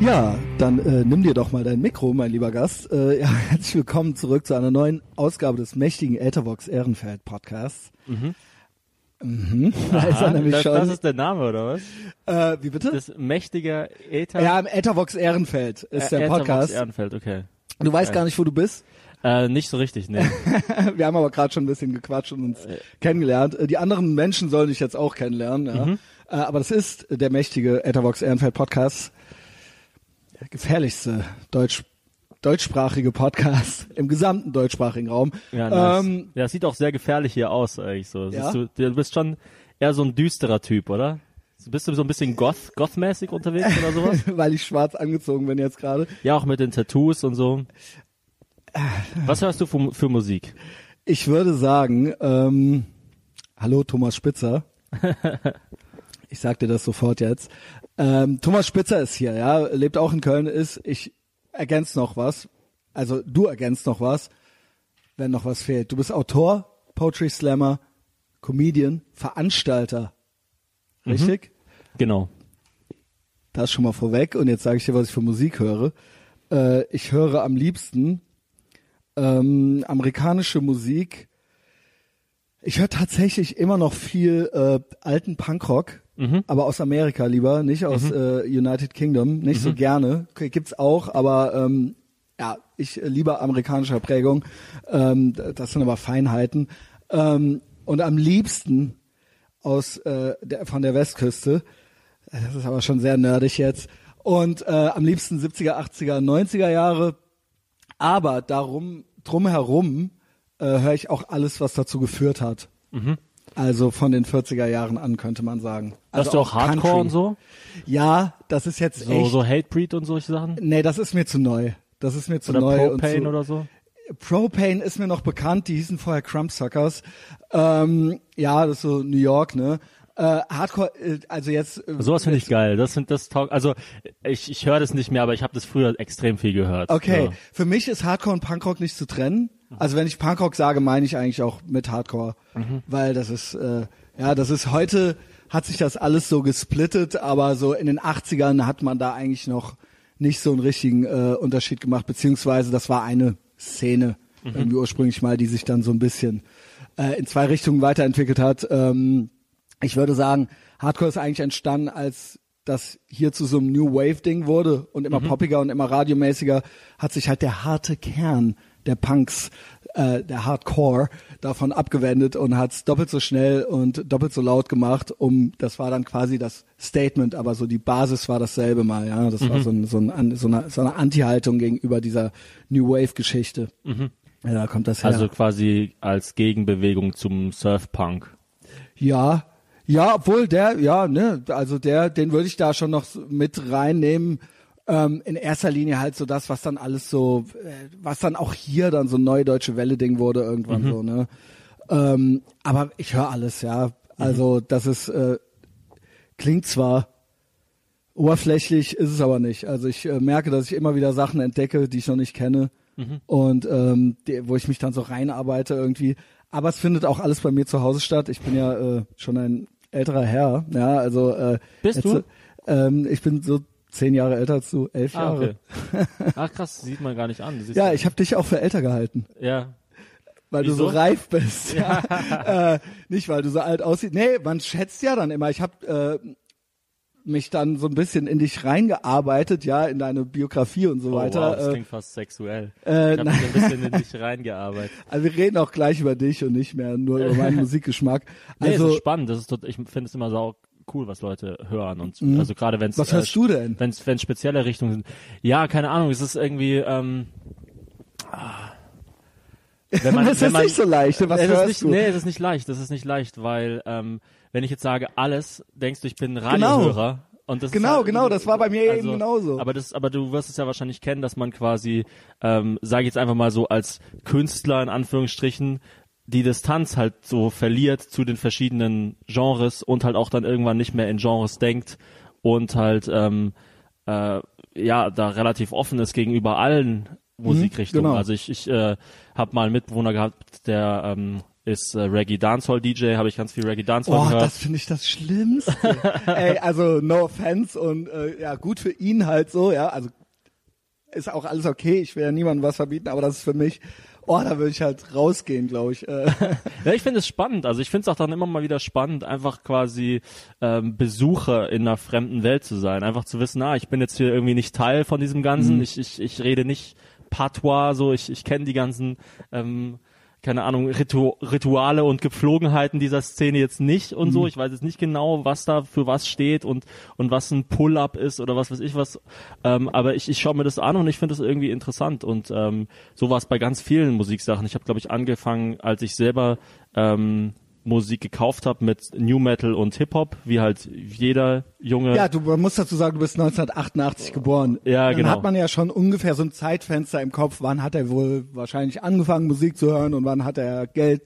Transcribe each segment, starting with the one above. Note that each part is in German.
Ja, dann äh, nimm dir doch mal dein Mikro, mein lieber Gast. Äh, ja, herzlich willkommen zurück zu einer neuen Ausgabe des mächtigen Ethervox Ehrenfeld Podcasts. Mhm. Mhm. Da ist er nämlich das, schon. das ist der Name, oder was? äh, wie bitte? Das mächtige Ether. ja, im Ethervox Ehrenfeld ist Ä- der Etherbox Podcast. Ehrenfeld, okay. Du weißt gar nicht, wo du bist. Äh, nicht so richtig, nee. Wir haben aber gerade schon ein bisschen gequatscht und uns kennengelernt. Äh, Die anderen Menschen sollen dich jetzt auch kennenlernen. Ja. Mhm. Äh, Aber das ist der mächtige Ethervox Ehrenfeld Podcast. Der gefährlichste Deutsch, deutschsprachige Podcast im gesamten deutschsprachigen Raum. Ja, nice. Ähm, ja, es sieht auch sehr gefährlich hier aus, eigentlich so. Ja? Du, du bist schon eher so ein düsterer Typ, oder? Bist du so ein bisschen Goth, Goth-mäßig unterwegs oder sowas? weil ich schwarz angezogen bin jetzt gerade. ja, auch mit den Tattoos und so. Was hörst du für, für Musik? Ich würde sagen, ähm, hallo Thomas Spitzer. ich sag dir das sofort jetzt. Ähm, Thomas Spitzer ist hier, ja, lebt auch in Köln, ist, ich ergänze noch was. Also du ergänzt noch was, wenn noch was fehlt. Du bist Autor, Poetry Slammer, Comedian, Veranstalter. Richtig? Genau. Das schon mal vorweg. Und jetzt sage ich dir, was ich für Musik höre. Äh, ich höre am liebsten ähm, amerikanische Musik. Ich höre tatsächlich immer noch viel äh, alten Punkrock, aber aus Amerika lieber, nicht aus äh, United Kingdom. Nicht so gerne. Okay, gibt's auch, aber ähm, ja, ich äh, lieber amerikanischer Prägung. Ähm, das sind aber Feinheiten. Ähm, und am liebsten aus äh, der, von der Westküste. Das ist aber schon sehr nerdig jetzt. Und äh, am liebsten 70er, 80er, 90er Jahre. Aber darum, drumherum äh, höre ich auch alles, was dazu geführt hat. Also von den 40er Jahren an, könnte man sagen. Also du auch Hardcore Country. und so? Ja, das ist jetzt So, echt. so Hatebreed und solche Sachen? Nee, das ist mir zu neu. Das ist mir zu Oder neu. und Propane zu, oder so? Propane ist mir noch bekannt, die hießen vorher Crumbsuckers. Ähm, ja, das ist so New York, ne? Äh, Hardcore, äh, also jetzt. äh, Sowas finde ich geil. Das sind das taug also ich, ich höre das nicht mehr, aber ich habe das früher extrem viel gehört. Okay, So. für mich ist Hardcore und Punkrock nicht zu trennen. Also wenn ich Punkrock sage, meine ich eigentlich auch mit Hardcore, weil das ist, äh, ja, das ist heute hat sich das alles so gesplittet, aber so in den 80ern hat man da eigentlich noch nicht so einen richtigen äh, Unterschied gemacht, beziehungsweise das war eine Szene irgendwie ursprünglich mal, die sich dann so ein bisschen äh, in zwei Richtungen weiterentwickelt hat. Ähm, ich würde sagen, Hardcore ist eigentlich entstanden, als das hier zu so einem New Wave Ding wurde und immer poppiger und immer radiomäßiger, hat sich halt der harte Kern der Punks, äh, der Hardcore, davon abgewendet und hat es doppelt so schnell und doppelt so laut gemacht, um, das war dann quasi das Statement, aber so die Basis war dasselbe mal, ja. Das war so, ein, so, ein, so eine, so eine Anti-Haltung gegenüber dieser New Wave-Geschichte. Ja, da kommt das her. Also quasi als Gegenbewegung zum Surfpunk. Ja, ja, obwohl der, ja, ne, also der, den würde ich da schon noch mit reinnehmen. Ähm, in erster Linie halt so das, was dann alles so, äh, was dann auch hier dann so neue deutsche Welle-Ding wurde irgendwann so, ne. Ähm, aber ich höre alles, ja. Also das ist, äh, klingt zwar oberflächlich, ist es aber nicht. Also ich äh, merke, dass ich immer wieder Sachen entdecke, die ich noch nicht kenne und ähm, die, wo ich mich dann so reinarbeite irgendwie. Aber es findet auch alles bei mir zu Hause statt. Ich bin ja äh, schon ein älterer Herr, ja, also äh, Bist du? Ähm, ich bin so zehn Jahre älter als du, elf Ah, Jahre. okay. Ach krass, sieht man gar nicht an. Du Ja, ich habe dich auch für älter gehalten, ja. weil du Wieso? so reif bist. Ja. äh, nicht, weil du so alt aussiehst. Nee, man schätzt ja dann immer. Ich habe äh, mich dann so ein bisschen in dich reingearbeitet, ja, in deine Biografie und so Oh, weiter. wow, das äh, klingt fast sexuell. äh, ich habe mich ein bisschen in dich reingearbeitet. Also wir reden auch gleich über dich und nicht mehr nur über meinen Musikgeschmack. Nee, es Also ist spannend. Das ist tot, ich finde es immer sau cool, was Leute hören und also gerade wenn es Mhm. was hörst du denn? wenn es spezielle Richtungen sind. Ja, keine Ahnung. Es ist irgendwie ähm, ah. wenn man, das wenn ist man, nicht so leicht. Was es ist hörst nicht, du? Nee, es ist nicht leicht. Das ist nicht leicht, weil ähm, wenn ich jetzt sage alles, denkst du, ich bin Genau. Radiohörer. Und das Genau, halt, genau, das war bei mir eben genauso. Aber das, aber du wirst es ja wahrscheinlich kennen, dass man quasi, ähm, sage ich jetzt einfach mal so als Künstler in Anführungsstrichen die Distanz halt so verliert zu den verschiedenen Genres und halt auch dann irgendwann nicht mehr in Genres denkt und halt ähm, äh, ja da relativ offen ist gegenüber allen Musikrichtungen. genau. Also ich, ich äh, habe mal einen Mitbewohner gehabt, der ähm, ist äh, Reggae Dancehall DJ, habe ich ganz viel Reggae Dancehall Oh, gehört. das finde ich das Schlimmste. Ey, also no offense und äh, ja, gut für ihn halt so, ja, also ist auch alles okay, ich will ja niemandem was verbieten, aber das ist für mich, oh, da würde ich halt rausgehen, glaube ich. Äh, Ja, ich finde es spannend. Also ich finde es auch dann immer mal wieder spannend, einfach quasi ähm, Besucher in einer fremden Welt zu sein. Einfach zu wissen, ah, ich bin jetzt hier irgendwie nicht Teil von diesem Ganzen. Ich, ich, ich rede nicht Patois, so ich, ich kenne die ganzen ähm, keine Ahnung, Ritu Rituale und Gepflogenheiten dieser Szene jetzt nicht und so. Ich weiß jetzt nicht genau, was da für was steht und, und was ein Pull-up ist oder was weiß ich was. Ähm, aber ich, ich schaue mir das an und ich finde das irgendwie interessant. Und ähm, so war es bei ganz vielen Musiksachen. Ich habe, glaube ich, angefangen, als ich selber ähm, Musik gekauft habe mit New Metal und Hip-Hop, wie halt jeder junge ja, du man muss dazu sagen, du bist 1988 geboren. Ja, Dann genau. hat man ja schon ungefähr so ein Zeitfenster im Kopf, wann hat er wohl wahrscheinlich angefangen, Musik zu hören und wann hat er Geld,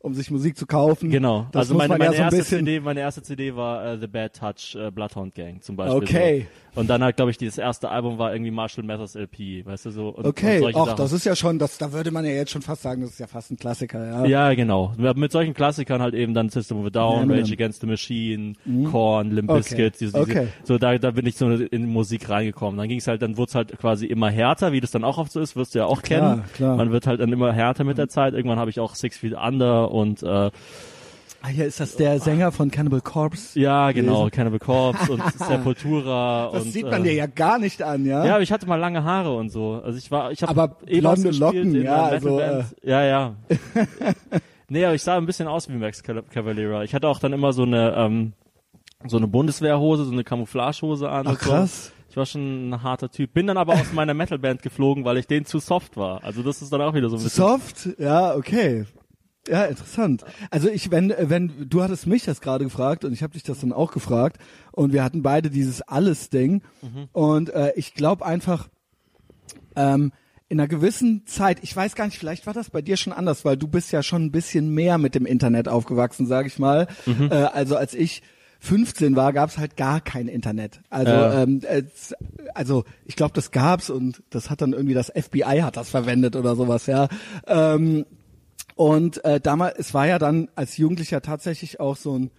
um sich Musik zu kaufen. Genau. Das also meine, meine ja so erste. CD, meine erste CD war äh, The Bad Touch äh, Bloodhound Gang zum Beispiel. Okay. So. Und dann halt, glaube ich, dieses erste Album war irgendwie Marshall Mathers LP, weißt du so. Und, Okay, und Sachen. das ist ja schon, das, da würde man ja jetzt schon fast sagen, das ist ja fast ein Klassiker, ja. ja, genau. Mit solchen Klassikern halt eben dann System of a Down, Eminem. Rage Against the Machine, Korn, Limp Okay. Bizkit, diese, diese, Okay. so da, da bin ich so in Musik reingekommen. Dann ging es halt, dann wurde es halt quasi immer härter, wie das dann auch oft so ist, wirst du ja auch Klar, kennen. klar. Man wird halt dann immer härter mit der Zeit. Irgendwann habe ich auch Six Feet Under und äh, Ah, hier ist das der Sänger von Cannibal Corpse. ja, genau, Gewesen. Cannibal Corpse und Sepultura Das und sieht man äh, dir ja gar nicht an, ja? Ja, aber ich hatte mal lange Haare und so. Also ich war, ich habe Aber blonde Locken, ja, also, ja, ja. nee, aber ich sah ein bisschen aus wie Max Cavalera. Ich hatte auch dann immer so eine, ähm, so eine Bundeswehrhose, so eine Camouflagehose an. Ach, und so. krass. Ich war schon ein harter Typ. Bin dann aber aus meiner Metalband geflogen, weil ich denen zu soft war. Also das ist dann auch wieder so ein bisschen. Soft, ja, okay. Ja, interessant. Also ich, wenn, wenn, du hattest mich das gerade gefragt und ich habe dich das dann auch gefragt und wir hatten beide dieses Alles-Ding und äh, ich glaube einfach, ähm, in einer gewissen Zeit, ich weiß gar nicht, vielleicht war das bei dir schon anders, weil du bist ja schon ein bisschen mehr mit dem Internet aufgewachsen, sag ich mal. Äh, also als ich 15 war, gab es halt gar kein Internet. Also, Ja. ähm, also ich glaube, das gab's und das hat dann irgendwie das FBI hat das verwendet oder sowas, ja. Ähm, und äh, damals, es war ja dann als Jugendlicher tatsächlich auch so ein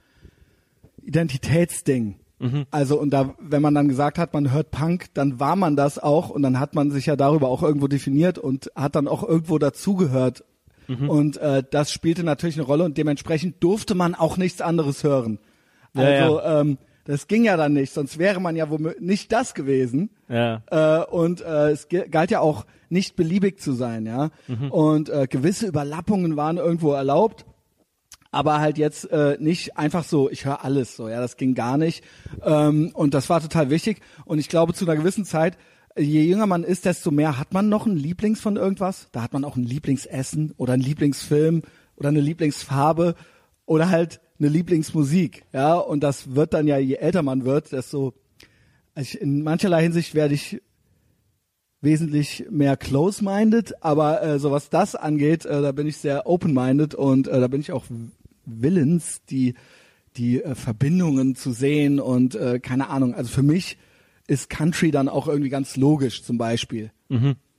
Identitätsding. Also und da, wenn man dann gesagt hat, man hört Punk, dann war man das auch und dann hat man sich ja darüber auch irgendwo definiert und hat dann auch irgendwo dazugehört. Und äh, das spielte natürlich eine Rolle und dementsprechend durfte man auch nichts anderes hören. Ja, Also Ähm, das ging ja dann nicht, sonst wäre man ja womöglich nicht das gewesen. Ja. Äh, und äh, es galt ja auch nicht beliebig zu sein, ja. Und äh, gewisse Überlappungen waren irgendwo erlaubt, aber halt jetzt äh, nicht einfach so, ich höre alles so, ja, das ging gar nicht. Ähm, und das war total wichtig. Und ich glaube, zu einer gewissen Zeit, je jünger man ist, desto mehr hat man noch einen Lieblings von irgendwas. Da hat man auch ein Lieblingsessen oder einen Lieblingsfilm oder eine Lieblingsfarbe oder halt eine Lieblingsmusik, ja. Und das wird dann ja, je älter man wird, desto also ich, in mancherlei Hinsicht werde ich wesentlich mehr close-minded, aber äh, so was das angeht, äh, da bin ich sehr open-minded und äh, da bin ich auch willens, die die äh, Verbindungen zu sehen und äh, keine Ahnung. Also für mich ist Country dann auch irgendwie ganz logisch, zum Beispiel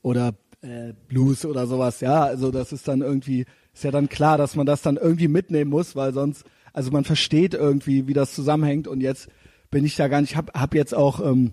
oder äh, Blues oder sowas. Ja, also das ist dann irgendwie ist ja dann klar, dass man das dann irgendwie mitnehmen muss, weil sonst also man versteht irgendwie, wie das zusammenhängt und jetzt bin ich da gar nicht, hab, hab jetzt auch ähm,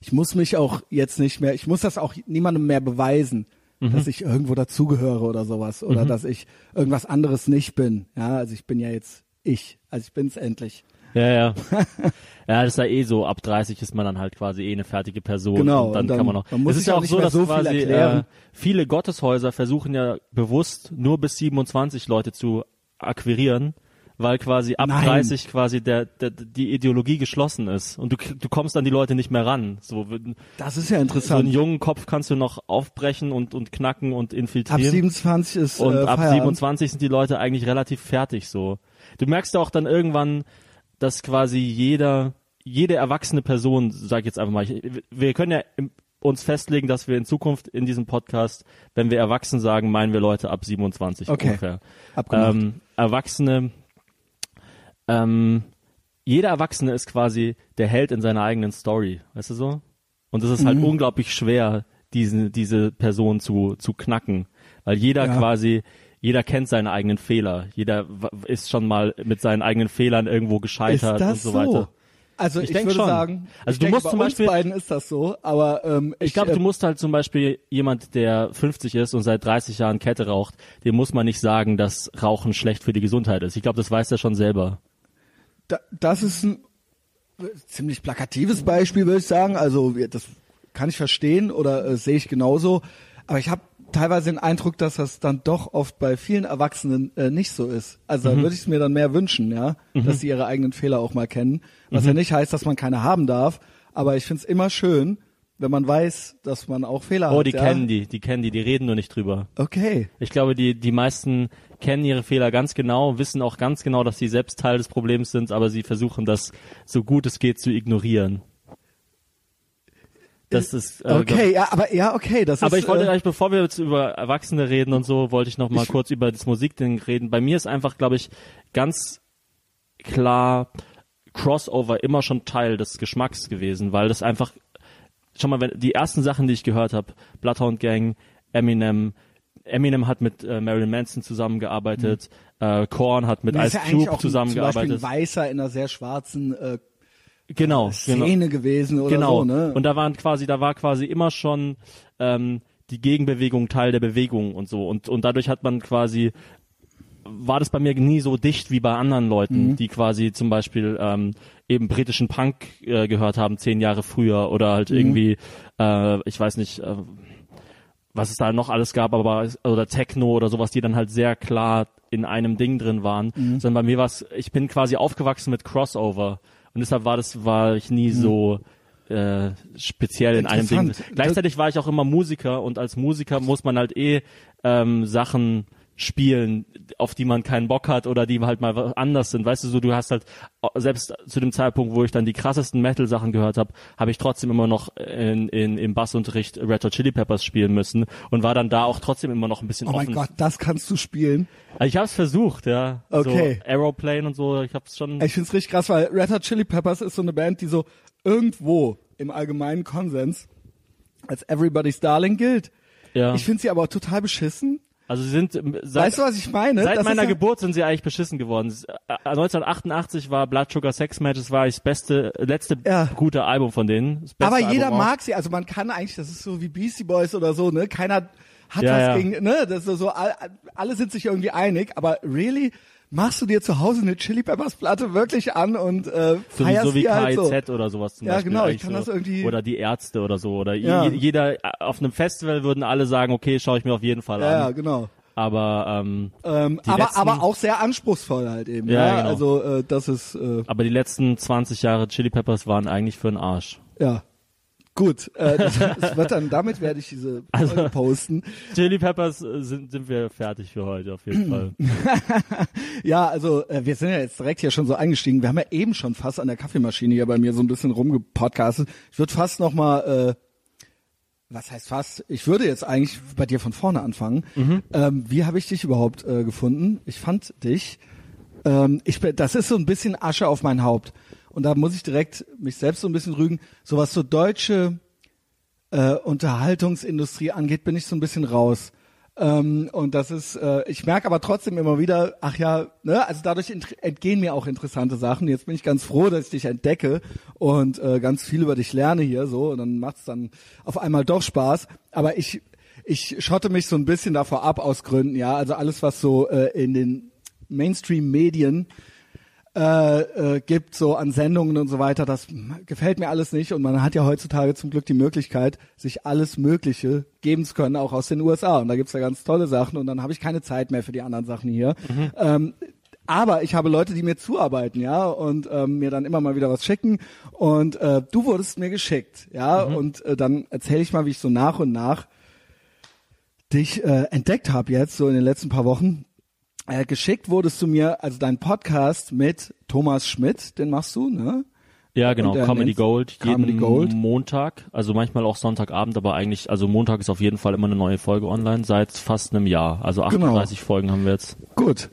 ich muss mich auch jetzt nicht mehr, ich muss das auch niemandem mehr beweisen, dass ich irgendwo dazugehöre oder sowas oder dass ich irgendwas anderes nicht bin. Ja, also ich bin ja jetzt ich, also ich bin's endlich. Ja, ja. ja, das ist ja eh so, ab 30 ist man dann halt quasi eh eine fertige Person. Genau, Und dann, und dann- kann man noch. man muss es ist ja auch auch so, dass so quasi erklären. äh, viele Gotteshäuser versuchen ja bewusst nur bis 27 Leute zu akquirieren, weil quasi ab Nein. 30 quasi der, der die Ideologie geschlossen ist und du du kommst an die Leute nicht mehr ran. So, Das ist ja so einen interessant. jungen Kopf kannst du noch aufbrechen und und knacken und Ab infiltrieren. 27 ist Und äh, ab Feierabend. 27 sind die Leute eigentlich relativ fertig so. Du merkst ja auch dann irgendwann, dass quasi jeder, jede erwachsene Person, sag ich jetzt einfach mal, wir können ja uns festlegen, dass wir in Zukunft in diesem Podcast, wenn wir erwachsen sagen, meinen wir Leute ab 27 Okay. ungefähr. Abgemacht. Ähm, Erwachsene, ähm, jeder Erwachsene ist quasi der Held in seiner eigenen Story, weißt du so? Und es ist Mhm. halt unglaublich schwer, diesen, diese Person zu, zu knacken, weil jeder Ja. quasi jeder kennt seine eigenen Fehler. Jeder ist schon mal mit seinen eigenen Fehlern irgendwo gescheitert und so, so? weiter. Also ich, Ich würde schon. sagen, Also du denke, musst bei zum uns Beispiel- beiden ist das so, aber ähm, ich, Ich glaube, äh, du musst halt zum Beispiel jemand, der 50 ist und seit 30 Jahren Kette raucht, dem muss man nicht sagen, dass Rauchen schlecht für die Gesundheit ist. Ich glaube, das weiß er schon selber. Da, das ist ein ziemlich plakatives Beispiel, würde ich sagen. Also das kann ich verstehen oder äh, sehe ich genauso. Aber ich habe teilweise den Eindruck, dass das dann doch oft bei vielen Erwachsenen äh, nicht so ist. Also Mhm. da würde ich es mir dann mehr wünschen, ja, dass sie ihre eigenen Fehler auch mal kennen. Was Mhm. ja nicht heißt, dass man keine haben darf. Aber ich finde es immer schön, wenn man weiß, dass man auch Fehler hat. Oh, die ja? kennen die, die kennen die, die reden nur nicht drüber. Okay. Ich glaube, die, die meisten kennen ihre Fehler ganz genau, wissen auch ganz genau, dass sie selbst Teil des Problems sind, aber sie versuchen das so gut es geht zu ignorieren. Das ist, äh, Okay, ja, aber ja, okay, das Aber ist ich wollte äh, gleich, bevor wir jetzt über Erwachsene reden und so, wollte ich noch mal kurz über das Musikding reden. Bei mir ist einfach, glaube ich, ganz klar Crossover immer schon Teil des Geschmacks gewesen, weil das einfach, schau mal, wenn die ersten Sachen, die ich gehört habe, Bloodhound Gang, Eminem, Eminem hat mit äh, Marilyn Manson zusammengearbeitet, äh, Korn hat mit Ice ja Cube auch ein, zum Beispiel zusammengearbeitet. ein Weißer in einer sehr schwarzen äh, Genau, genau. Szene gewesen oder genau. so, ne? Und da waren quasi, da war quasi immer schon ähm, die Gegenbewegung Teil der Bewegung und so. Und, und dadurch hat man quasi, war das bei mir nie so dicht wie bei anderen Leuten, Mhm. die quasi zum Beispiel ähm, eben britischen Punk äh, gehört haben, zehn Jahre früher oder halt Mhm. irgendwie, äh, ich weiß nicht, äh, was es da noch alles gab, aber oder Techno oder sowas, die dann halt sehr klar in einem Ding drin waren. Mhm. Sondern bei mir war es, ich bin quasi aufgewachsen mit Crossover und deshalb war das, war ich nie so äh, speziell in einem Ding. Mhm. Gleichzeitig war ich auch immer Musiker und als Musiker muss man halt eh ähm, Sachen spielen, auf die man keinen Bock hat oder die halt mal anders sind. Weißt du, so du hast halt selbst zu dem Zeitpunkt, wo ich dann die krassesten Metal-Sachen gehört habe, habe ich trotzdem immer noch in, in, im Bassunterricht Red Hot Chili Peppers spielen müssen und war dann da auch trotzdem immer noch ein bisschen Oh mein offen. Gott, das kannst du spielen. Also ich habe es versucht, ja. Okay. So Aeroplane und so, ich habe es schon. Ich find's richtig krass, weil Red Hot Chili Peppers ist so eine Band, die so irgendwo im allgemeinen Konsens als Everybody's Darling gilt. ja. Ich finde sie aber total beschissen. Also sie sind ähm, seit, Weißt du, was ich meine? Seit Das meiner ja, Geburt sind sie eigentlich beschissen geworden. Es- äh, 1988 war Blood Sugar Sex Magic, das war das beste, letzte Ja. gute Album von denen. Aber jeder Album auch. mag sie. Also man kann eigentlich, das ist so wie Beastie Boys oder so, ne? Keiner hat Ja, was ja. gegen, ne? Das ist so, all, alle sind sich irgendwie einig. Aber really? Machst du dir zu Hause eine Chili Peppers Platte wirklich an und äh, So, feierst so wie halt so? KIZ oder sowas zum Ja, Beispiel. genau, ich kann so. das irgendwie- Oder die Ärzte oder so. Oder Ja. je, jeder, auf einem Festival würden alle sagen, okay, schaue ich mir auf jeden Fall Ja, ja, an. genau. Aber, ähm, Ähm, aber, letzten- aber auch sehr anspruchsruhsvoll halt eben. Ja, Ja, genau. also äh, das ist äh, aber die letzten 20 Jahre Chili Peppers waren eigentlich für den Arsch. ja gut. Äh, das, das wird dann damit werde ich diese Also- Folge posten. Chili Peppers äh, sind, sind wir fertig für heute auf jeden Fall. Ja, also äh, wir sind ja jetzt direkt hier schon so eingestiegen. Wir haben ja eben schon fast an der Kaffeemaschine hier bei mir so ein bisschen rumgepodcastet. Ich würde fast noch mal äh, was heißt fast? Ich würde jetzt eigentlich bei dir von vorne anfangen. Ähm, wie habe ich dich überhaupt äh, gefunden? Ich fand dich. Ähm, ich das ist so ein bisschen Asche auf mein Haupt. Und da muss ich direkt mich selbst so ein bisschen rügen. So was so deutsche äh, Unterhaltungsindustrie angeht, bin ich so ein bisschen raus. Ähm, und das ist, äh, ich merke aber trotzdem immer wieder, ach ja, ne, also dadurch ent- entgehen mir auch interessante Sachen. Jetzt bin ich ganz froh, dass ich dich entdecke und äh, ganz viel über dich lerne hier so. Und dann macht's dann auf einmal doch Spaß. Aber ich, ich schotte mich so ein bisschen davor ab aus Gründen, ja. Also alles, was so äh, in den Mainstream-Medien äh, äh, gibt, so an Sendungen und so weiter, das gefällt mir alles nicht. Und man hat ja heutzutage zum Glück die Möglichkeit, sich alles Mögliche geben zu können, auch aus den USA. Und da gibt's ja ganz tolle Sachen und dann habe ich keine Zeit mehr für die anderen Sachen hier. Ähm, aber ich habe Leute, die mir zuarbeiten, ja, und ähm, mir dann immer mal wieder was schicken. Und äh, du wurdest mir geschickt, ja, und äh, dann erzähle ich mal, wie ich so nach und nach dich äh, entdeckt habe jetzt, so in den letzten paar Wochen. Äh, geschickt wurdest du mir, also dein Podcast mit Thomas Schmidt, den machst du, ne? Ja, genau, Comedy Gold, jeden Comedy Gold. Montag, also manchmal auch Sonntagabend, aber eigentlich, also Montag ist auf jeden Fall immer eine neue Folge online, seit fast einem Jahr. Also Genau. 38 Folgen haben wir jetzt. Gut.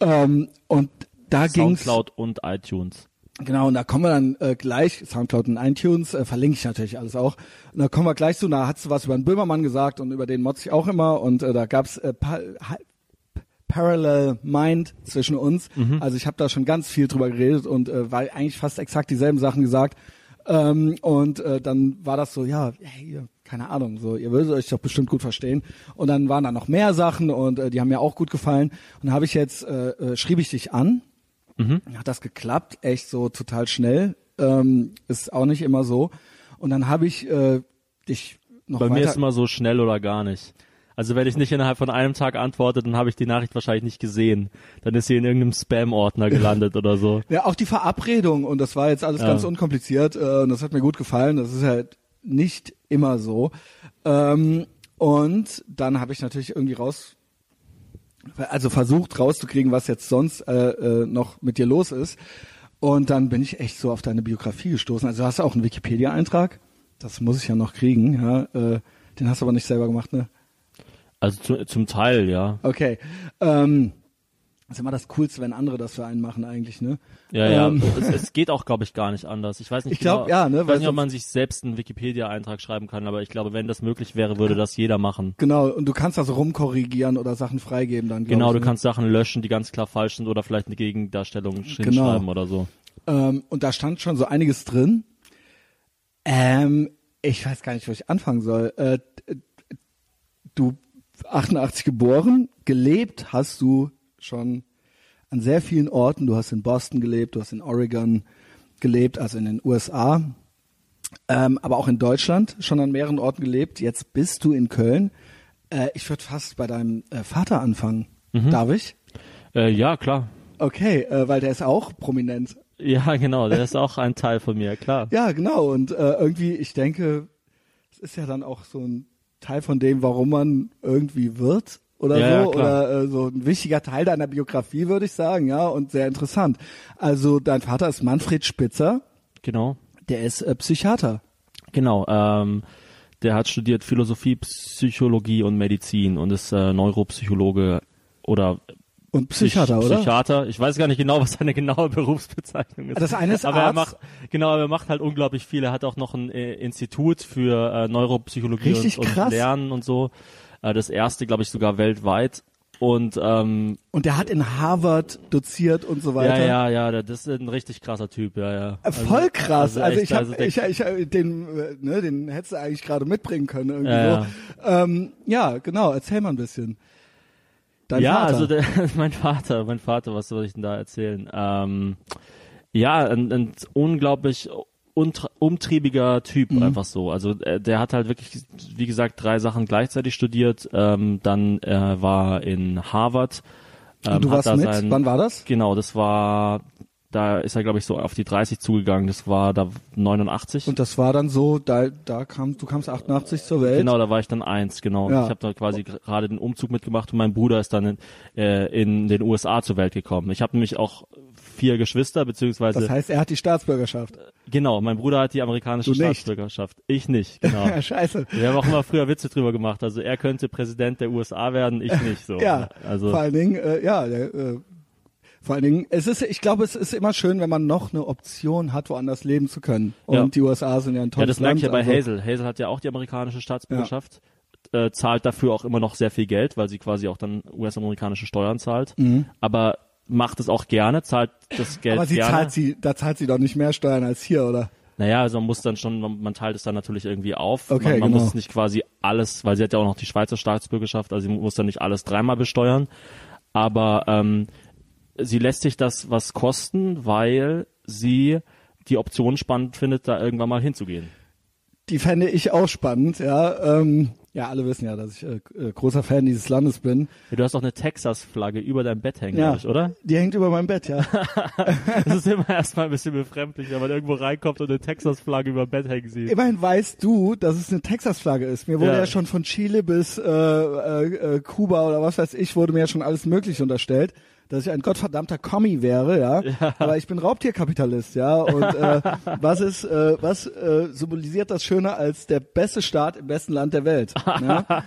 Ähm, und da ging's Soundcloud und iTunes. Genau, und da kommen wir dann äh, gleich, Soundcloud und iTunes, äh, verlinke ich natürlich alles auch. Und da kommen wir gleich zu, da hast du was über den Böhmermann gesagt und über den motz ich auch immer und äh, da gab's äh, Parallel Mind zwischen uns. Also ich habe da schon ganz viel drüber geredet und äh, war eigentlich fast exakt dieselben Sachen gesagt. Ähm, und äh, dann war das so, ja, hey, keine Ahnung, so ihr würdet euch doch bestimmt gut verstehen. Und dann waren da noch mehr Sachen und äh, die haben mir auch gut gefallen. Und dann habe ich jetzt äh, äh, schrieb ich dich an. Hat das geklappt, echt so total schnell. Ähm, ist auch nicht immer so. Und dann habe ich äh, dich noch Bei weiter. mir ist immer so schnell oder gar nicht. Also wenn ich nicht innerhalb von einem Tag antworte, dann habe ich die Nachricht wahrscheinlich nicht gesehen. Dann ist sie in irgendeinem Spam-Ordner gelandet oder so. Ja, auch die Verabredung und das war jetzt alles Ja. ganz unkompliziert äh, und das hat mir gut gefallen. Das ist halt nicht immer so. Ähm, und dann habe ich natürlich irgendwie raus, also versucht rauszukriegen, was jetzt sonst äh, äh, noch mit dir los ist. Und dann bin ich echt so auf deine Biografie gestoßen. Also du hast auch einen Wikipedia-Eintrag. Das muss ich ja noch kriegen. Ja, äh, den hast du aber nicht selber gemacht, ne? Also zu, zum Teil, ja. Okay. Ähm, das ist immer das Coolste, wenn andere das für einen machen eigentlich, ne? Ja, ja. Ähm, Es, es geht auch, glaube ich, gar nicht anders. Ich weiß nicht Ich glaub, genau, ja, ne, ich weiß nicht, ob man sich selbst einen Wikipedia-Eintrag schreiben kann, aber ich glaube, wenn das möglich wäre, würde das jeder machen. Genau, und du kannst also rumkorrigieren oder Sachen freigeben dann. Genau, ich, du ne? kannst Sachen löschen, die ganz klar falsch sind oder vielleicht eine Gegendarstellung Genau. hinschreiben oder so. Ähm, und da stand schon so einiges drin. Ähm, ich weiß gar nicht, wo ich anfangen soll. Äh, du 88 geboren, gelebt hast du schon an sehr vielen Orten. Du hast in Boston gelebt, du hast in Oregon gelebt, also in den USA, ähm, aber auch in Deutschland schon an mehreren Orten gelebt. Jetzt bist du in Köln. Äh, ich würde fast bei deinem äh, Vater anfangen. Darf ich? Äh, ja, klar. Okay, äh, weil der ist auch prominent. Ja, genau, der ist auch ein Teil von mir, klar. Ja, genau. Und äh, irgendwie, ich denke, es ist ja dann auch so ein Teil von dem, warum man irgendwie wird oder Ja, so. ja, oder äh, so ein wichtiger Teil deiner Biografie, würde ich sagen, ja, und sehr interessant. Also dein Vater ist Manfred Spitzer, Genau. der ist äh, Psychiater. Genau, ähm, der hat studiert Philosophie, Psychologie und Medizin und ist äh, Neuropsychologe oder Und Psychiater, Psych- oder? Psychiater. Ich weiß gar nicht genau, was seine genaue Berufsbezeichnung ist. Das eine ist aber er Arzt. macht genau, aber er macht halt unglaublich viel. Er hat auch noch ein äh, Institut für äh, Neuropsychologie Richtig und, und. Lernen und so. Äh, das erste, glaube ich, sogar weltweit. Und ähm, Und der hat in Harvard doziert und so ja, weiter. ja, ja, das ist ein richtig krasser Typ, ja, ja. Äh, Voll krass. Also, echt, ich habe, der- ich, ich, äh, den, äh, ne, den hättest du eigentlich gerade mitbringen können irgendwie Ja, so. Ähm, ja, genau. Erzähl mal ein bisschen. Dein ja, Vater. also der, mein Vater, mein Vater, was soll ich denn da erzählen? Ähm, ja, ein, ein unglaublich umtriebiger Typ Mhm. einfach so. Also äh, der hat halt wirklich, wie gesagt, drei Sachen gleichzeitig studiert. Ähm, dann äh, war in Harvard. Ähm, und du warst mit? Sein, Wann war das? Genau, das war, da ist er glaube ich so auf die 30 zugegangen. Das war da 89. Und das war dann so, da, da kam, du kamst 88 zur Welt. Genau, da war ich dann eins, genau. Ja. Ich habe da quasi gerade den Umzug mitgemacht und mein Bruder ist dann in, äh, in den USA zur Welt gekommen. Ich habe nämlich auch vier Geschwister, beziehungsweise Das heißt, er hat die Staatsbürgerschaft. genau, mein Bruder hat die amerikanische Du nicht. Staatsbürgerschaft. Ich nicht, genau. Ja, scheiße. Wir haben auch immer früher Witze drüber gemacht. Also er könnte Präsident der USA werden, ich nicht so. Ja, also vor allen Dingen, äh, ja, der, äh, vor allen Dingen, es ist, ich glaube, es ist immer schön, wenn man noch eine Option hat, woanders leben zu können. Und Ja. die USA sind ja ein ja, tolles das merke Land. ich ja bei also, Hazel. Hazel hat ja auch die amerikanische Staatsbürgerschaft. Äh, zahlt dafür auch immer noch sehr viel Geld, weil sie quasi auch dann US-amerikanische Steuern zahlt. Aber macht es auch gerne, zahlt das Geld Mhm. Aber sie gerne. zahlt sie, da zahlt sie doch nicht mehr Steuern als hier, oder? Naja, also man muss dann schon, man, man teilt es dann natürlich irgendwie auf. Okay, man, man genau. muss nicht quasi alles, weil sie hat ja auch noch die Schweizer Staatsbürgerschaft, also sie muss dann nicht alles dreimal besteuern. Aber ähm, sie lässt sich das was kosten, weil sie die Option spannend findet, da irgendwann mal hinzugehen. Die fände ich auch spannend, ja. Ähm, ja, alle wissen ja, dass ich äh, äh, großer Fan dieses Landes bin. Du hast auch eine Texas-Flagge über deinem Bett hängen, Ja. ich, oder? Die hängt über meinem Bett, ja. Das ist immer erstmal ein bisschen befremdlich, wenn man irgendwo reinkommt und eine Texas-Flagge über dem Bett hängen sieht. Immerhin weißt du, dass es eine Texas-Flagge ist. Mir wurde ja. Ja. schon von Chile bis äh, äh, äh, Kuba oder was weiß ich, wurde mir ja schon alles Mögliche unterstellt. Dass ich ein gottverdammter Kommi wäre, ja? Aber ich bin Raubtierkapitalist, ja. Und äh, was ist, äh, was äh, symbolisiert das schöner als der beste Staat im besten Land der Welt? Ja,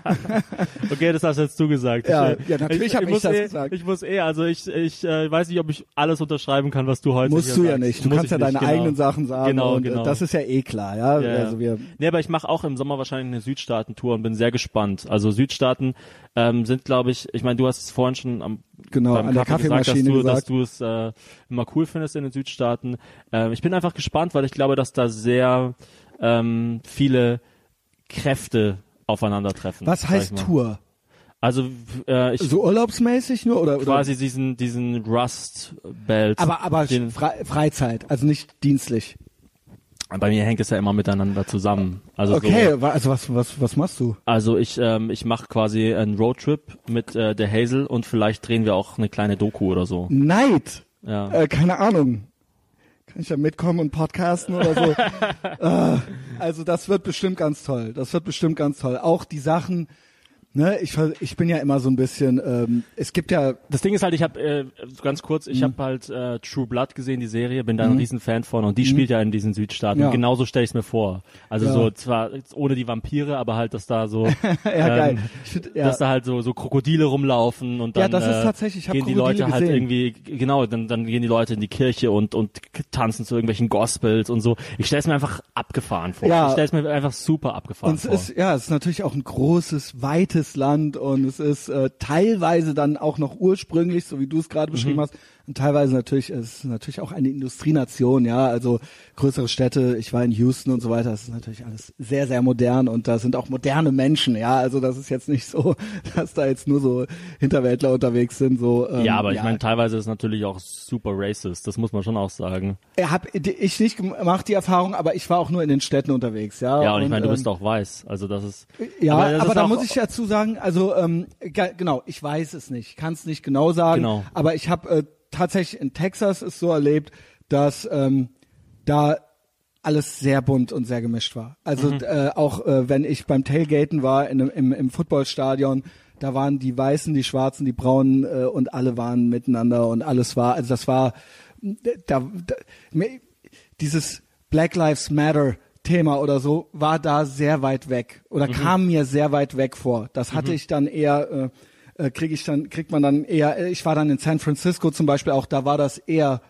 Okay, das hast jetzt du gesagt. Ja, ich, ja, natürlich hab ich muss das eh, gesagt. Ich muss eh, also ich, ich äh, weiß nicht, ob ich alles unterschreiben kann, was du heute musst du ja sagst. nicht. Du Muss kannst ich ja deine nicht, genau. eigenen Sachen sagen. Genau, und, genau. Äh, das ist ja eh klar, ja. Ja, ja. Also wir, Nee, aber ich mache auch im Sommer wahrscheinlich eine Südstaaten-Tour und bin sehr gespannt. Also Südstaaten ähm, sind, glaube ich, ich meine, du hast es vorhin schon am Genau, beim an der Kaffee gesagt, dass Kaffeemaschine du, dass gesagt. du es äh, immer cool findest in den Südstaaten. Ähm, ich bin einfach gespannt, weil ich glaube, dass da sehr ähm, viele Kräfte aufeinandertreffen. was heißt. Tour? Also äh, ich So urlaubsmäßig nur oder, oder quasi diesen diesen Rust Belt. aber aber Freizeit, also nicht dienstlich. Bei mir hängt es ja immer miteinander zusammen. Also Okay, so, also was was was machst du? also ich ähm, ich mache quasi einen Roadtrip mit äh, der Hazel und vielleicht drehen wir auch eine kleine Doku oder so. Neid. Ja. Äh, keine Ahnung. Kann ich da mitkommen und podcasten oder so? äh, also das wird bestimmt ganz toll. Das wird bestimmt ganz toll. Auch die Sachen, ne, ich, ich bin ja immer so ein bisschen, ähm, es gibt ja, Das Ding ist halt, ich habe äh, ganz kurz, Mhm. ich habe halt äh, True Blood gesehen, die Serie, bin da ein riesen Fan von und die spielt ja in diesen Südstaaten. Mhm. Ja. Genauso stelle ich es mir vor. Also Ja. so zwar ohne die Vampire, aber halt, dass da so, ja ähm, find, ja, dass da halt so so Krokodile rumlaufen und dann Ja, das ist äh, tatsächlich- ich hab gehen die Krokodile Leute halt gesehen. irgendwie genau, dann dann gehen die Leute in die Kirche und und tanzen zu irgendwelchen Gospels und so. Ich stelle es mir einfach abgefahren vor. Ja. Ich stelle es mir einfach super abgefahren und es vor. ist, ja, es ist natürlich auch ein großes, weites Land und es ist äh, teilweise dann auch noch ursprünglich, so wie du es gerade Mhm. beschrieben hast, und teilweise natürlich, es ist natürlich auch eine Industrienation, ja, also größere Städte, ich war in Houston und so weiter, das ist natürlich alles sehr, sehr modern und da sind auch moderne Menschen, ja, also das ist jetzt nicht so, dass da jetzt nur so Hinterwäldler unterwegs sind, so. Ähm, ja, aber ich meine, teilweise ist es natürlich auch super racist. Das muss man schon auch sagen. Hab ich nicht gemacht, die Erfahrung, aber ich war auch nur in den Städten unterwegs, ja. Ja, und ich meine, du ähm, bist auch weiß. Also das ist. Ja, aber, ist da muss ich dazu sagen, also ähm, ge- genau, ich weiß es nicht, kann es nicht genau sagen, Genau. aber ich habe äh, tatsächlich in Texas es so erlebt, dass ähm, da alles sehr bunt und sehr gemischt war. Also Mhm. äh, auch äh, wenn ich beim Tailgaten war in, im, im Footballstadion, da waren die Weißen, die Schwarzen, die Braunen äh, und alle waren miteinander und alles war, also das war da, da dieses Black Lives Matter Thema oder so war da sehr weit weg oder kam mir sehr weit weg vor. Das hatte ich dann eher äh, äh, kriege ich dann kriegt man dann eher äh, ich war dann in San Francisco zum Beispiel auch da war das eher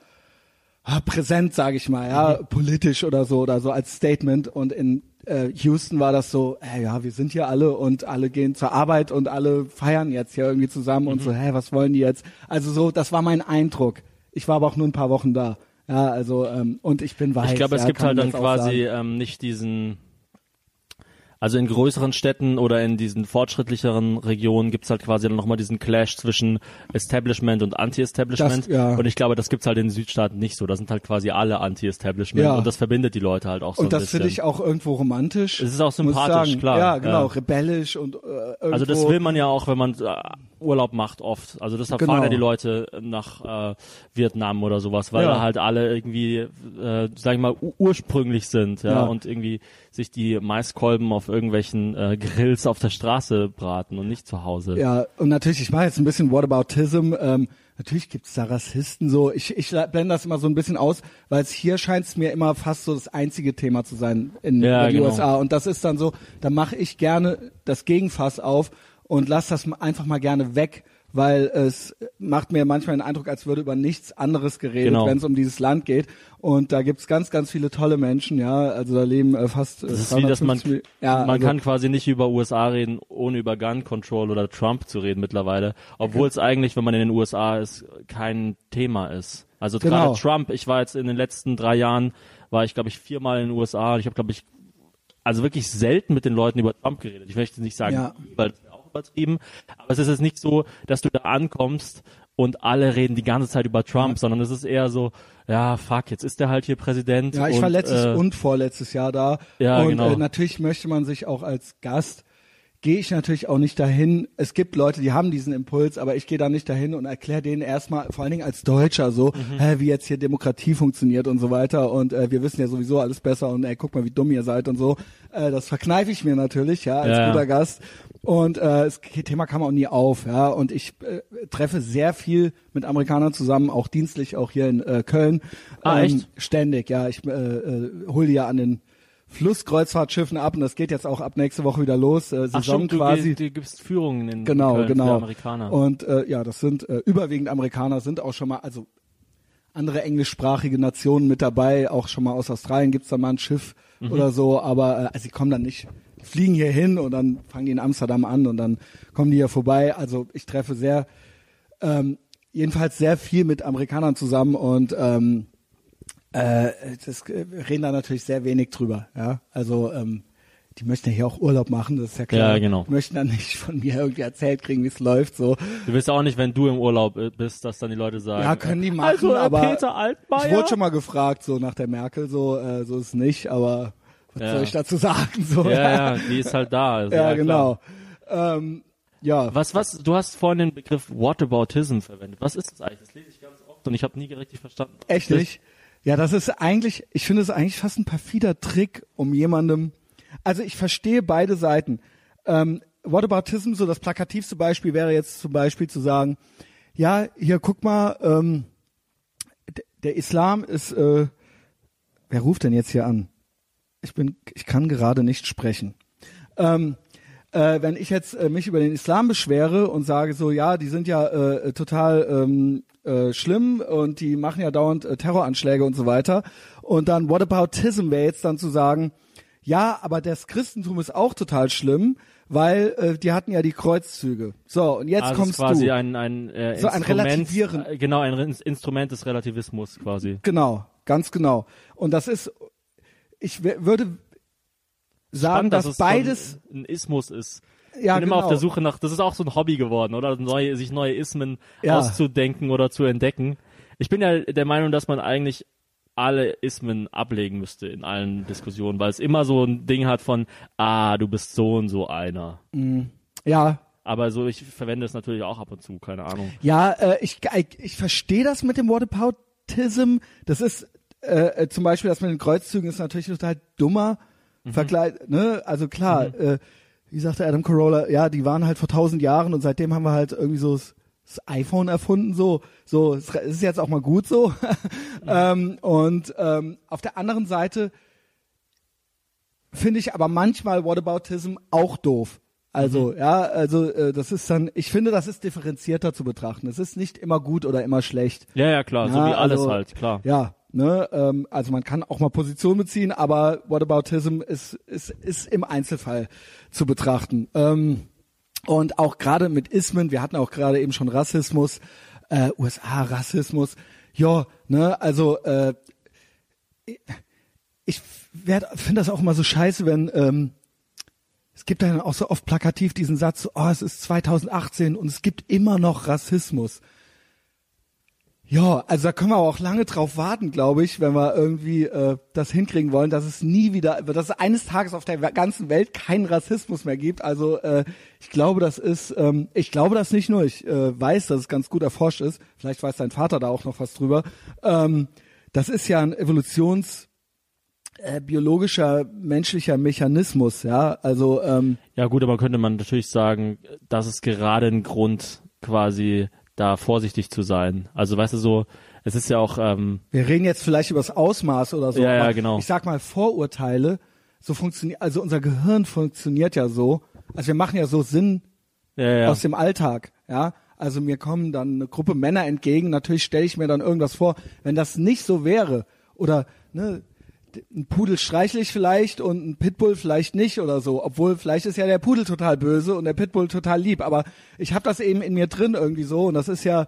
ah, präsent sage ich mal ja politisch oder so oder so als Statement. Und in äh, Houston war das so äh, ja wir sind hier alle und alle gehen zur Arbeit und alle feiern jetzt hier irgendwie zusammen und so hä was wollen die jetzt? Also so das war mein Eindruck. Ich war aber auch nur ein paar Wochen da. Ja also ähm, und ich bin weiß Ich glaube, es ja, gibt halt dann quasi ähm, nicht diesen. Also in größeren Städten oder in diesen fortschrittlicheren Regionen gibt's halt quasi dann nochmal diesen Clash zwischen Establishment und Anti-Establishment. Ja. Und ich glaube, das gibt's halt in den Südstaaten nicht so. Da sind halt quasi alle Anti-Establishment Ja. und das verbindet die Leute halt auch so und das finde ich auch irgendwo romantisch. Es ist auch sympathisch, klar. Ja, genau, Ja. rebellisch und äh, irgendwo. Also das will man ja auch, wenn man äh, Urlaub macht oft. Also deshalb Genau. fahren ja die Leute nach äh, Vietnam oder sowas, weil Ja. da halt alle irgendwie, äh, sag ich mal, ursprünglich sind, ja, Ja. und irgendwie sich die Maiskolben auf irgendwelchen äh, Grills auf der Straße braten und nicht zu Hause. Ja, und natürlich, ich mache jetzt ein bisschen Whataboutism. Ähm, natürlich gibt's da Rassisten so. Ich, ich blende das immer so ein bisschen aus, weil es hier scheint es mir immer fast so das einzige Thema zu sein in Ja, den genau. USA. Und das ist dann so, da mache ich gerne das Gegenfass auf und lass das einfach mal gerne weg. Weil es macht mir manchmal den Eindruck, als würde über nichts anderes geredet, Genau. wenn es um dieses Land geht. Und da gibt's ganz, ganz viele tolle Menschen, ja. Also da leben äh, fast. Das ist wie, dass man, ja, man also, kann quasi nicht über USA reden, ohne über Gun Control oder Trump zu reden mittlerweile, obwohl es eigentlich, wenn man in den USA ist, kein Thema ist. Also Genau. gerade Trump, ich war jetzt in den letzten drei Jahren, war ich glaube ich viermal in den USA und ich habe glaube ich, also wirklich selten mit den Leuten über Trump geredet. Ich möchte nicht sagen, Ja. weil übertrieben, aber es ist jetzt nicht so, dass du da ankommst und alle reden die ganze Zeit über Trump, sondern es ist eher so, ja, fuck, jetzt ist der halt hier Präsident. Ja, ich und, war letztes äh, und vorletztes Jahr da. Ja, und genau. äh, natürlich möchte man sich auch als Gast gehe ich natürlich auch nicht dahin. Es gibt Leute, die haben diesen Impuls, aber ich gehe da nicht dahin und erkläre denen erstmal, vor allen Dingen als Deutscher so, Mhm. hä, wie jetzt hier Demokratie funktioniert und so weiter. Und äh, wir wissen ja sowieso alles besser und ey, guck mal, wie dumm ihr seid und so. Äh, das verkneife ich mir natürlich, ja, als Ja, ja. guter Gast. Und äh, das Thema kam auch nie auf, ja. Und ich äh, treffe sehr viel mit Amerikanern zusammen, auch dienstlich, auch hier in äh, Köln. Ah, echt? Ständig, ja. Ich äh, äh, hole die ja an den Flusskreuzfahrtschiffen ab und das geht jetzt auch ab nächste Woche wieder los. Äh, Saison Ach stimmt, du, quasi. gehst- du gibst Führungen in Genau, Köln genau. für Amerikaner. Und äh, ja, das sind äh, überwiegend Amerikaner, sind auch schon mal, also andere englischsprachige Nationen mit dabei, auch schon mal aus Australien gibt's da mal ein Schiff Mhm. oder so, aber äh, also sie kommen dann nicht, fliegen hier hin und dann fangen die in Amsterdam an und dann kommen die hier vorbei. Also ich treffe sehr, ähm, jedenfalls sehr viel mit Amerikanern zusammen und ähm, äh, das äh, reden da natürlich sehr wenig drüber. Ja, also ähm, die möchten ja hier auch Urlaub machen, das ist ja klar. Ja, genau. Die möchten dann nicht von mir irgendwie erzählt kriegen, wie es läuft. So, Du willst auch nicht, wenn du im Urlaub äh, bist, dass dann die Leute sagen. ja, können die machen, also, äh, aber Peter Altmaier. ich wurde schon mal gefragt, so nach der Merkel, so äh, so ist es nicht, aber was Ja. soll ich dazu sagen? So, Ja, ja, die ist halt da. ist ja, klar. genau. Ähm, ja, Was, was, du hast vorhin den Begriff Whataboutism verwendet. Was ist das eigentlich? Das lese ich ganz oft und ich habe nie richtig verstanden. Echt nicht? Ja, das ist eigentlich, ich finde es eigentlich fast ein perfider Trick, um jemandem, also ich verstehe beide Seiten. Ähm, Whataboutism, so das plakativste Beispiel wäre jetzt zum Beispiel zu sagen, ja, hier guck mal, ähm, der Islam ist, äh, wer ruft denn jetzt hier an? Ich bin, ich kann gerade nicht sprechen. Ähm, äh, wenn ich jetzt äh, mich über den Islam beschwere und sage so, ja, die sind ja äh, total ähm, äh, schlimm und die machen ja dauernd äh, Terroranschläge und so weiter. Und dann Whataboutism wäre jetzt dann zu sagen, ja, aber das Christentum ist auch total schlimm, weil äh, die hatten ja die Kreuzzüge. So, und jetzt Also kommst quasi du. ein, ein, äh, So ein Relativieren. äh, Genau, ein Instrument des Relativismus quasi. Genau, ganz genau. Und das ist, ich würde sagen, Spannend, dass es beides, ein, Ismus ist. ja, Ich bin immer genau. auf der Suche nach, das ist auch so ein Hobby geworden, oder? Neue, sich neue Ismen Ja. auszudenken oder zu entdecken. Ich bin ja der Meinung, dass man eigentlich alle Ismen ablegen müsste in allen Diskussionen, weil es immer so ein Ding hat von, ah, du bist so und so einer. Ja, Aber so, ich verwende es natürlich auch ab und zu, keine Ahnung. Ja, äh, ich, ich, ich verstehe das mit dem Whataboutism. Das ist äh, äh, zum Beispiel das mit den Kreuzzügen ist natürlich total dummer Vergleich. Ne? Also klar, äh, wie sagte Adam Carolla, ja, die waren halt vor tausend Jahren und seitdem haben wir halt irgendwie so das, das iPhone erfunden. So, so es ist jetzt auch mal gut so. ähm, und ähm, auf der anderen Seite finde ich aber manchmal Whataboutism auch doof. Also, Mhm. ja, also äh, das ist dann, ich finde, das ist differenzierter zu betrachten. Es ist nicht immer gut oder immer schlecht. Ja, ja, klar, so Ja, wie alles also, halt, klar. Ja, ne, ähm, also man kann auch mal Position beziehen, aber Whataboutism ist, ist, ist im Einzelfall zu betrachten. Ähm, und auch gerade mit Ismen, wir hatten auch gerade eben schon Rassismus, äh, USA-Rassismus, ja, ne, also äh, ich finde das auch immer so scheiße, wenn ähm, es gibt dann auch so oft plakativ diesen Satz, oh, es ist 2018 und es gibt immer noch Rassismus. Ja, also da können wir auch lange drauf warten, glaube ich, wenn wir irgendwie äh, das hinkriegen wollen, dass es nie wieder, dass es eines Tages auf der ganzen Welt keinen Rassismus mehr gibt. Also äh, ich glaube, das ist, ähm, ich glaube das nicht nur, ich äh, weiß, dass es ganz gut erforscht ist. Vielleicht weiß dein Vater da auch noch was drüber. Ähm, das ist ja ein Evolutions äh, biologischer menschlicher Mechanismus, ja. Also ähm, Ja gut, aber könnte man natürlich sagen, das ist gerade ein Grund, quasi da vorsichtig zu sein. Also weißt du so, es ist ja auch, ähm, Wir reden jetzt vielleicht über das Ausmaß oder so. Ja, ja, aber genau. Ich sag mal Vorurteile, so funktioniert, also unser Gehirn funktioniert ja so. Also wir machen ja so Sinn ja, ja. aus dem Alltag, ja. Also mir kommen dann eine Gruppe Männer entgegen, natürlich stelle ich mir dann irgendwas vor. Wenn das nicht so wäre oder ne, ein Pudel streichle ich vielleicht und ein Pitbull vielleicht nicht oder so, obwohl vielleicht ist ja der Pudel total böse und der Pitbull total lieb, aber ich habe das eben in mir drin irgendwie so und das ist ja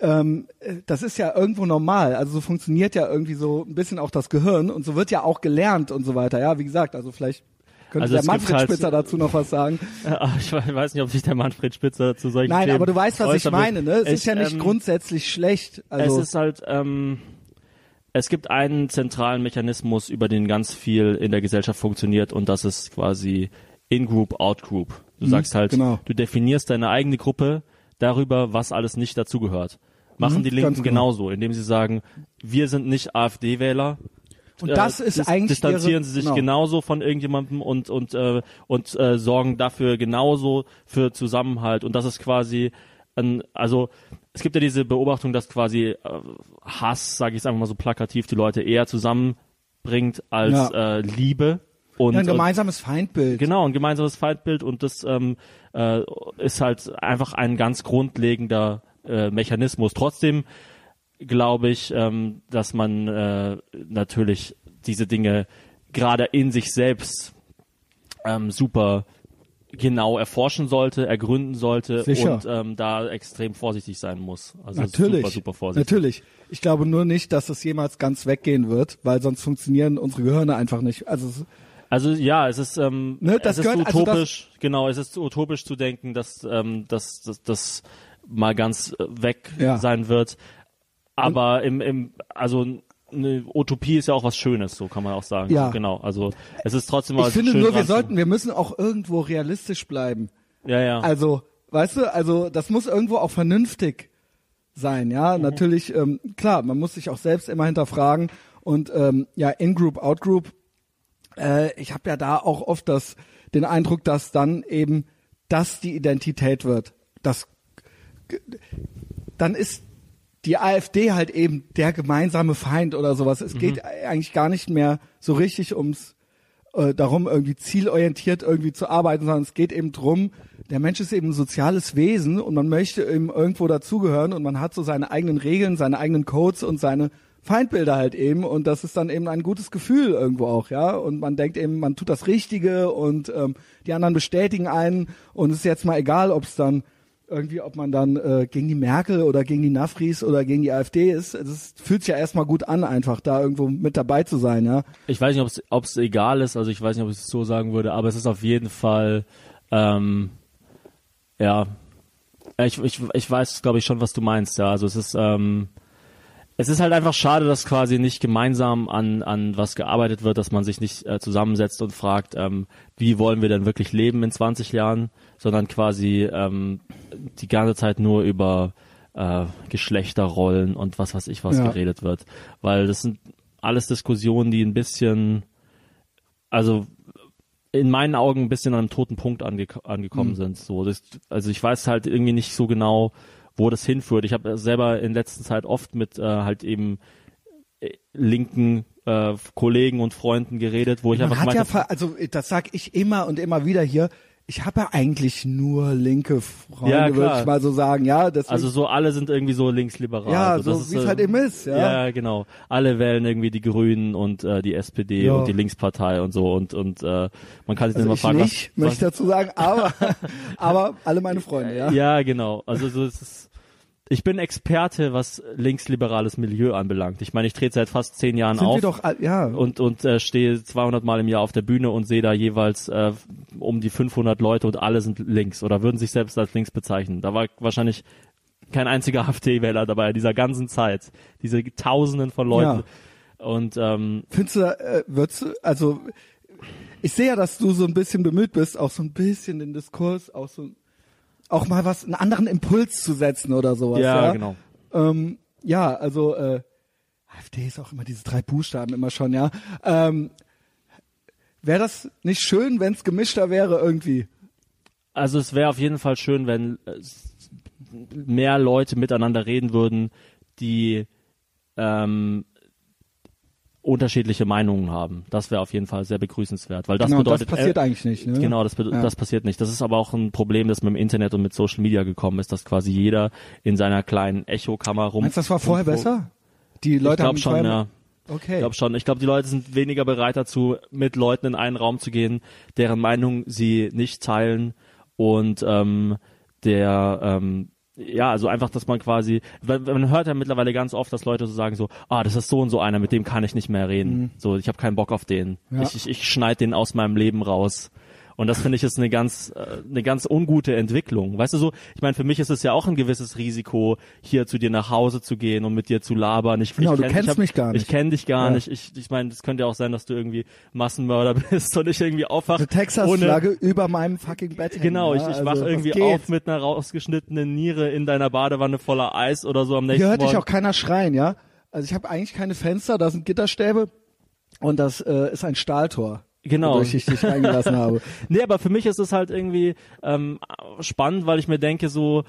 ähm, äh, das ist ja irgendwo normal. Also so funktioniert ja irgendwie so ein bisschen auch das Gehirn und so wird ja auch gelernt und so weiter. Ja, wie gesagt, also vielleicht könnte Also der es Manfred halt- Spitzer dazu noch was sagen. Ich weiß nicht, ob sich der Manfred Spitzer zu solchen Nein, Themen aber du weißt, was ich meine, ne? Es, ist ja nicht ähm, grundsätzlich schlecht. Also es ist halt, ähm, es gibt einen zentralen Mechanismus, über den ganz viel in der Gesellschaft funktioniert und das ist quasi In-Group, Out-Group. Du sagst halt, genau. du definierst deine eigene Gruppe darüber, was alles nicht dazugehört. Machen Mhm, die Linken genau. genauso, indem sie sagen, wir sind nicht AfD-Wähler Und das ist dis eigentlich distanzieren ihre- sie sich genau. genauso von irgendjemandem und und äh, und äh, sorgen dafür genauso für Zusammenhalt und das ist quasi ein, also es gibt ja diese Beobachtung, dass quasi äh, Hass, sage ich es einfach mal so plakativ, die Leute eher zusammenbringt als Ja. äh, Liebe und, Ja, ein und gemeinsames Feindbild. Genau, ein gemeinsames Feindbild und das ähm, äh, ist halt einfach ein ganz grundlegender äh, Mechanismus. Trotzdem glaube ich, ähm, dass man äh, natürlich diese Dinge gerade in sich selbst ähm, super genau erforschen sollte, ergründen sollte Sicher. und ähm, da extrem vorsichtig sein muss. Also Natürlich. super, super vorsichtig. Natürlich. Ich glaube nur nicht, dass es jemals ganz weggehen wird, weil sonst funktionieren unsere Gehirne einfach nicht. Also Also ja, es ist, ähm, Ne, es ist gehört- also utopisch, genau, es ist utopisch zu denken, dass ähm, dass das, das mal ganz äh, weg Ja. sein wird. Aber im, im, also eine Utopie ist ja auch was Schönes, so kann man auch sagen. Ja. Genau. Also es ist trotzdem mal ich finde nur, wir sollten, wir müssen auch irgendwo realistisch bleiben. Ja, ja. Also, weißt du, also das muss irgendwo auch vernünftig sein, ja. Mhm. Natürlich, ähm, klar, man muss sich auch selbst immer hinterfragen und ähm, ja, In-Group, Out-Group. Äh, ich habe ja da auch oft das, den Eindruck, dass dann eben das die Identität wird. Das, dann ist die AfD halt eben der gemeinsame Feind oder sowas. Es geht eigentlich gar nicht mehr so richtig ums äh, darum, irgendwie zielorientiert irgendwie zu arbeiten, sondern es geht eben drum, der Mensch ist eben ein soziales Wesen und man möchte eben irgendwo dazugehören und man hat so seine eigenen Regeln, seine eigenen Codes und seine Feindbilder halt eben und das ist dann eben ein gutes Gefühl irgendwo auch, ja. Und man denkt eben, man tut das Richtige und ähm, die anderen bestätigen einen und es ist jetzt mal egal, ob es dann irgendwie, ob man dann äh, gegen die Merkel oder gegen die Nafris oder gegen die AfD ist. Es fühlt sich ja erstmal gut an, einfach da irgendwo mit dabei zu sein, ja. Ich weiß nicht, ob es egal ist, also ich weiß nicht, ob ich es so sagen würde, aber es ist auf jeden Fall, ähm, ja, ich, ich, ich weiß, glaube ich, schon, was du meinst, ja. Also es ist, ähm, es ist halt einfach schade, dass quasi nicht gemeinsam an, an was gearbeitet wird, dass man sich nicht äh, zusammensetzt und fragt, ähm, wie wollen wir denn wirklich leben in 20 Jahren, sondern quasi ähm, die ganze Zeit nur über äh, Geschlechterrollen und was weiß ich was Ja. geredet wird. Weil das sind alles Diskussionen, die ein bisschen, also in meinen Augen ein bisschen an einem toten Punkt ange angekommen sind. So, das, also ich weiß halt irgendwie nicht so genau, wo das hinführt. Ich habe selber in letzter Zeit oft mit äh, halt eben äh, linken äh, Kollegen und Freunden geredet, wo ich Man einfach hat ja, also das sag ich immer und immer wieder hier. Ich habe ja eigentlich nur linke Freunde, Ja, würde ich mal so sagen. Ja, deswegen, also so alle sind irgendwie so linksliberal. Ja, also so wie es äh, halt eben ist, ja. Ja, genau. Alle wählen irgendwie die Grünen und äh, die SPD Ja. und die Linkspartei und so und und äh, man kann sich dann also immer ich fragen, nicht, was, möchte ich dazu sagen, aber, aber alle meine Freunde, ja. Ja, genau. Also so ist es. Ich bin Experte, was linksliberales Milieu anbelangt. Ich meine, ich trete seit fast zehn Jahren Sind auf wir doch, ja. und und äh, stehe 200 Mal im Jahr auf der Bühne und sehe da jeweils äh, um die 500 Leute und alle sind links oder würden sich selbst als links bezeichnen. Da war wahrscheinlich kein einziger AfD-Wähler dabei in dieser ganzen Zeit. Diese Tausenden von Leuten. Und ähm, Findest du, äh, würdest du, also ich sehe ja, dass du so ein bisschen bemüht bist, auch so ein bisschen den Diskurs, auch so auch mal was, einen anderen Impuls zu setzen oder sowas. Ja, ja, genau. Ähm, ja, also äh, AfD ist auch immer diese drei Buchstaben immer schon, ja. Ähm, Wäre das nicht schön, wenn es gemischter wäre irgendwie? Also es wäre auf jeden Fall schön, wenn äh, mehr Leute miteinander reden würden, die ähm, unterschiedliche Meinungen haben. Das wäre auf jeden Fall sehr begrüßenswert, weil das genau, bedeutet das passiert äh, eigentlich nicht. Ne? Genau, das, Ja. das passiert nicht. Das ist aber auch ein Problem, das mit dem Internet und mit Social Media gekommen ist, dass quasi jeder in seiner kleinen Echokammer rum. Meinst du, das war vorher besser? Die Ich Leute haben glaube schon, ja. Okay. Ich glaube schon. Ich glaube, die Leute sind weniger bereit dazu, mit Leuten in einen Raum zu gehen, deren Meinung sie nicht teilen und ähm, der ähm, ja, also einfach, dass man quasi, man hört ja mittlerweile ganz oft, dass Leute so sagen so, ah, das ist so und so einer, mit dem kann ich nicht mehr reden. So, ich habe keinen Bock auf den. Ja. Ich, ich, ich schneide den aus meinem Leben raus. Und das finde ich ist eine ganz, äh, eine ganz ungute Entwicklung. Weißt du so, ich meine, für mich ist es ja auch ein gewisses Risiko, hier zu dir nach Hause zu gehen und mit dir zu labern. Ich, Genau, ich du kenn- kennst ich hab, mich gar nicht. Ich kenne dich gar Ja. nicht. Ich, ich meine, es könnte ja auch sein, dass du irgendwie Massenmörder bist und ich irgendwie aufwach. Eine Texas-Flagge über meinem fucking Bett hängen, Genau, ich, ich Also, wach irgendwie auf mit einer rausgeschnittenen Niere in deiner Badewanne voller Eis oder so am nächsten Hier hört dich auch keiner schreien, ja? Also ich habe eigentlich keine Fenster, da sind Gitterstäbe. Und das äh, ist ein Stahltor. Genau. Wodurch ich dich reingelassen habe. Nee, aber für mich ist es halt irgendwie ähm, spannend, weil ich mir denke, so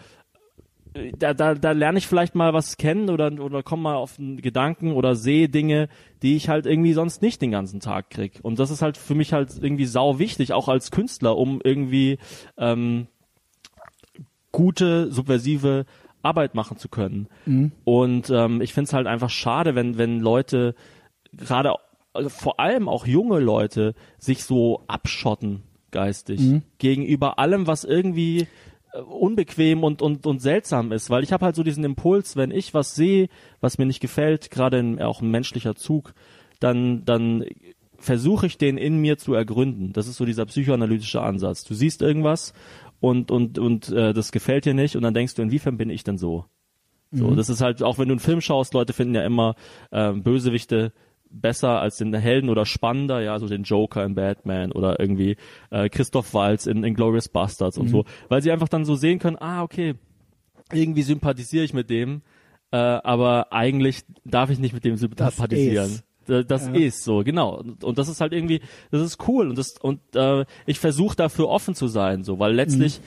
da, da, da lerne ich vielleicht mal was kennen oder, oder komme mal auf einen Gedanken oder sehe Dinge, die ich halt irgendwie sonst nicht den ganzen Tag krieg. Und das ist halt für mich halt irgendwie sau wichtig, auch als Künstler, um irgendwie ähm, gute, subversive Arbeit machen zu können. Und ähm, ich finde es halt einfach schade, wenn, wenn Leute, gerade also vor allem auch junge Leute, sich so abschotten geistig gegenüber allem, was irgendwie äh, unbequem und, und, und seltsam ist, weil ich habe halt so diesen Impuls, wenn ich was sehe, was mir nicht gefällt, gerade auch ein menschlicher Zug, dann, dann versuche ich den in mir zu ergründen. Das ist so dieser psychoanalytische Ansatz. Du siehst irgendwas und, und, und äh, das gefällt dir nicht und dann denkst du, inwiefern bin ich denn so? So, das ist halt, auch wenn du einen Film schaust, Leute finden ja immer äh, Bösewichte besser als den Helden oder spannender, ja, so den Joker in Batman oder irgendwie äh, Christoph Waltz in, in Glorious Bastards und so, weil sie einfach dann so sehen können, ah, okay, irgendwie sympathisiere ich mit dem, äh, aber eigentlich darf ich nicht mit dem sympathisieren. ist. D- Das Ja. ist so, genau. Und, das ist halt irgendwie, das ist cool und das und äh, ich versuche dafür offen zu sein, so, weil letztlich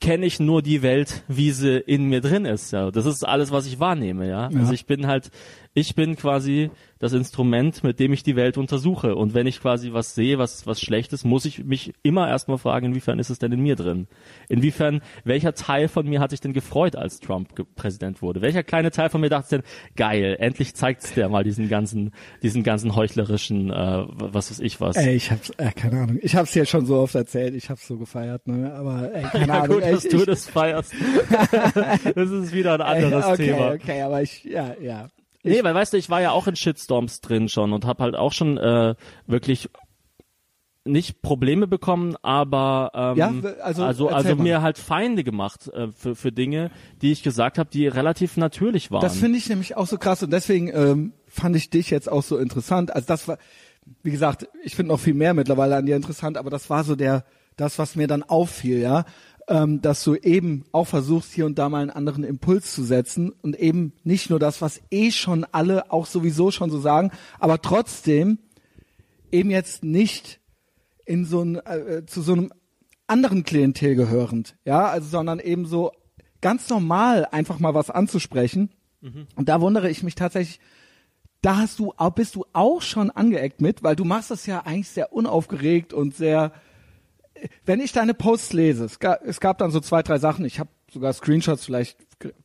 kenne ich nur die Welt, wie sie in mir drin ist. Ja, das ist alles, was ich wahrnehme. Ja, Ja. also ich bin halt, ich bin quasi das Instrument, mit dem ich die Welt untersuche. Und wenn ich quasi was sehe, was was schlecht ist, muss ich mich immer erstmal fragen, inwiefern ist es denn in mir drin? Inwiefern, welcher Teil von mir hat sich denn gefreut, als Trump Präsident wurde? Welcher kleine Teil von mir dachte denn, geil, endlich zeigt's der mal diesen ganzen, diesen ganzen heuchlerischen, äh, was weiß ich was. Ey, ich hab's, äh, keine Ahnung. Ich hab's dir schon so oft erzählt, ich hab's so gefeiert, ne? Aber ey, keine ja Ahnung. gut, ey, dass ich, du das feierst. das ist wieder ein anderes ey, okay, Thema. Okay, aber ich, ja, ja. Nee, weil weißt du, ich war ja auch in Shitstorms drin schon und habe halt auch schon äh, wirklich nicht Probleme bekommen, aber ähm, Ja, also also, also mal. mir halt Feinde gemacht äh, für, für Dinge, die ich gesagt habe, die relativ natürlich waren. Das finde ich nämlich auch so krass und deswegen ähm, fand ich dich jetzt auch so interessant. Also das war, wie gesagt, ich finde noch viel mehr mittlerweile an dir interessant, aber das war so der, das, was mir dann auffiel, ja, ähm, dass du eben auch versuchst, hier und da mal einen anderen Impuls zu setzen und eben nicht nur das, was eh schon alle auch sowieso schon so sagen, aber trotzdem eben jetzt nicht in so ein, äh, zu so einem anderen Klientel gehörend, ja, also sondern eben so ganz normal einfach mal was anzusprechen. Und da wundere ich mich tatsächlich, da hast du, bist du auch schon angeeckt mit, weil du machst das ja eigentlich sehr unaufgeregt und sehr, wenn ich deine Posts lese, es gab, es gab dann so zwei, drei Sachen, ich habe sogar Screenshots, vielleicht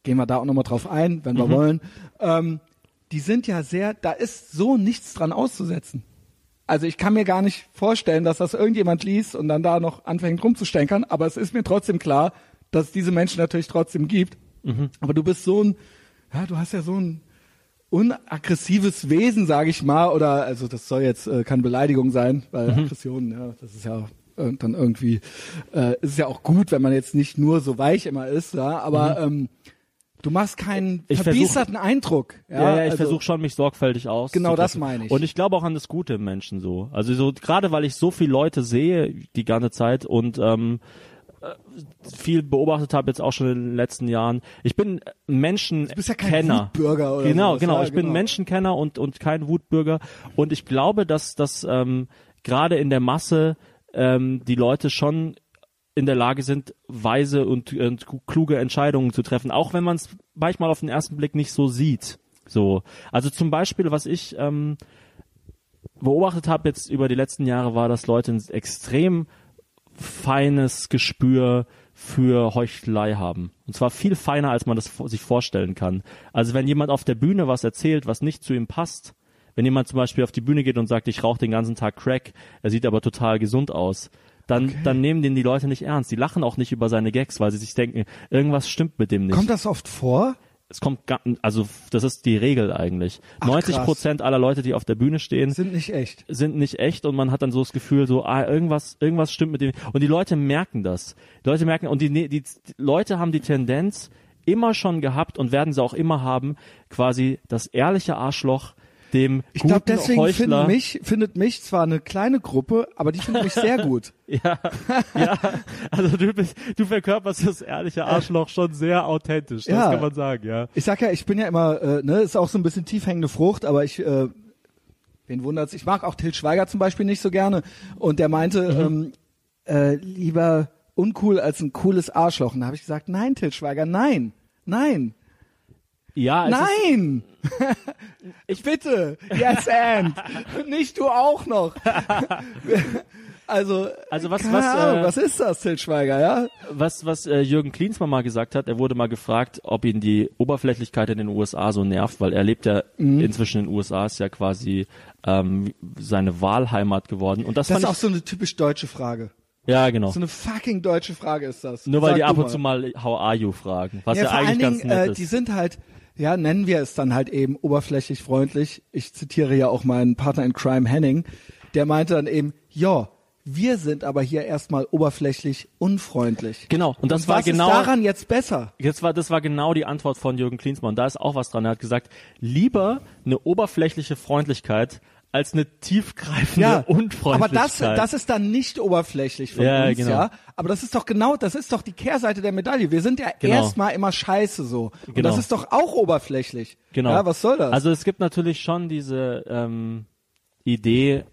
gehen wir da auch nochmal drauf ein, wenn wir wollen, ähm, die sind ja sehr, da ist so nichts dran auszusetzen. Also ich kann mir gar nicht vorstellen, dass das irgendjemand liest und dann da noch anfängt rumzustänkern, aber es ist mir trotzdem klar, dass es diese Menschen natürlich trotzdem gibt. Aber du bist so ein, ja, du hast ja so ein unaggressives Wesen, sage ich mal, oder also das soll jetzt äh, keine Beleidigung sein, weil Aggression, ja, das ist ja dann irgendwie, äh, ist ja auch gut, wenn man jetzt nicht nur so weich immer ist, ja, aber ähm, du machst keinen Ich versuch- verbiesterten Eindruck. Ja, Ja, ja, ich also, versuche schon, mich sorgfältig aus. Genau das meine ich. Und ich glaube auch an das Gute im Menschen so. Also so gerade weil ich so viele Leute sehe die ganze Zeit und ähm, äh, viel beobachtet habe jetzt auch schon in den letzten Jahren. Ich bin Menschenkenner. Du bist ja kein Wutbürger oder Genau, sowas, genau. ja, ich bin genau. Menschenkenner und und kein Wutbürger. Und ich glaube, dass dass ähm, gerade in der Masse ähm, die Leute schon in der Lage sind, weise und, und kluge Entscheidungen zu treffen, auch wenn man es manchmal auf den ersten Blick nicht so sieht. So, also zum Beispiel, was ich ähm, beobachtet habe jetzt über die letzten Jahre, war, dass Leute ein extrem feines Gespür für Heuchelei haben. Und zwar viel feiner, als man das sich vorstellen kann. Also wenn jemand auf der Bühne was erzählt, was nicht zu ihm passt, wenn jemand zum Beispiel auf die Bühne geht und sagt, ich rauche den ganzen Tag Crack, er sieht aber total gesund aus, dann, dann nehmen den die Leute nicht ernst. Die lachen auch nicht über seine Gags, weil sie sich denken, irgendwas stimmt mit dem nicht. Kommt das oft vor? es kommt, ga- also das ist die Regel eigentlich. Ach, 90 krass. Prozent aller Leute, die auf der Bühne stehen, Sind nicht echt. sind nicht echt und man hat dann so das Gefühl, so, ah, irgendwas, irgendwas stimmt mit dem. Und die Leute merken das. Die Leute merken, und die, die, die Leute haben die Tendenz immer schon gehabt und werden sie auch immer haben, quasi das ehrliche Arschloch dem Ich guten glaube, deswegen Heuchler. finden mich, findet mich zwar eine kleine Gruppe, aber die findet mich sehr gut. ja, ja, also du bist, du verkörperst das ehrliche Arschloch schon sehr authentisch, das Ja. kann man sagen, ja. Ich sag ja, ich bin ja immer, äh, ne, ist auch so ein bisschen tief hängende Frucht, aber ich äh, wen wundert's? Ich mag auch Till Schweiger zum Beispiel nicht so gerne. Und der meinte, ähm, äh, lieber uncool als ein cooles Arschloch. Und da habe ich gesagt, nein, Till Schweiger, nein, nein, Ja, es ist, nein. ich bitte, yes and. nicht du auch noch. also, Also was- was, Ahnung, äh, was ist das, Till Schweiger, ja? was, was äh, Jürgen Klinsmann mal gesagt hat, er wurde mal gefragt, ob ihn die Oberflächlichkeit in den USA so nervt, weil er lebt ja Mhm. inzwischen in den USA, ist ja quasi ähm, seine Wahlheimat geworden. Und das, Das ist auch so eine typisch deutsche Frage. ja genau. So eine fucking deutsche Frage ist das. Nur weil Sag die ab und zu mal How are you fragen, was ja, ja, eigentlich ganz nett äh, ist. die sind halt, ja, nennen wir es dann halt eben oberflächlich freundlich. Ich zitiere ja auch meinen Partner in Crime Henning, der meinte dann eben, ja, wir sind aber hier erstmal oberflächlich unfreundlich. Genau, und das Und war was genau ist daran jetzt besser? Jetzt war, das war genau die Antwort von Jürgen Klinsmann. Da ist auch was dran. Er hat gesagt, lieber eine oberflächliche Freundlichkeit als eine tiefgreifende Ja, aber Unfreundlichkeit. das, das ist dann nicht oberflächlich von Ja, uns, genau. ja. Aber das ist doch genau, das ist doch die Kehrseite der Medaille. Wir sind ja Genau. erstmal immer scheiße so. Und Genau. das ist doch auch oberflächlich. Genau. Ja, was soll das? Also es gibt natürlich schon diese ähm, Idee,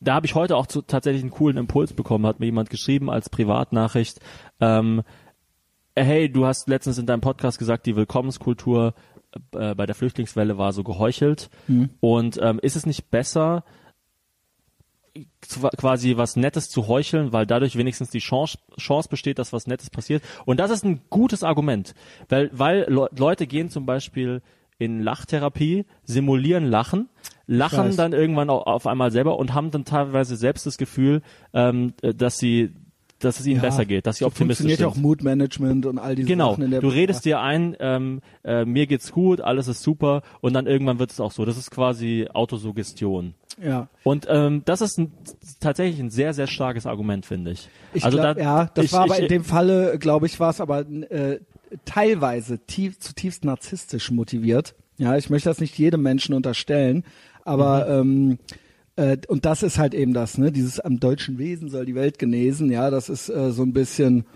da habe ich heute auch zu, tatsächlich einen coolen Impuls bekommen, hat mir jemand geschrieben als Privatnachricht, ähm, hey, du hast letztens in deinem Podcast gesagt, die Willkommenskultur äh, bei der Flüchtlingswelle war so geheuchelt. Mhm. Und ähm, ist es nicht besser, quasi was Nettes zu heucheln, weil dadurch wenigstens die Chance, Chance besteht, dass was Nettes passiert. Und das ist ein gutes Argument, weil, weil Le Leute gehen zum Beispiel in Lachtherapie, simulieren Lachen, lachen dann irgendwann au- auf einmal selber und haben dann teilweise selbst das Gefühl, ähm, dass sie dass es ihnen Ja, besser geht, dass sie so optimistisch funktioniert sind. ja auch Moodmanagement und all diese Genau, Sachen in der du redest dir ein, ähm, äh, mir geht's gut, alles ist super und dann irgendwann wird es auch so. Das ist quasi Autosuggestion. Ja. Und ähm, das ist ein, tatsächlich ein sehr, sehr starkes Argument, finde ich. Ich also glaub, da, ja, das ich, war aber ich, in dem Falle, glaube ich, war es aber äh, teilweise tief, zutiefst narzisstisch motiviert. Ja, ich möchte das nicht jedem Menschen unterstellen, aber Mhm. ähm, äh, und das ist halt eben das, ne? Dieses am deutschen Wesen soll die Welt genesen. Ja, das ist äh, so ein bisschen.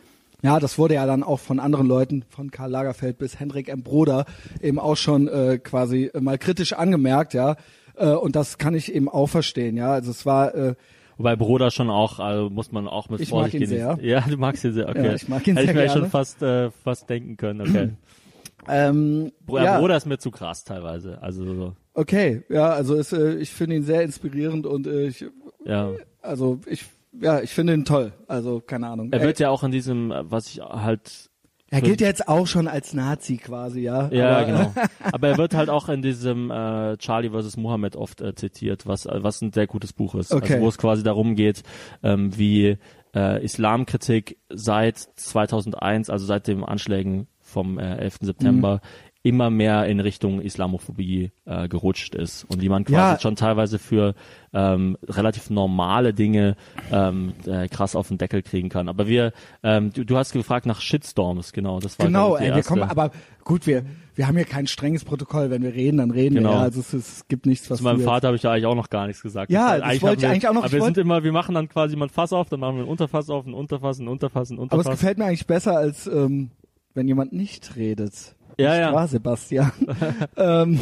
Ja, das wurde ja dann auch von anderen Leuten, von Karl Lagerfeld bis Hendrik M. Broder, eben auch schon äh, quasi mal kritisch angemerkt, ja. Äh, und das kann ich eben auch verstehen, ja. Also es war, äh, Wobei Bruder schon auch, also muss man auch mit Ich mag Vorsicht ihn genießen. sehr. Ja, du magst ihn sehr, okay. Ja, ich mag ihn Hätte sehr ich mir gerne. schon fast, äh, fast denken können, okay. ähm, Bro- ja. Bruder ist mir zu krass teilweise, also so, Okay, ja, also ist, äh, ich finde ihn sehr inspirierend und äh, ich, ja. also ich, ja, ich finde ihn toll. Also keine Ahnung. Er wird ja auch in diesem, äh, was ich halt er gilt ja jetzt auch schon als Nazi quasi, ja. Ja, Aber, genau. Aber er wird halt auch in diesem äh, Charlie vs. Mohammed oft äh, zitiert, was äh, was ein sehr gutes Buch ist. Okay. Also wo es quasi darum geht, ähm, wie äh, Islamkritik seit 2001, also seit den Anschlägen vom äh, 11. September, Mhm. Immer mehr in Richtung Islamophobie äh, gerutscht ist und wie man quasi Ja. schon teilweise für ähm, relativ normale Dinge ähm, äh, krass auf den Deckel kriegen kann. Aber wir, ähm, du, du hast gefragt nach Shitstorms, genau. Das war Genau, die ey, wir kommen, aber gut, wir, wir haben hier kein strenges Protokoll. Wenn wir reden, dann reden Genau. wir. Ja, also es, es gibt nichts, was Zu meinem Vater habe ich da eigentlich auch noch gar nichts gesagt. Ja, war- das eigentlich wollte ich eigentlich auch noch- Aber wir sind immer, wir machen dann quasi mal ein Fass auf, dann machen wir ein Unterfass auf, ein Unterfass, ein Unterfass, ein Aber Unterfass. es gefällt mir eigentlich besser, als ähm, wenn jemand nicht redet. Ja, ja. Wahr, Sebastian. ähm,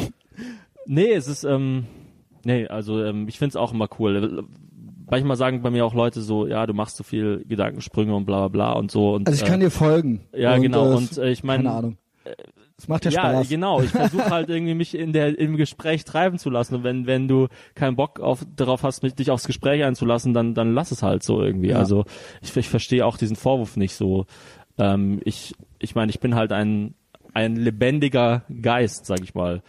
nee, es ist, ähm, nee, also ähm, ich find's auch immer cool. Manchmal sagen bei mir auch Leute so, ja, du machst so viel Gedankensprünge und bla bla bla und so. Und, also ich kann äh, dir folgen. Ja, und, genau. Äh, Und äh, ich meine, keine Ahnung. Es macht ja, Ja, Spaß. genau. Ich versuche halt irgendwie mich in der im Gespräch treiben zu lassen. Und wenn wenn du keinen Bock auf darauf hast, mich, dich aufs Gespräch einzulassen, dann dann lass es halt so irgendwie. Ja. Also ich, ich verstehe auch diesen Vorwurf nicht so. Ähm, ich ich meine, ich bin halt ein ein lebendiger Geist, sag ich mal.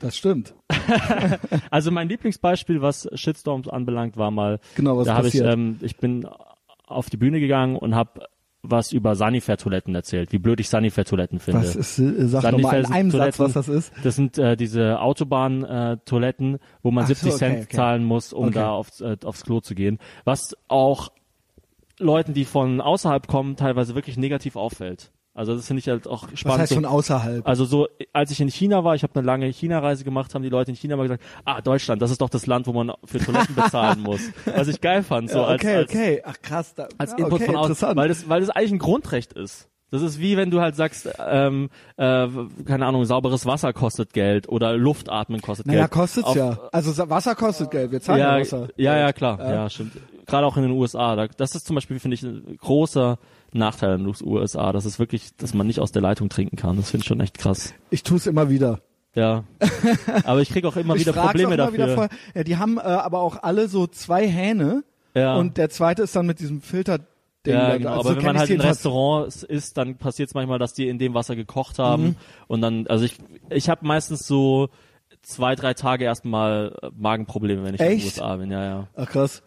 Das stimmt. Also mein Lieblingsbeispiel, was Shitstorms anbelangt, war mal, Genau, was da habe ich, ähm, ich bin auf die Bühne gegangen und habe was über Sanifair-Toiletten erzählt, wie blöd ich Sanifair-Toiletten finde. was ist, äh, sag nochmal in einem Satz, Toiletten. was das ist. Das sind äh, diese Autobahn-Toiletten, wo man Ach 70 so, okay, Cent okay. zahlen muss, um Okay. da aufs, äh, aufs Klo zu gehen. Was auch Leuten, die von außerhalb kommen, teilweise wirklich negativ auffällt. Also das finde ich halt auch Was spannend. heißt so- von außerhalb? also so, als ich in China war, ich habe eine lange China-Reise gemacht, haben die Leute in China mal gesagt, ah, Deutschland, das ist doch das Land, wo man für Toiletten bezahlen muss. Was ich geil fand, so Ja, als, okay, als, okay. Ach krass. Da, als Input okay, von außen, weil das, weil das eigentlich ein Grundrecht ist. Das ist wie wenn du halt sagst, ähm, äh, keine Ahnung, sauberes Wasser kostet Geld oder Luftatmen kostet Naja, Geld. kostet's Auf- ja. Also Wasser kostet Geld, wir zahlen ja, Ja, Wasser. ja, ja, klar, ja, stimmt. Gerade auch in den USA. Da, das ist zum Beispiel, finde ich, ein großer Nachteil in den USA. Das ist wirklich, dass man nicht aus der Leitung trinken kann. Das finde ich schon echt krass. Ich tu's immer wieder. Ja. Aber ich kriege auch immer wieder Probleme immer dafür. wieder. Ja, die haben äh, aber auch alle so zwei Hähne ja. und der zweite ist dann mit diesem Filter. Ja, genau. also aber so wenn man halt in. Restaurants ist, dann passiert es manchmal, dass die in dem Wasser gekocht haben Mhm. und dann, also ich, ich habe meistens so zwei, drei Tage erstmal äh, Magenprobleme, wenn ich in den Echt? USA bin. Ja, ja. Ach krass.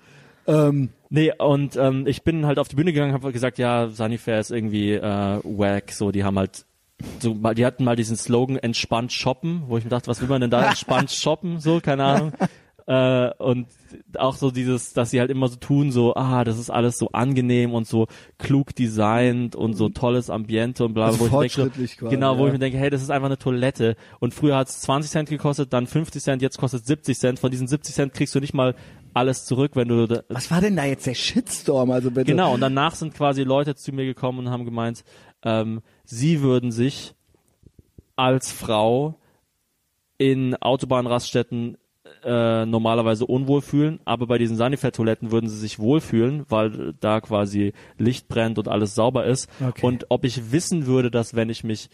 Ähm, Nee, und ähm, ich bin halt auf die Bühne gegangen, habe gesagt, ja, Sunnyfair ist irgendwie äh, wack, so die haben halt so mal die hatten mal diesen Slogan entspannt shoppen, wo ich mir dachte, was will man denn da entspannt shoppen, so keine Ahnung. Äh, und auch so dieses, dass sie halt immer so tun, so, ah, das ist alles so angenehm und so klug designt und so tolles Ambiente und bla, Also wo ich denke, quasi, genau, wo ja. ich mir denke, hey, das ist einfach eine Toilette und früher hat es 20 Cent gekostet, dann 50 Cent, jetzt kostet 70 Cent. Von diesen 70 Cent kriegst du nicht mal alles zurück, wenn du was war denn da jetzt der Shitstorm? Also bitte. Genau, und danach sind quasi Leute zu mir gekommen und haben gemeint, ähm, sie würden sich als Frau in Autobahnraststätten äh, normalerweise unwohl fühlen, aber bei diesen Sanifair-Toiletten würden sie sich wohlfühlen, weil da quasi Licht brennt und alles sauber ist. Okay. Und ob ich wissen würde, dass wenn ich mich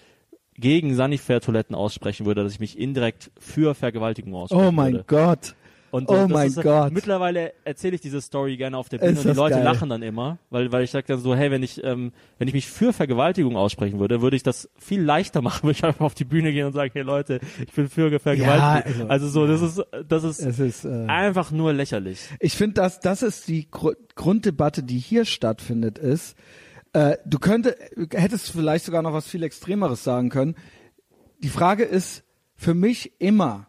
gegen Sanifair-Toiletten aussprechen würde, dass ich mich indirekt für Vergewaltigung aussprechen Oh mein würde. Gott. Und Oh das mein ist, Gott. Mittlerweile erzähle ich diese Story gerne auf der Bühne Ist und die das Leute geil. lachen dann immer, weil weil ich sage dann so, hey, wenn ich ähm, wenn ich mich für Vergewaltigung aussprechen würde, würde ich das viel leichter machen, würde ich einfach auf die Bühne gehen und sagen, hey Leute, ich bin für Vergewaltigung. Ja, also, so, das ist das ist Es ist, äh, einfach nur lächerlich. ich finde, dass das ist die Gru Grunddebatte, die hier stattfindet, ist, äh, du könnte, hättest vielleicht sogar noch was viel Extremeres sagen können. Die Frage ist für mich immer,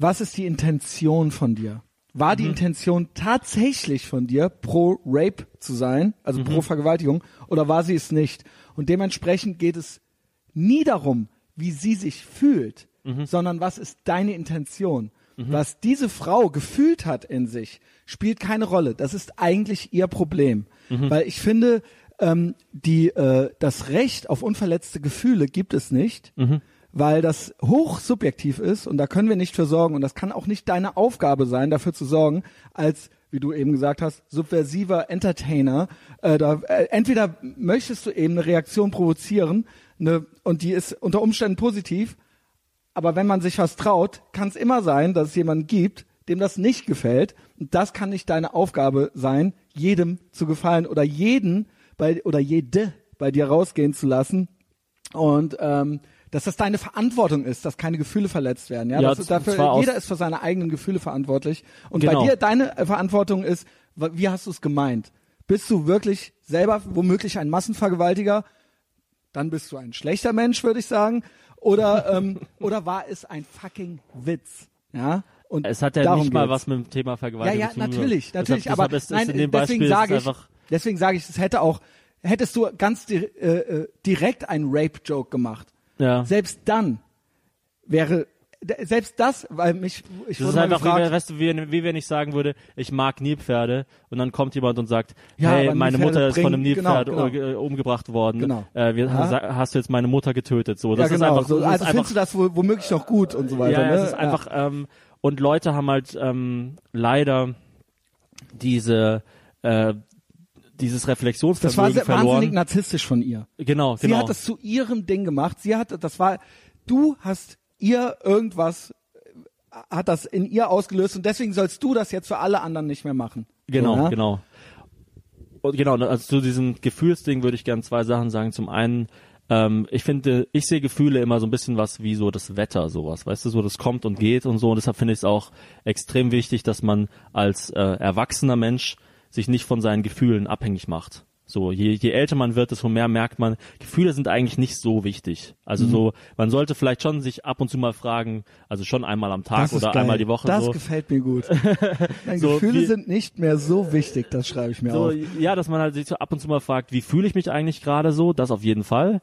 was ist die Intention von dir? War die Intention tatsächlich von dir, pro Rape zu sein, also pro Vergewaltigung, oder war sie es nicht? Und dementsprechend geht es nie darum, wie sie sich fühlt, sondern was ist deine Intention? Was diese Frau gefühlt hat in sich, spielt keine Rolle. Das ist eigentlich ihr Problem. Weil ich finde, ähm, die, äh, das Recht auf unverletzte Gefühle gibt es nicht, weil das hochsubjektiv ist und da können wir nicht für sorgen und das kann auch nicht deine Aufgabe sein, dafür zu sorgen, als wie du eben gesagt hast, subversiver Entertainer. Äh, da, äh, entweder möchtest du eben eine Reaktion provozieren eine, und die ist unter Umständen positiv, aber wenn man sich was traut, kann es immer sein, dass es jemanden gibt, dem das nicht gefällt. Und das kann nicht deine Aufgabe sein, jedem zu gefallen oder jeden bei, oder jede bei dir rausgehen zu lassen. Und ähm, dass das deine Verantwortung ist, dass keine Gefühle verletzt werden. Ja, Ja, das ist dafür, jeder ist für seine eigenen Gefühle verantwortlich. Und Genau. bei dir, deine äh, Verantwortung ist, wie hast du es gemeint? Bist du wirklich selber womöglich ein Massenvergewaltiger? Dann bist du ein schlechter Mensch, würde ich sagen. Oder, ähm, oder war es ein fucking Witz? Ja. Und Es hat ja nicht mal geht's. was mit dem Thema Ja, Vergewaltigung ja, zu tun. natürlich, Deshalb- natürlich. aber deshalb ist, nein, ist in dem deswegen Beispiel sage ich, deswegen sage ich, es hätte auch, hättest du ganz di äh, äh, direkt einen Rape-Joke gemacht. Ja. Selbst dann wäre, selbst das, weil mich, ich Das ist einfach, wie, gefragt, weißt du, wie, wie wenn ich sagen würde, ich mag Nilpferde und dann kommt jemand und sagt, Ja, hey, meine Nilpferde Mutter ist von einem bringen- Nilpferd genau, äh, umgebracht worden. Genau. Äh, wir, Ja. hast du jetzt meine Mutter getötet? So, das ja ist genau, einfach, so, also ist findest einfach, du das wo, womöglich noch gut und so weiter. ja, ne? es ist einfach, ähm, und Leute haben halt ähm, leider diese äh, dieses das war Reflexionsvermögen sehr, wahnsinnig verloren. narzisstisch von ihr. Genau, Sie genau. hat das zu ihrem Ding gemacht. Sie hat, das war, du hast ihr irgendwas, äh, hat das in ihr ausgelöst und deswegen sollst du das jetzt für alle anderen nicht mehr machen. Genau, ja? genau. Und genau, also zu diesem Gefühlsding würde ich gerne zwei Sachen sagen. Zum einen, ähm, ich finde, ich sehe Gefühle immer so ein bisschen was wie so das Wetter, sowas, weißt du, so das kommt und geht und so. Und deshalb finde ich es auch extrem wichtig, dass man als äh, erwachsener Mensch sich nicht von seinen Gefühlen abhängig macht. So, je, je älter man wird, desto mehr merkt man, Gefühle sind eigentlich nicht so wichtig. Also Mhm. so, man sollte vielleicht schon sich ab und zu mal fragen, also schon einmal am Tag oder geil. einmal die Woche Das so. gefällt mir gut. So, Gefühle wie- sind nicht mehr so wichtig, das schreibe ich mir So, auf. ja, dass man halt sich so ab und zu mal fragt, wie fühle ich mich eigentlich gerade so? Das auf jeden Fall.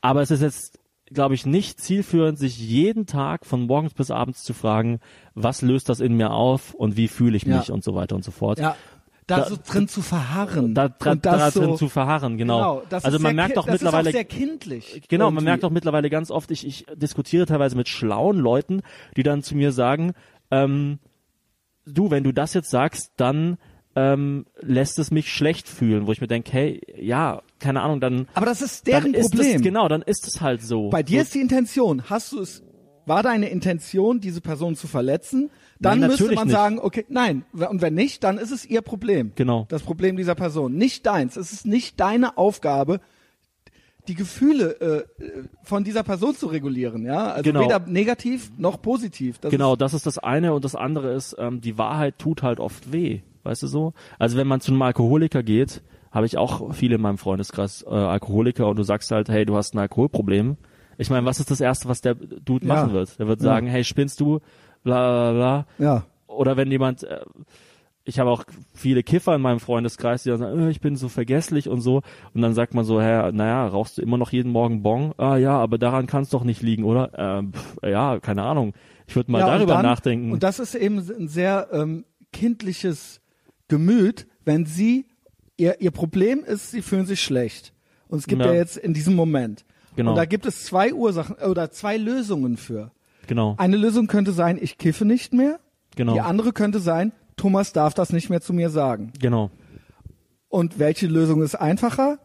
Aber es ist jetzt, glaube ich, nicht zielführend, sich jeden Tag von morgens bis abends zu fragen, was löst das in mir auf und wie fühle ich Ja. mich und so weiter und so fort. Ja, da, so drin zu verharren. Da, da, das da so, drin zu verharren, genau. Genau, das also ist man merkt das mittlerweile ist auch sehr kindlich. Genau, man irgendwie. merkt auch mittlerweile ganz oft, ich, ich diskutiere teilweise mit schlauen Leuten, die dann zu mir sagen, ähm, du, wenn du das jetzt sagst, dann ähm, lässt es mich schlecht fühlen, wo ich mir denke, hey, ja, keine Ahnung, dann, Aber das ist deren ist Problem. es, genau, dann ist es halt so. Bei dir so, ist die Intention, hast du es, war deine Intention, diese Person zu verletzen? Dann Nein, müsste man nicht. sagen, okay, nein. Und wenn nicht, dann ist es ihr Problem. Genau. Das Problem dieser Person. Nicht deins. Es ist nicht deine Aufgabe, die Gefühle äh, äh, von dieser Person zu regulieren, ja? Also Genau. weder negativ noch positiv. Das Genau, das ist das eine und das andere ist, ähm, die Wahrheit tut halt oft weh, weißt du so? Also wenn man zu einem Alkoholiker geht, habe ich auch viele in meinem Freundeskreis äh, Alkoholiker und du sagst halt, hey, du hast ein Alkoholproblem. Ich meine, was ist das Erste, was der Dude Ja. machen wird? Der wird Ja. sagen, hey, spinnst du? Bla bla bla. ja. Oder wenn jemand, äh, ich habe auch viele Kiffer in meinem Freundeskreis, die dann sagen, äh, ich bin so vergesslich und so. Und dann sagt man so, hä, naja, rauchst du immer noch jeden Morgen Bong? Ah ja, aber daran kann es doch nicht liegen, oder? Ähm, pff, ja, keine Ahnung. Ich würde mal ja, und darüber dann, nachdenken. Und das ist eben ein sehr ähm, kindliches Gemüt, wenn sie, ihr, ihr Problem ist, sie fühlen sich schlecht. Und es gibt ja, Ja. jetzt in diesem Moment. Genau. Und da gibt es zwei Ursachen oder zwei Lösungen für. genau, Eine Lösung könnte sein, ich kiffe nicht mehr. genau, Die andere könnte sein, Thomas darf das nicht mehr zu mir sagen. genau. Und welche Lösung ist einfacher?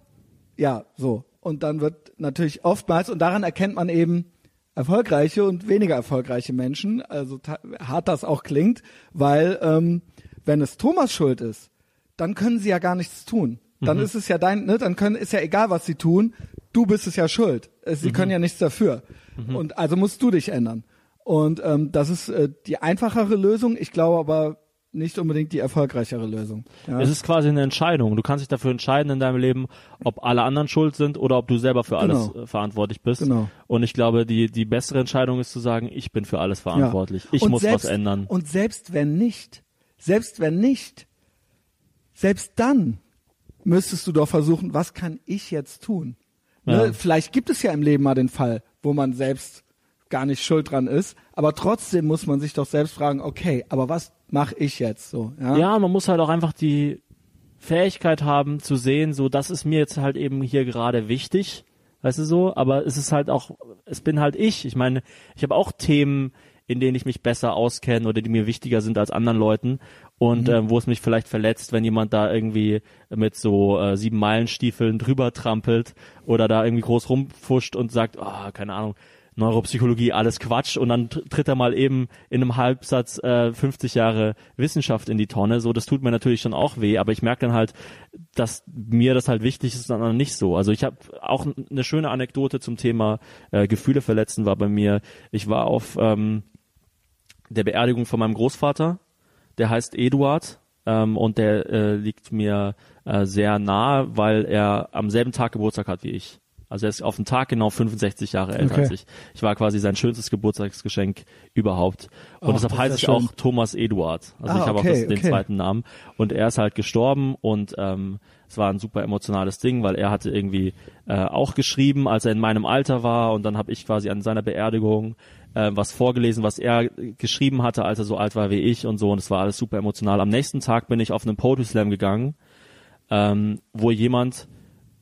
Ja, so. Und dann wird natürlich oftmals, und daran erkennt man eben erfolgreiche und weniger erfolgreiche Menschen, also hart das auch klingt, weil ähm, wenn es Thomas Schuld ist, dann können sie ja gar nichts tun. Dann ist es ja dein, ne, dann können, ist ja egal, was sie tun, du bist es ja schuld. Sie können ja nichts dafür. Und also musst du dich ändern. Und ähm, das ist äh, die einfachere Lösung. Ich glaube aber nicht unbedingt die erfolgreichere Lösung. Ja. Es ist quasi eine Entscheidung. Du kannst dich dafür entscheiden in deinem Leben, ob alle anderen schuld sind oder ob du selber für alles Genau. äh, verantwortlich bist. Genau. Und ich glaube, die, die bessere Entscheidung ist zu sagen, ich bin für alles verantwortlich. Ich Und muss selbst, was ändern. Und selbst wenn nicht, selbst wenn nicht, selbst dann müsstest du doch versuchen, was kann ich jetzt tun? Ja. Ne? Vielleicht gibt es ja im Leben mal den Fall, wo man selbst gar nicht schuld dran ist, aber trotzdem muss man sich doch selbst fragen, okay, aber was mache ich jetzt so? Ja, Ja, man muss halt auch einfach die Fähigkeit haben zu sehen, so das ist mir jetzt halt eben hier gerade wichtig, weißt du so, aber es ist halt auch, es bin halt ich. Ich meine, ich habe auch Themen, in denen ich mich besser auskenne oder die mir wichtiger sind als anderen Leuten und ähm, wo es mich vielleicht verletzt, wenn jemand da irgendwie mit so äh, sieben Meilenstiefeln drüber trampelt oder da irgendwie groß rumfuscht und sagt, ah, keine Ahnung, Neuropsychologie, alles Quatsch und dann tr- tritt er mal eben in einem Halbsatz äh, 50 Jahre Wissenschaft in die Tonne. So, das tut mir natürlich schon auch weh, aber ich merke dann halt, dass mir das halt wichtig ist, dann nicht so. Also ich habe auch eine schöne Anekdote zum Thema äh, Gefühle verletzen war bei mir. Ich war auf ähm, der Beerdigung von meinem Großvater, der heißt Eduard ähm, und der äh, liegt mir äh, sehr nahe, weil er am selben Tag Geburtstag hat wie ich. Also er ist auf den Tag genau 65 Jahre älter Okay. als ich. Ich war quasi sein schönstes Geburtstagsgeschenk überhaupt. Und Ach, deshalb heiße ich auch Thomas Eduard. Also Ah, ich habe okay, auch das, den okay. zweiten Namen. Und er ist halt gestorben und ähm, es war ein super emotionales Ding, weil er hatte irgendwie äh, auch geschrieben, als er in meinem Alter war und dann habe ich quasi an seiner Beerdigung äh, was vorgelesen, was er geschrieben hatte, als er so alt war wie ich und so und es war alles super emotional. Am nächsten Tag bin ich auf einen Poetry Slam gegangen, ähm, wo jemand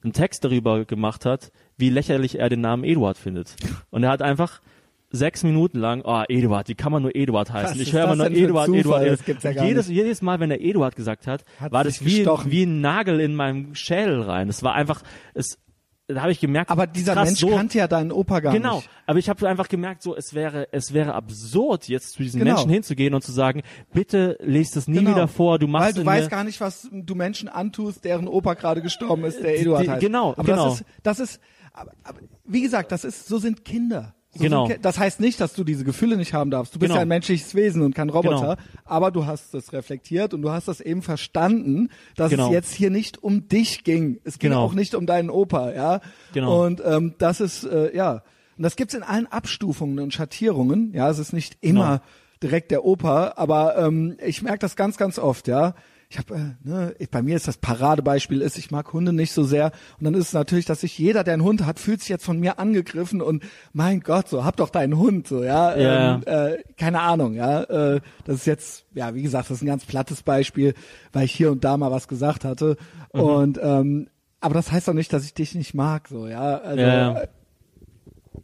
einen Text darüber gemacht hat, wie lächerlich er den Namen Eduard findet. Und er hat einfach sechs Minuten lang, oh, Eduard, wie kann man nur Eduard heißen? Was ich höre immer nur Eduard, Zufall? Eduard, Eduard. gibt's ja jedes, nicht. jedes Mal, wenn er Eduard gesagt hat, Hat war das wie, gestochen. wie ein Nagel in meinem Schädel rein. Das war einfach, es, da habe ich gemerkt, Aber dieser krass, Mensch so, kannte ja deinen Opa gar Genau, nicht. aber ich habe einfach gemerkt, so es wäre es wäre absurd jetzt zu diesen Genau. Menschen hinzugehen und zu sagen, bitte lest es nie Genau. wieder vor, du machst Weil du weißt gar nicht, was du Menschen antust, deren Opa gerade gestorben ist, der Eduard heißt. genau, aber genau. das ist, das ist, aber, aber, wie gesagt, das ist, so sind Kinder. So Genau. Das heißt nicht, dass du diese Gefühle nicht haben darfst. Du bist Genau. ja ein menschliches Wesen und kein Roboter. Genau. Aber du hast das reflektiert und du hast das eben verstanden, dass Genau. es jetzt hier nicht um dich ging. Es ging Genau. auch nicht um deinen Opa, ja. Genau. Und ähm, das ist, äh, ja. Und das gibt's in allen Abstufungen und Schattierungen. Ja, es ist nicht immer Genau. direkt der Opa, aber ähm, ich merke das ganz, ganz oft, ja. Ich habe, äh, ne, ich, bei mir ist das Paradebeispiel ist, ich mag Hunde nicht so sehr und dann ist es natürlich, dass sich jeder, der einen Hund hat, fühlt sich jetzt von mir angegriffen und mein Gott, so hab doch deinen Hund, so ja, Ja. Ähm, äh, keine Ahnung, ja, äh, das ist jetzt, ja, wie gesagt, das ist ein ganz plattes Beispiel, weil ich hier und da mal was gesagt hatte Mhm. und ähm, aber das heißt doch nicht, dass ich dich nicht mag, so ja, also Ja. äh,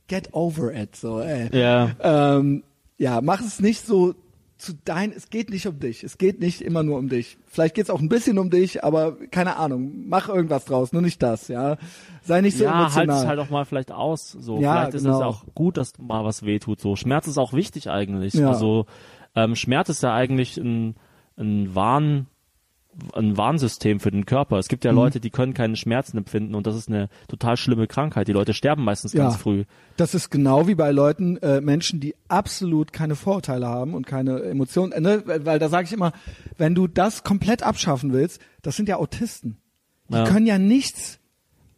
get over it, so ey. Ja. Ähm, ja, mach es nicht so zu dein, es geht nicht um dich. Es geht nicht immer nur um dich. Vielleicht geht es auch ein bisschen um dich, aber keine Ahnung, mach irgendwas draus, nur nicht das, ja. Sei nicht so ja, halt emotional. es halt auch mal vielleicht aus. So, Ja, vielleicht ist genau. es auch gut, dass mal was wehtut. So, Schmerz ist auch wichtig eigentlich. Ja. Also ähm, Schmerz ist ja eigentlich ein, ein Warn, ein Warnsystem für den Körper. Es Mhm. gibt ja Leute, die können keine Schmerzen empfinden und das ist eine total schlimme Krankheit. Die Leute sterben meistens Ja. ganz früh. Das ist genau wie bei Leuten, äh, Menschen, die absolut keine Vorurteile haben und keine Emotionen. Äh, ne? Weil, da sage ich immer, wenn du das komplett abschaffen willst, das sind ja Autisten. Die Ja. können ja nichts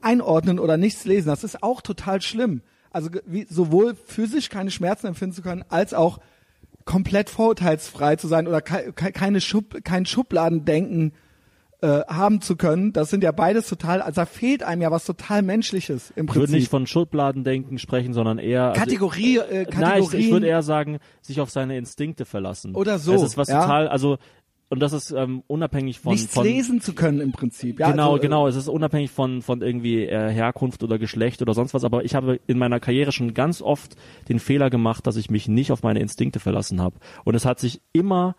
einordnen oder nichts lesen. Das ist auch total schlimm. Also wie, sowohl physisch keine Schmerzen empfinden zu können, als auch komplett vorurteilsfrei zu sein oder ke ke keine Schub kein Schubladendenken äh, haben zu können. Das sind ja beides total, also da fehlt einem ja was total Menschliches im Ich würde Prinzip. nicht von Schubladendenken sprechen, sondern eher also- Kategorie, äh, Nein, ich, Kategorien. ich würde eher sagen, sich auf seine Instinkte verlassen. Oder so, Das ist was ja. total, also und das ist ähm, unabhängig von nichts von lesen zu können im Prinzip. Ja, genau, also, äh, genau. Es ist unabhängig von von irgendwie äh, Herkunft oder Geschlecht oder sonst was. Aber ich habe in meiner Karriere schon ganz oft den Fehler gemacht, dass ich mich nicht auf meine Instinkte verlassen habe. Und es hat sich immer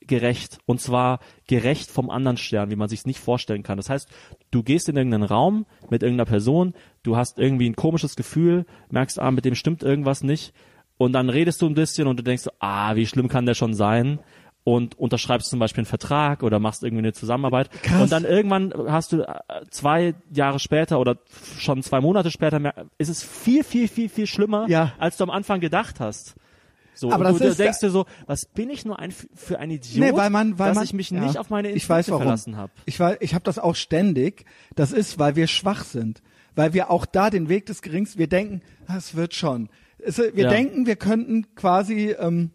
gerecht und zwar gerecht vom anderen Stern, wie man sich nicht vorstellen kann. Das heißt, du gehst in irgendeinen Raum mit irgendeiner Person, du hast irgendwie ein komisches Gefühl, merkst, ah, mit dem stimmt irgendwas nicht und dann redest du ein bisschen und du denkst, so, ah, wie schlimm kann der schon sein? Und unterschreibst zum Beispiel einen Vertrag oder machst irgendwie eine Zusammenarbeit. Krass. Und dann irgendwann hast du äh, zwei Jahre später oder schon zwei Monate später, mer- ist es viel, viel, viel, viel schlimmer, Ja. als du am Anfang gedacht hast. So, Aber das du, ist- denkst dir so, was bin ich nur ein für ein Idiot, Nee, weil man, weil dass man, ich mich ja, nicht auf meine ich Instinkte weiß, warum. verlassen habe. Ich weiß, ich habe das auch ständig. Das ist, weil wir schwach sind, weil wir auch da den Weg des Geringsten. Wir denken, "Ah, es wird schon. Es, wir Ja. denken, wir könnten quasi ähm,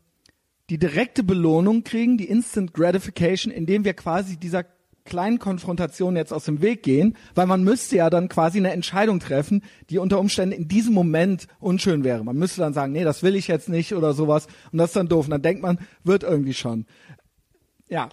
die direkte Belohnung kriegen, die Instant Gratification, indem wir quasi dieser kleinen Konfrontation jetzt aus dem Weg gehen, weil man müsste ja dann quasi eine Entscheidung treffen, die unter Umständen in diesem Moment unschön wäre. Man müsste dann sagen, nee, das will ich jetzt nicht oder sowas und das ist dann doof. Und dann denkt man, wird irgendwie schon. Ja,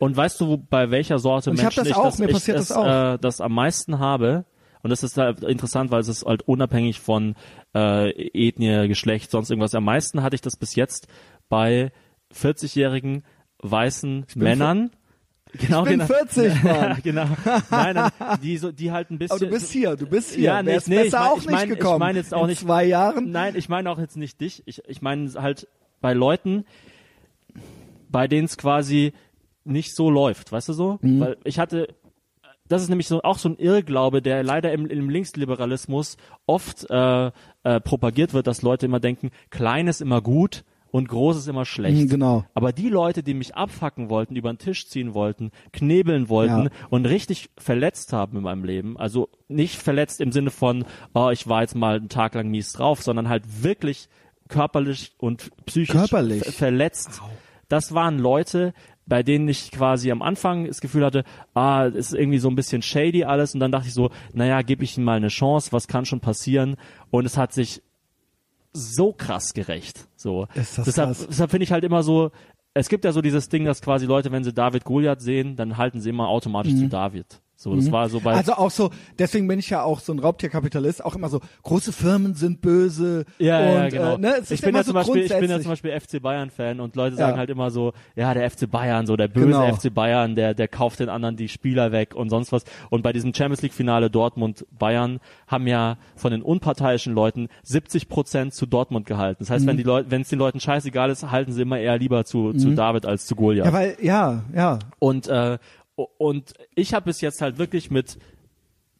Und weißt du, bei welcher Sorte Und ich Menschen das auch, mir ich passiert das, das auch. Äh, das am meisten habe? Und das ist halt interessant, weil es ist halt unabhängig von äh, Ethnie, Geschlecht, sonst irgendwas. Am meisten hatte ich das bis jetzt bei 40-jährigen weißen Männern. Genau, ich bin genau. 40, Mann. genau. Nein, nein, die so, die halt ein bisschen. Aber du bist hier, du bist hier. Ja, nee, Wär's nee, besser ich mein- auch ich nicht mein- ich gekommen. mein jetzt auch In nicht- zwei Jahren. Nein, ich meine auch jetzt nicht dich. Ich, ich meine halt bei Leuten, bei denen es quasi nicht so läuft, weißt du so? Mhm. Weil ich hatte, das ist nämlich so auch so ein Irrglaube, der leider im, im Linksliberalismus oft äh, äh, propagiert wird, dass Leute immer denken, klein ist immer gut und groß ist immer schlecht. Mhm, genau. Aber die Leute, die mich abfacken wollten, über den Tisch ziehen wollten, knebeln wollten Ja. und richtig verletzt haben in meinem Leben, also nicht verletzt im Sinne von, oh, ich war jetzt mal einen Tag lang mies drauf, sondern halt wirklich körperlich und psychisch Körperlich? ver- verletzt. Das waren Leute, bei denen ich quasi am Anfang das Gefühl hatte, ah, es ist irgendwie so ein bisschen shady alles und dann dachte ich so, naja, gebe ich ihm mal eine Chance, was kann schon passieren? Und es hat sich so krass gerecht. So. Deshalb krass. deshalb finde ich halt immer so, es gibt ja so dieses Ding, dass quasi Leute, wenn sie David Goliath sehen, dann halten sie immer automatisch zu David. So, das war so bei Mhm. Also auch so, deswegen bin ich ja auch so ein Raubtierkapitalist, auch immer so, große Firmen sind böse. Ja, und, ja, genau. Äh, ne, ich bin ja zum so Beispiel, ich bin ja zum Beispiel FC Bayern Fan und Leute sagen Ja. halt immer so, ja, der FC Bayern, so der böse Genau. FC Bayern, der, der kauft den anderen die Spieler weg und sonst was. Und bei diesem Champions League Finale Dortmund Bayern haben ja von den unparteiischen Leuten 70 Prozent zu Dortmund gehalten. Das Mhm. heißt, wenn die Leute, wenn es den Leuten scheißegal ist, halten sie immer eher lieber zu, zu David als zu Goliath. Mhm. Ja, weil, ja, ja. Und, äh, und ich habe bis jetzt halt wirklich mit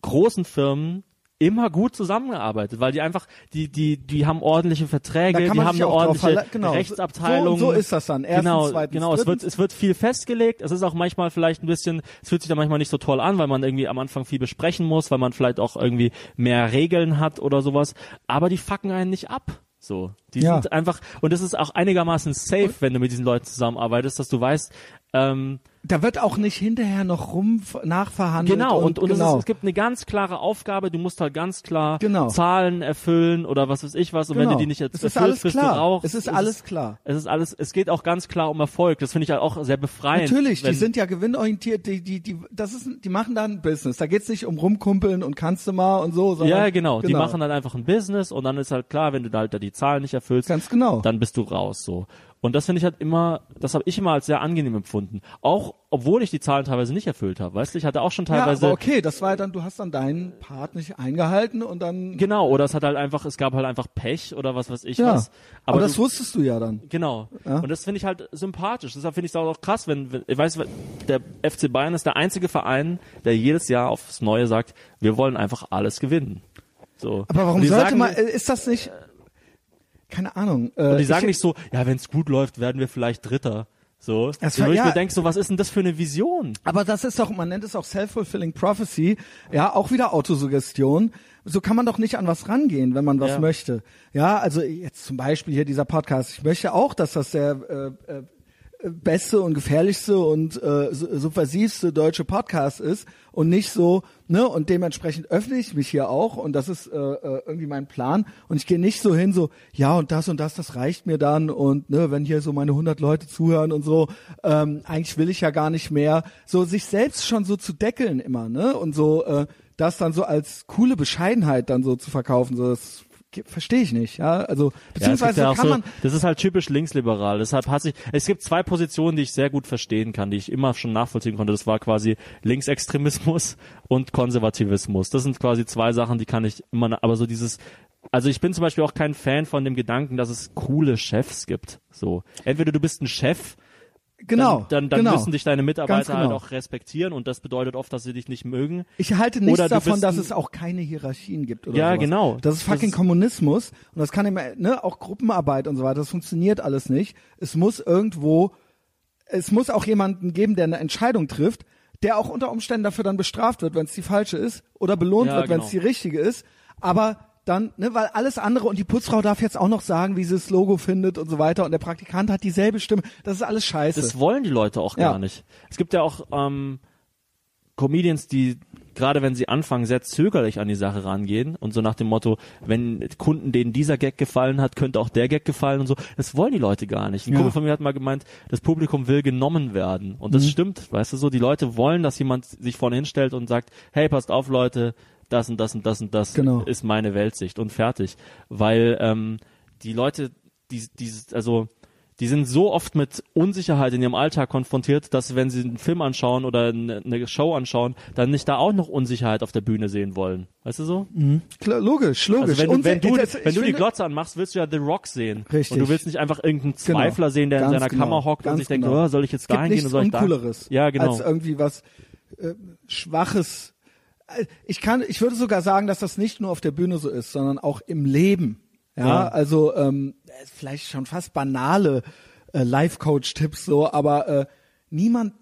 großen Firmen immer gut zusammengearbeitet, weil die einfach, die, die, die haben ordentliche Verträge, die haben eine ordentliche genau. Rechtsabteilung. So- so ist das dann. Erstens, genau, zweitens, genau. Es wird, es wird viel festgelegt. Es ist auch manchmal vielleicht ein bisschen, es fühlt sich da manchmal nicht so toll an, weil man irgendwie am Anfang viel besprechen muss, weil man vielleicht auch irgendwie mehr Regeln hat oder sowas. Aber die fucken einen nicht ab. So, die Ja. sind einfach und es ist auch einigermaßen safe, wenn du mit diesen Leuten zusammenarbeitest, dass du weißt, Ähm, Da wird auch nicht hinterher noch rum nachverhandelt. Genau, und, und, genau. Es, ist, es gibt eine ganz klare Aufgabe, du musst halt ganz klar Genau. Zahlen erfüllen oder was weiß ich was und wenn genau. du die nicht jetzt es ist erfüllst, alles bist klar. du raus. Es ist alles klar. Es ist alles, es geht auch ganz klar um Erfolg. Das finde ich halt auch sehr befreiend. Natürlich, wenn, die sind ja gewinnorientiert, die, die, die, das ist, die machen da ein Business. Da geht's nicht um rumkumpeln und kannst du mal und so, sondern Ja, genau, Die machen dann einfach ein Business und dann ist halt klar, wenn du da halt da die Zahlen nicht erfüllst, Ganz genau. dann bist du raus so. Und das finde ich halt immer, das habe ich immer als sehr angenehm empfunden. Auch obwohl ich die Zahlen teilweise nicht erfüllt habe. Weißt du, ich hatte auch schon ja, teilweise aber okay, das war ja dann, du hast dann deinen Part nicht eingehalten und dann, genau, oder es hat halt einfach, es gab halt einfach Pech oder was weiß ich ja. was. Aber, du, das wusstest du ja dann. Genau. Ja. Und das finde ich halt sympathisch. Deshalb finde ich es auch krass, wenn, wenn ich weiß, der FC Bayern ist der einzige Verein, der jedes Jahr aufs Neue sagt, wir wollen einfach alles gewinnen. So. Aber warum sollte sagen, man, ist das nicht, keine Ahnung. Äh, Und die sagen ich, nicht so, ja, wenn es gut läuft, werden wir vielleicht Dritter. So. Das Wo war- ich ja. mir denke, so, was ist denn das für eine Vision? Aber das ist doch, man nennt es auch Self-Fulfilling Prophecy, ja, auch wieder Autosuggestion. So kann man doch nicht an was rangehen, wenn man was Ja. möchte. Ja, also jetzt zum Beispiel hier dieser Podcast. Ich möchte auch, dass das der äh, äh, beste und gefährlichste und äh, su- subversivste deutsche Podcast ist und nicht so, ne, und dementsprechend öffne ich mich hier auch und das ist äh, äh, irgendwie mein Plan. Und ich gehe nicht so hin so, ja und das und das, das reicht mir dann und ne, wenn hier so meine 100 Leute zuhören und so, ähm, eigentlich will ich ja gar nicht mehr, so sich selbst schon so zu deckeln immer, ne, und so äh, das dann so als coole Bescheidenheit dann so zu verkaufen, so das verstehe ich nicht, ja, also Ja, beziehungsweise ja auch kann so, man das ist halt typisch linksliberal. Deshalb hat sich, es gibt zwei Positionen, die ich sehr gut verstehen kann, die ich immer schon nachvollziehen konnte. Das war quasi Linksextremismus und Konservativismus. Das sind quasi zwei Sachen, die kann ich immer, aber so dieses, also ich bin zum Beispiel auch kein Fan von dem Gedanken, dass es coole Chefs gibt. So. Entweder du bist ein Chef, genau, dann, dann, dann genau. müssen dich deine Mitarbeiter Ganz genau. halt auch respektieren und das bedeutet oft, dass sie dich nicht mögen. Ich halte nichts Oder davon, dass es auch keine Hierarchien gibt oder Ja, sowas. genau. Das ist Das fucking ist- Kommunismus und das kann immer, ne, auch Gruppenarbeit und so weiter, das funktioniert alles nicht. Es muss irgendwo, es muss auch jemanden geben, der eine Entscheidung trifft, der auch unter Umständen dafür dann bestraft wird, wenn es die falsche ist oder belohnt Ja, wird, wenn es genau. die richtige ist. Aber dann, ne, weil alles andere und die Putzfrau darf jetzt auch noch sagen, wie sie das Logo findet und so weiter und der Praktikant hat dieselbe Stimme. Das ist alles scheiße. Das wollen die Leute auch Ja. gar nicht. Es gibt ja auch ähm, Comedians, die gerade wenn sie anfangen, sehr zögerlich an die Sache rangehen und so nach dem Motto, wenn Kunden denen dieser Gag gefallen hat, könnte auch der Gag gefallen und so. Das wollen die Leute gar nicht. Ein Ja. Kumpel von mir hat mal gemeint, das Publikum will genommen werden. Und das stimmt, weißt du so, die Leute wollen, dass jemand sich vorne hinstellt und sagt, hey, passt auf Leute, das und das und das und das Genau. ist meine Weltsicht und fertig. Weil ähm, die Leute, die, die, also die sind so oft mit Unsicherheit in ihrem Alltag konfrontiert, dass wenn sie einen Film anschauen oder eine, Show anschauen, dann nicht da auch noch Unsicherheit auf der Bühne sehen wollen. Weißt du so? Klar, logisch, logisch. Also wenn du, Und wenn du, das- wenn du die Glotze anmachst, willst du ja The Rock sehen. Richtig. Und du willst nicht einfach irgendeinen Genau. Zweifler sehen, der in Ganz seiner genau. Kammer hockt und Ganz sich denkt, genau. oh, soll ich jetzt dahin gehen soll ich da? Ja, genau. als irgendwie was äh, Schwaches. Ich kann, ich würde sogar sagen, dass das nicht nur auf der Bühne so ist, sondern auch im Leben. Ja, Ja. also ähm, äh, vielleicht schon fast banale äh, Life-Coach-Tipps so, aber äh, niemand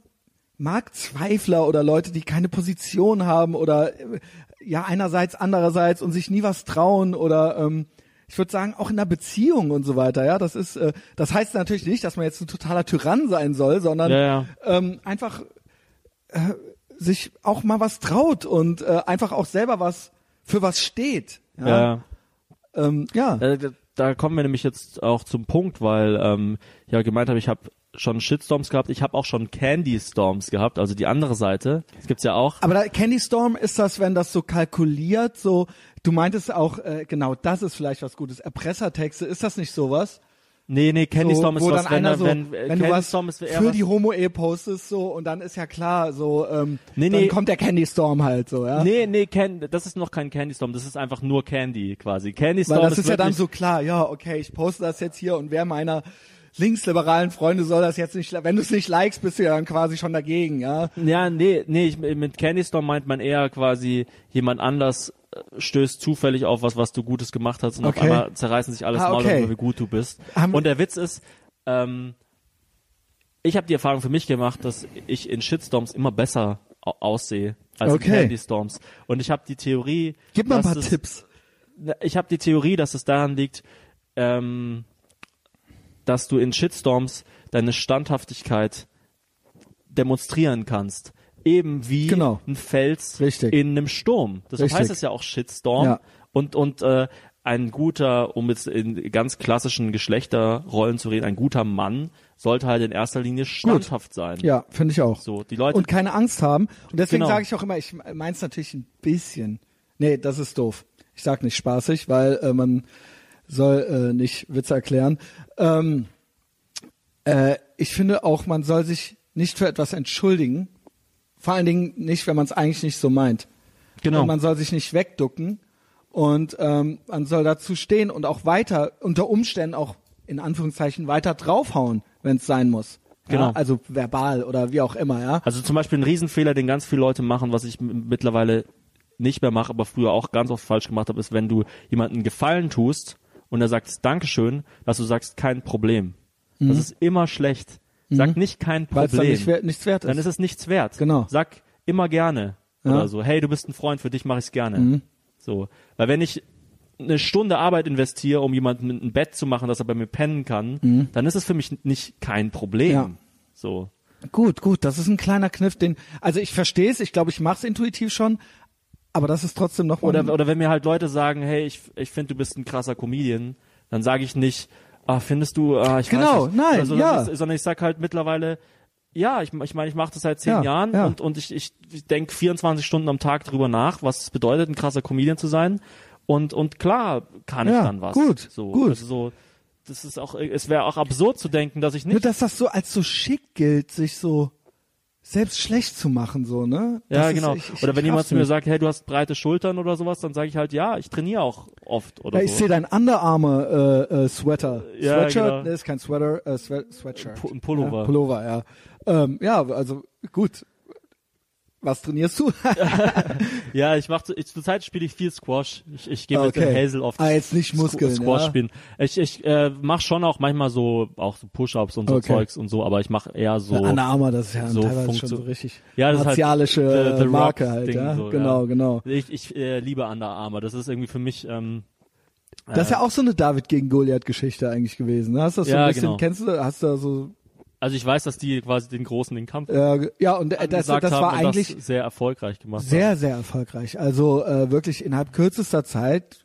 mag Zweifler oder Leute, die keine Position haben oder äh, ja einerseits, andererseits und sich nie was trauen oder ähm, ich würde sagen auch in einer Beziehung und so weiter. Ja, das ist, äh, das heißt natürlich nicht, dass man jetzt ein totaler Tyrann sein soll, sondern Ja, ja. Ähm, einfach äh, sich auch mal was traut und äh, einfach auch selber was für was steht. Ja, Ja. ähm, ja. Äh, da- da kommen wir nämlich jetzt auch zum Punkt, weil ähm, ja gemeint habe, ich habe schon Shitstorms gehabt, ich habe auch schon Candy Storms gehabt, also die andere Seite. Das gibt's ja auch. Aber da, Candy Storm ist das, wenn das so kalkuliert, so, du meintest auch, äh, genau, das ist vielleicht was Gutes. Erpressertexte, ist das nicht sowas? Nee, nee, Candy so, Storm ist was, wenn, so, wenn, wenn äh, du Candy was ist eher für was, die Homo-Ehe postest so und dann ist ja klar, so, ähm, Nee, dann nee. kommt der Candy Storm halt so, ja. Nee, nee, Can das ist noch kein Candy Storm, das ist einfach nur Candy quasi. Candy Weil Storm das ist ja dann so klar, ja, okay, ich poste das jetzt hier und wer meiner linksliberalen Freunde soll das jetzt nicht, wenn du es nicht likest, bist du ja dann quasi schon dagegen, ja. Ja, nee, nee, ich, mit Candy Storm meint man eher quasi jemand anders stößt zufällig auf was, was du Gutes gemacht hast und auf Okay. einmal zerreißen sich alles Ah, okay. darüber, wie gut du bist. Haben- und der Witz ist, ähm, ich habe die Erfahrung für mich gemacht, dass ich in Shitstorms immer besser au- aussehe als Okay. in Candy Storms. Und ich habe die Theorie, Gib mal ein paar es- Tipps. ich habe die Theorie, dass es daran liegt, ähm, dass du in Shitstorms deine Standhaftigkeit demonstrieren kannst. Eben wie Genau. ein Fels Richtig. in einem Sturm. Deshalb Richtig. heißt es ja auch Shitstorm. Ja. Und, und äh, ein guter, um jetzt in ganz klassischen Geschlechterrollen zu reden, ein guter Mann sollte halt in erster Linie standhaft sein. Ja, finde ich auch. So, die Leute. Und keine Angst haben. Und deswegen Genau. sage ich auch immer, ich meins natürlich ein bisschen. Nee, das ist doof. Ich sag nicht spaßig, weil äh, man soll äh, nicht Witze erklären. Ähm, äh, ich finde auch, man soll sich nicht für etwas entschuldigen. Vor allen Dingen nicht, wenn man es eigentlich nicht so meint. genau. Und man soll sich nicht wegducken und ähm, man soll dazu stehen und auch weiter, unter Umständen auch in Anführungszeichen weiter draufhauen, wenn es sein muss. Genau. Ja, also verbal oder wie auch immer, ja. Also zum Beispiel ein Riesenfehler, den ganz viele Leute machen, was ich mittlerweile nicht mehr mache, aber früher auch ganz oft falsch gemacht habe, ist, wenn du jemanden Gefallen tust und er sagt Dankeschön, dass du sagst, kein Problem. Das ist immer schlecht. Sag nicht kein Weil es dann Problem. nicht, nichts wert ist. dann ist es nichts wert. Genau. Sag immer gerne. Ja. Oder so, hey, du bist ein Freund, für dich mache ich's gerne. Mhm. So. Weil wenn ich eine Stunde Arbeit investiere, um jemanden ein Bett zu machen, dass er bei mir pennen kann, dann ist es für mich nicht kein Problem. Mhm. Ja. So. Gut, gut, das ist ein kleiner Kniff, den, also ich verstehe es, ich glaube, ich mache es intuitiv schon, aber das ist trotzdem noch Oder, oder wenn mir halt Leute sagen, hey, ich, ich finde, du bist ein krasser Comedian, dann sage ich nicht, ah, findest du, ah, ich Genau, weiß nicht. nein, also, ja. ich, sondern ich sag halt mittlerweile, ja, ich, ich meine, ich mache das seit zehn Ja, Jahren ja. und, und ich, ich, ich denke 24 Stunden am Tag drüber nach, was es bedeutet, ein krasser Comedian zu sein. Und, und klar kann ich Ja, dann was. gut, so, gut. Also so, das ist auch, es wäre auch absurd zu denken, dass ich nur nicht. dass das so als so schick gilt, sich so selbst schlecht zu machen, so, ne? Das ja, ist- genau. ich- ich oder wenn jemand zu mir sagt, hey, du hast breite Schultern oder sowas, dann sage ich halt, ja, ich trainiere auch oft oder Ja, ich so. sehe dein Under Armour äh, äh, Sweater. Ja, Sweatshirt, genau. nee, ist kein Sweater, äh, Swe Sweatshirt. Pu- ein Pullover. Ja, Pullover, ja. Ähm, ja, also gut. Was trainierst du? Ja, ich mache ich, zurzeit spiele ich viel Squash. Ich, ich gehe mit Okay. dem Hazel oft Ah, jetzt nicht Muskeln, Squash ja. spielen. Ich, ich äh, mache schon auch manchmal so auch so Push-ups und so Okay. Zeugs und so, aber ich mache eher so. Under Armour, das ist ja so teilweise schon funktio- so richtig Ja, das ist halt martialische the- the äh, Marke halt, Ding ja. so, genau, ja. genau. Ich, ich äh, liebe Under Armour. Das ist irgendwie für mich. Ähm, Das ist ja auch so eine David gegen Goliath Geschichte eigentlich gewesen. ne? Hast du das so Ja, ein bisschen, genau. kennst du, hast du da so, also ich weiß, dass die quasi den Großen den Kampf äh, ja, und äh, das, das war eigentlich das sehr erfolgreich gemacht. sehr, haben. sehr erfolgreich. Also äh, wirklich innerhalb kürzester Zeit,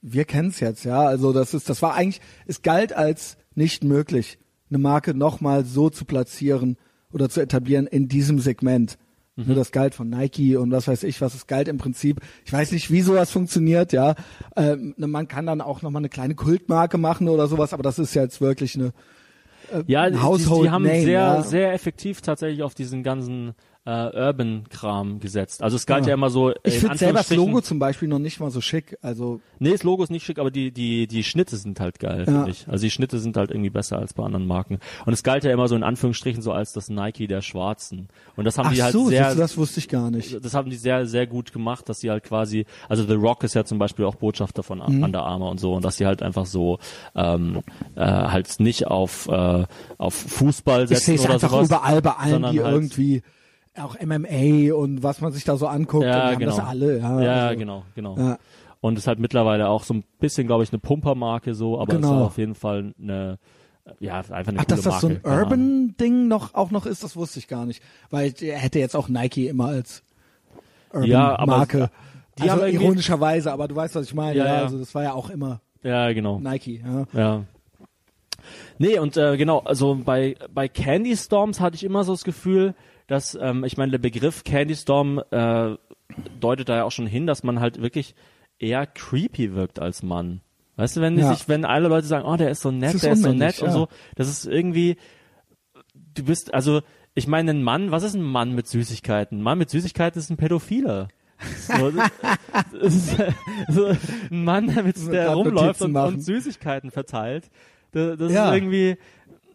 wir kennen es jetzt, ja. Also das ist, das war eigentlich, es galt als nicht möglich, eine Marke nochmal so zu platzieren oder zu etablieren in diesem Segment. Mhm. Nur das galt von Nike und was weiß ich was, es galt im Prinzip. Ich weiß nicht, wie sowas funktioniert, ja. Ähm, man kann dann auch nochmal eine kleine Kultmarke machen oder sowas, aber das ist ja jetzt wirklich eine Ja, ein die, Household die haben Name, sehr, ja. sehr effektiv tatsächlich auf diesen ganzen äh, Urban-Kram gesetzt. Also es galt ja, immer so. Ich in finde selber das Logo zum Beispiel noch nicht mal so schick. Also Nee, das Logo ist nicht schick, aber die, die, die Schnitte sind halt geil, Ja. finde ich. Also die Schnitte sind halt irgendwie besser als bei anderen Marken. Und es galt ja immer so in Anführungsstrichen so als das Nike der Schwarzen. Und das haben ach die halt so, sehr, das wusste ich gar nicht. das haben die sehr, sehr gut gemacht, dass sie halt quasi, also The Rock ist ja zum Beispiel auch Botschafter von Mhm. Under Armour und so, und dass sie halt einfach so ähm, äh, halt nicht auf äh, auf Fußball Ich setzen es oder einfach sowas, überall bei allen, die halt- irgendwie auch MMA und was man sich da so anguckt, und die Ja, haben genau. das alle. Ja, Ja, also, genau, genau. Ja. Und ist halt mittlerweile auch so ein bisschen, glaube ich, eine Pumpermarke so, aber Genau. ist auf jeden Fall eine, ja, einfach eine Ach, dass das so ein Ahnung. Urban-Ding noch auch noch ist, das wusste ich gar nicht. Weil er hätte jetzt auch Nike immer als Ja, Urban-Marke. die also ironischerweise, aber du weißt, was ich meine. Ja, Ja, ja. Also das war ja auch immer Ja, genau. Nike. Ja. Ja. Nee, und äh, genau, also bei, bei Candy Storms hatte ich immer so das Gefühl, dass, ähm, ich meine, der Begriff Candy Storm äh, deutet da ja auch schon hin, dass man halt wirklich eher creepy wirkt als Mann. Weißt du, wenn Ja. sich, wenn alle Leute sagen, oh, der ist so nett, ist der ist so nett und ja. so, das ist irgendwie, du bist, also, ich meine, ein Mann, was ist ein Mann mit Süßigkeiten? Ein Mann mit Süßigkeiten ist ein Pädophiler. So, so, ein Mann, der, mit, der rumläuft und, und Süßigkeiten verteilt. Das, das Ja. ist irgendwie,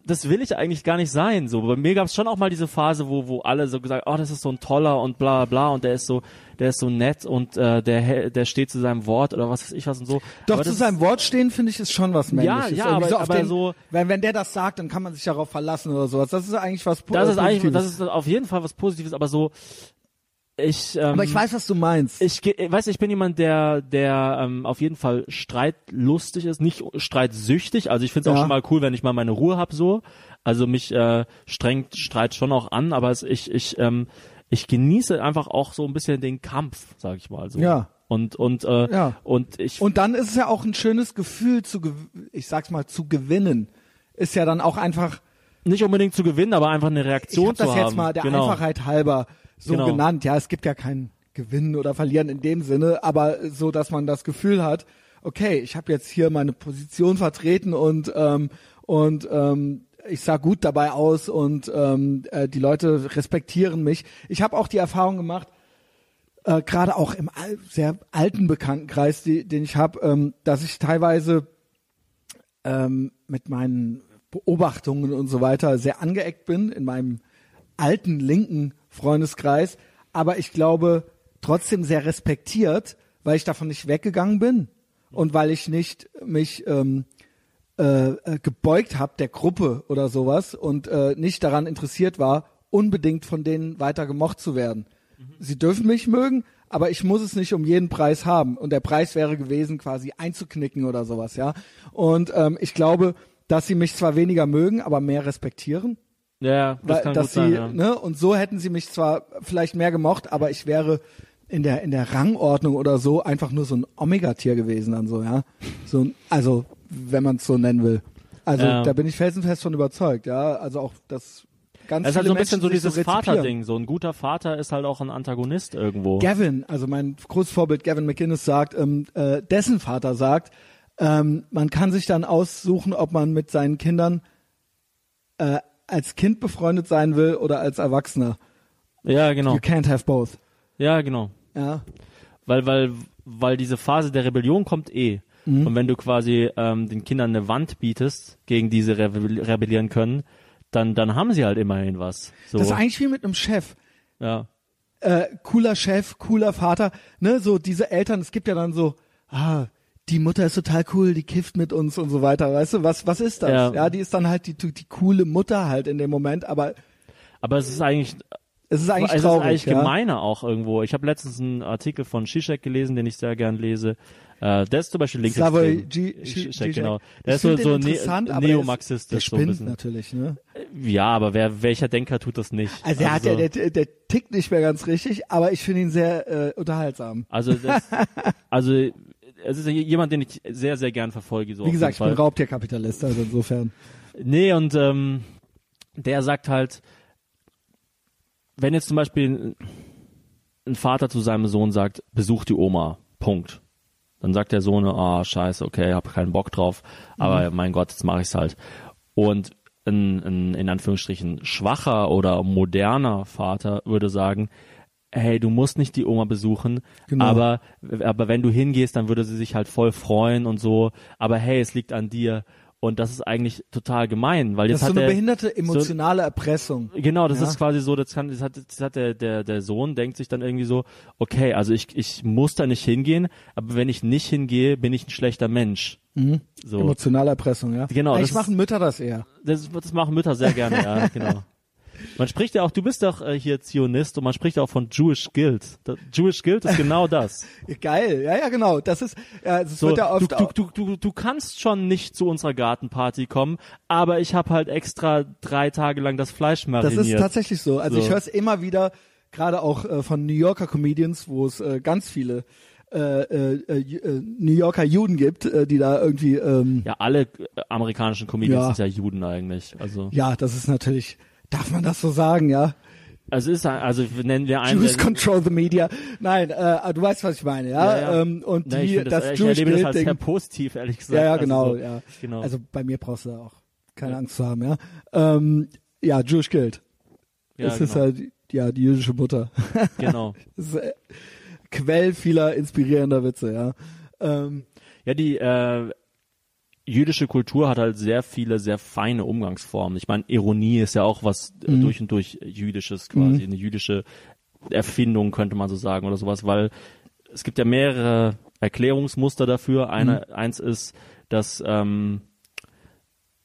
das will ich eigentlich gar nicht sein. So, bei mir gab es schon auch mal diese Phase, wo, wo alle so gesagt, oh, das ist so ein toller und bla bla und der ist so, der ist so nett und äh, der, der steht zu seinem Wort oder was weiß ich was und so. Doch Aber zu seinem Wort stehen, finde ich, ist schon was Männliches. ja, Irgendwie aber- so aber den, so- wenn, wenn der das sagt, dann kann man sich darauf verlassen oder sowas. Das ist eigentlich was das ist eigentlich, Positives. das ist auf jeden Fall was Positives, aber so, Ich, ähm, Aber ich weiß, was du meinst. ich ge- äh, weiß, ich bin jemand, der, der ähm, auf jeden Fall streitlustig ist, nicht streitsüchtig. Also ich finde es auch Ja. schon mal cool, wenn ich mal meine Ruhe hab so. Also mich äh, strengt Streit schon auch an, aber es, ich, ich, ähm, ich genieße einfach auch so ein bisschen den Kampf, sag ich mal so. Ja. Und und äh, Ja. und ich Und dann ist es ja auch ein schönes Gefühl zu, ich sag's mal, zu gewinnen. Ist ja dann auch einfach, nicht unbedingt zu gewinnen, aber einfach eine ich Reaktion habe das zu haben. jetzt mal der genau. Einfachheit halber so Genau. genannt. Ja, es gibt ja kein Gewinnen oder Verlieren in dem Sinne, aber so, dass man das Gefühl hat, okay, ich habe jetzt hier meine Position vertreten und ähm, und ähm, ich sah gut dabei aus und ähm, äh, die Leute respektieren mich. Ich habe auch die Erfahrung gemacht, äh, gerade auch im al sehr alten Bekanntenkreis, die, den ich habe, ähm, dass ich teilweise ähm, mit meinen Beobachtungen und so weiter sehr angeeckt bin in meinem alten linken Freundeskreis, aber ich glaube trotzdem sehr respektiert, weil ich davon nicht weggegangen bin und weil ich nicht mich ähm, äh, äh, gebeugt habe der Gruppe oder sowas und äh, nicht daran interessiert war, unbedingt von denen weiter gemocht zu werden. Sie dürfen mich mögen, aber ich muss es nicht um jeden Preis haben. Und der Preis wäre gewesen, quasi einzuknicken oder sowas, ja. Und ähm, ich glaube, dass sie mich zwar weniger mögen, aber mehr respektieren. Ja, das kann dass gut sein, sie, ja. ne, und so hätten sie mich zwar vielleicht mehr gemocht, aber ich wäre in der in der Rangordnung oder so einfach nur so ein Omega-Tier gewesen dann so, ja. So ein, also wenn man es so nennen will. Also Ja. da bin ich felsenfest von überzeugt, ja. Also auch das ganz Es ist halt so ein bisschen Menschen so dieses rezipieren. Vaterding. So ein guter Vater ist halt auch ein Antagonist irgendwo. Gavin, also mein großes Vorbild Gavin McInnes sagt, ähm, äh, dessen Vater sagt, ähm, man kann sich dann aussuchen, ob man mit seinen Kindern äh, als Kind befreundet sein will oder als Erwachsener. Ja, genau. You can't have both. Ja, genau. Ja. Weil, weil, weil diese Phase der Rebellion kommt eh. Mhm. Und wenn du quasi ähm, den Kindern eine Wand bietest, gegen die sie rebell rebellieren können, dann, dann haben sie halt immerhin was. So, Das ist eigentlich wie mit einem Chef. ja. Äh, cooler Chef, cooler Vater, ne, so diese Eltern, es gibt ja dann so, ah, die Mutter ist total cool, die kifft mit uns und so weiter, weißt du, was, was ist das? Ja. Ja, die ist dann halt die, die coole Mutter halt in dem Moment, aber Aber es ist eigentlich, es ist eigentlich es traurig. ist eigentlich ja? gemeiner auch irgendwo. Ich habe letztens einen Artikel von Zizek gelesen, den ich sehr gern lese. Äh, der ist zum Beispiel Slavoj linksextrem. G- Zizek, Zizek. genau. Der ist so, so ne aber der neomarxistisch so ein bisschen. natürlich, ne? Ja, aber wer, welcher Denker tut das nicht? Also er hat so- ja, der, der, der tickt nicht mehr ganz richtig, aber ich finde ihn sehr äh, unterhaltsam. Also, das, also es ist jemand, den ich sehr, sehr gern verfolge. So Wie gesagt, ich bin. Raubtierkapitalist, also insofern. Nee, und ähm, der sagt halt, wenn jetzt zum Beispiel ein, Vater zu seinem Sohn sagt, besuch die Oma, Punkt. Dann sagt der Sohn, ah, scheiße, okay, hab keinen Bock drauf, aber mein Gott, jetzt mache ich's halt. Und ein, ein, in Anführungsstrichen schwacher oder moderner Vater würde sagen, hey, du musst nicht die Oma besuchen, Genau. aber, aber wenn du hingehst, dann würde sie sich halt voll freuen und so, aber hey, es liegt an dir. Und das ist eigentlich total gemein, weil Das jetzt ist so hat eine der, behinderte emotionale Erpressung. Genau, das Ja. ist quasi so, das, kann, das hat, das hat der, der, der Sohn denkt sich dann irgendwie so, okay, also ich, ich muss da nicht hingehen, aber wenn ich nicht hingehe, bin ich ein schlechter Mensch. So, Emotionale Erpressung, ja. Genau, Eigentlich das ist- machen Mütter das eher. das, das machen Mütter sehr gerne, ja, genau. Man spricht ja auch, du bist doch äh, hier Zionist und man spricht auch von Jewish Guild. Das, Jewish Guild ist genau das. Geil, ja, ja, genau. Das ist, ja, es So, wird ja du, oft. du, du, du, du kannst schon nicht zu unserer Gartenparty kommen, aber ich habe halt extra drei Tage lang das Fleisch das mariniert. ist tatsächlich so. Also So. ich höre es immer wieder, gerade auch äh, von New Yorker Comedians, wo es äh, ganz viele äh, äh, äh, New Yorker Juden gibt, äh, die da irgendwie, ähm, Ja, alle äh, amerikanischen Comedians Ja. sind ja Juden eigentlich. Also, ja, das ist natürlich, darf man das so sagen, ja? also ist also nennen wir einen. Jews control the media. Nein, äh, du weißt, was ich meine, ja? Ja, ja. Ähm, und die, find das, das ich Jewish das als sehr positiv, ehrlich gesagt. Ja, ja, Also genau, so, ja. genau. Also bei mir brauchst du auch keine Angst zu haben, ja? Ähm, ja, Jewish Guild. ja, es ist genau. halt, ja, die jüdische Mutter. genau. Das ist äh, Quell vieler inspirierender Witze, ja. Ähm, Ja, die äh, jüdische Kultur hat halt sehr viele, sehr feine Umgangsformen. Ich meine, Ironie ist ja auch was äh, Mhm. durch und durch jüdisches quasi, eine jüdische Erfindung könnte man so sagen oder sowas, weil es gibt ja mehrere Erklärungsmuster dafür. Eine, eins ist, dass ähm,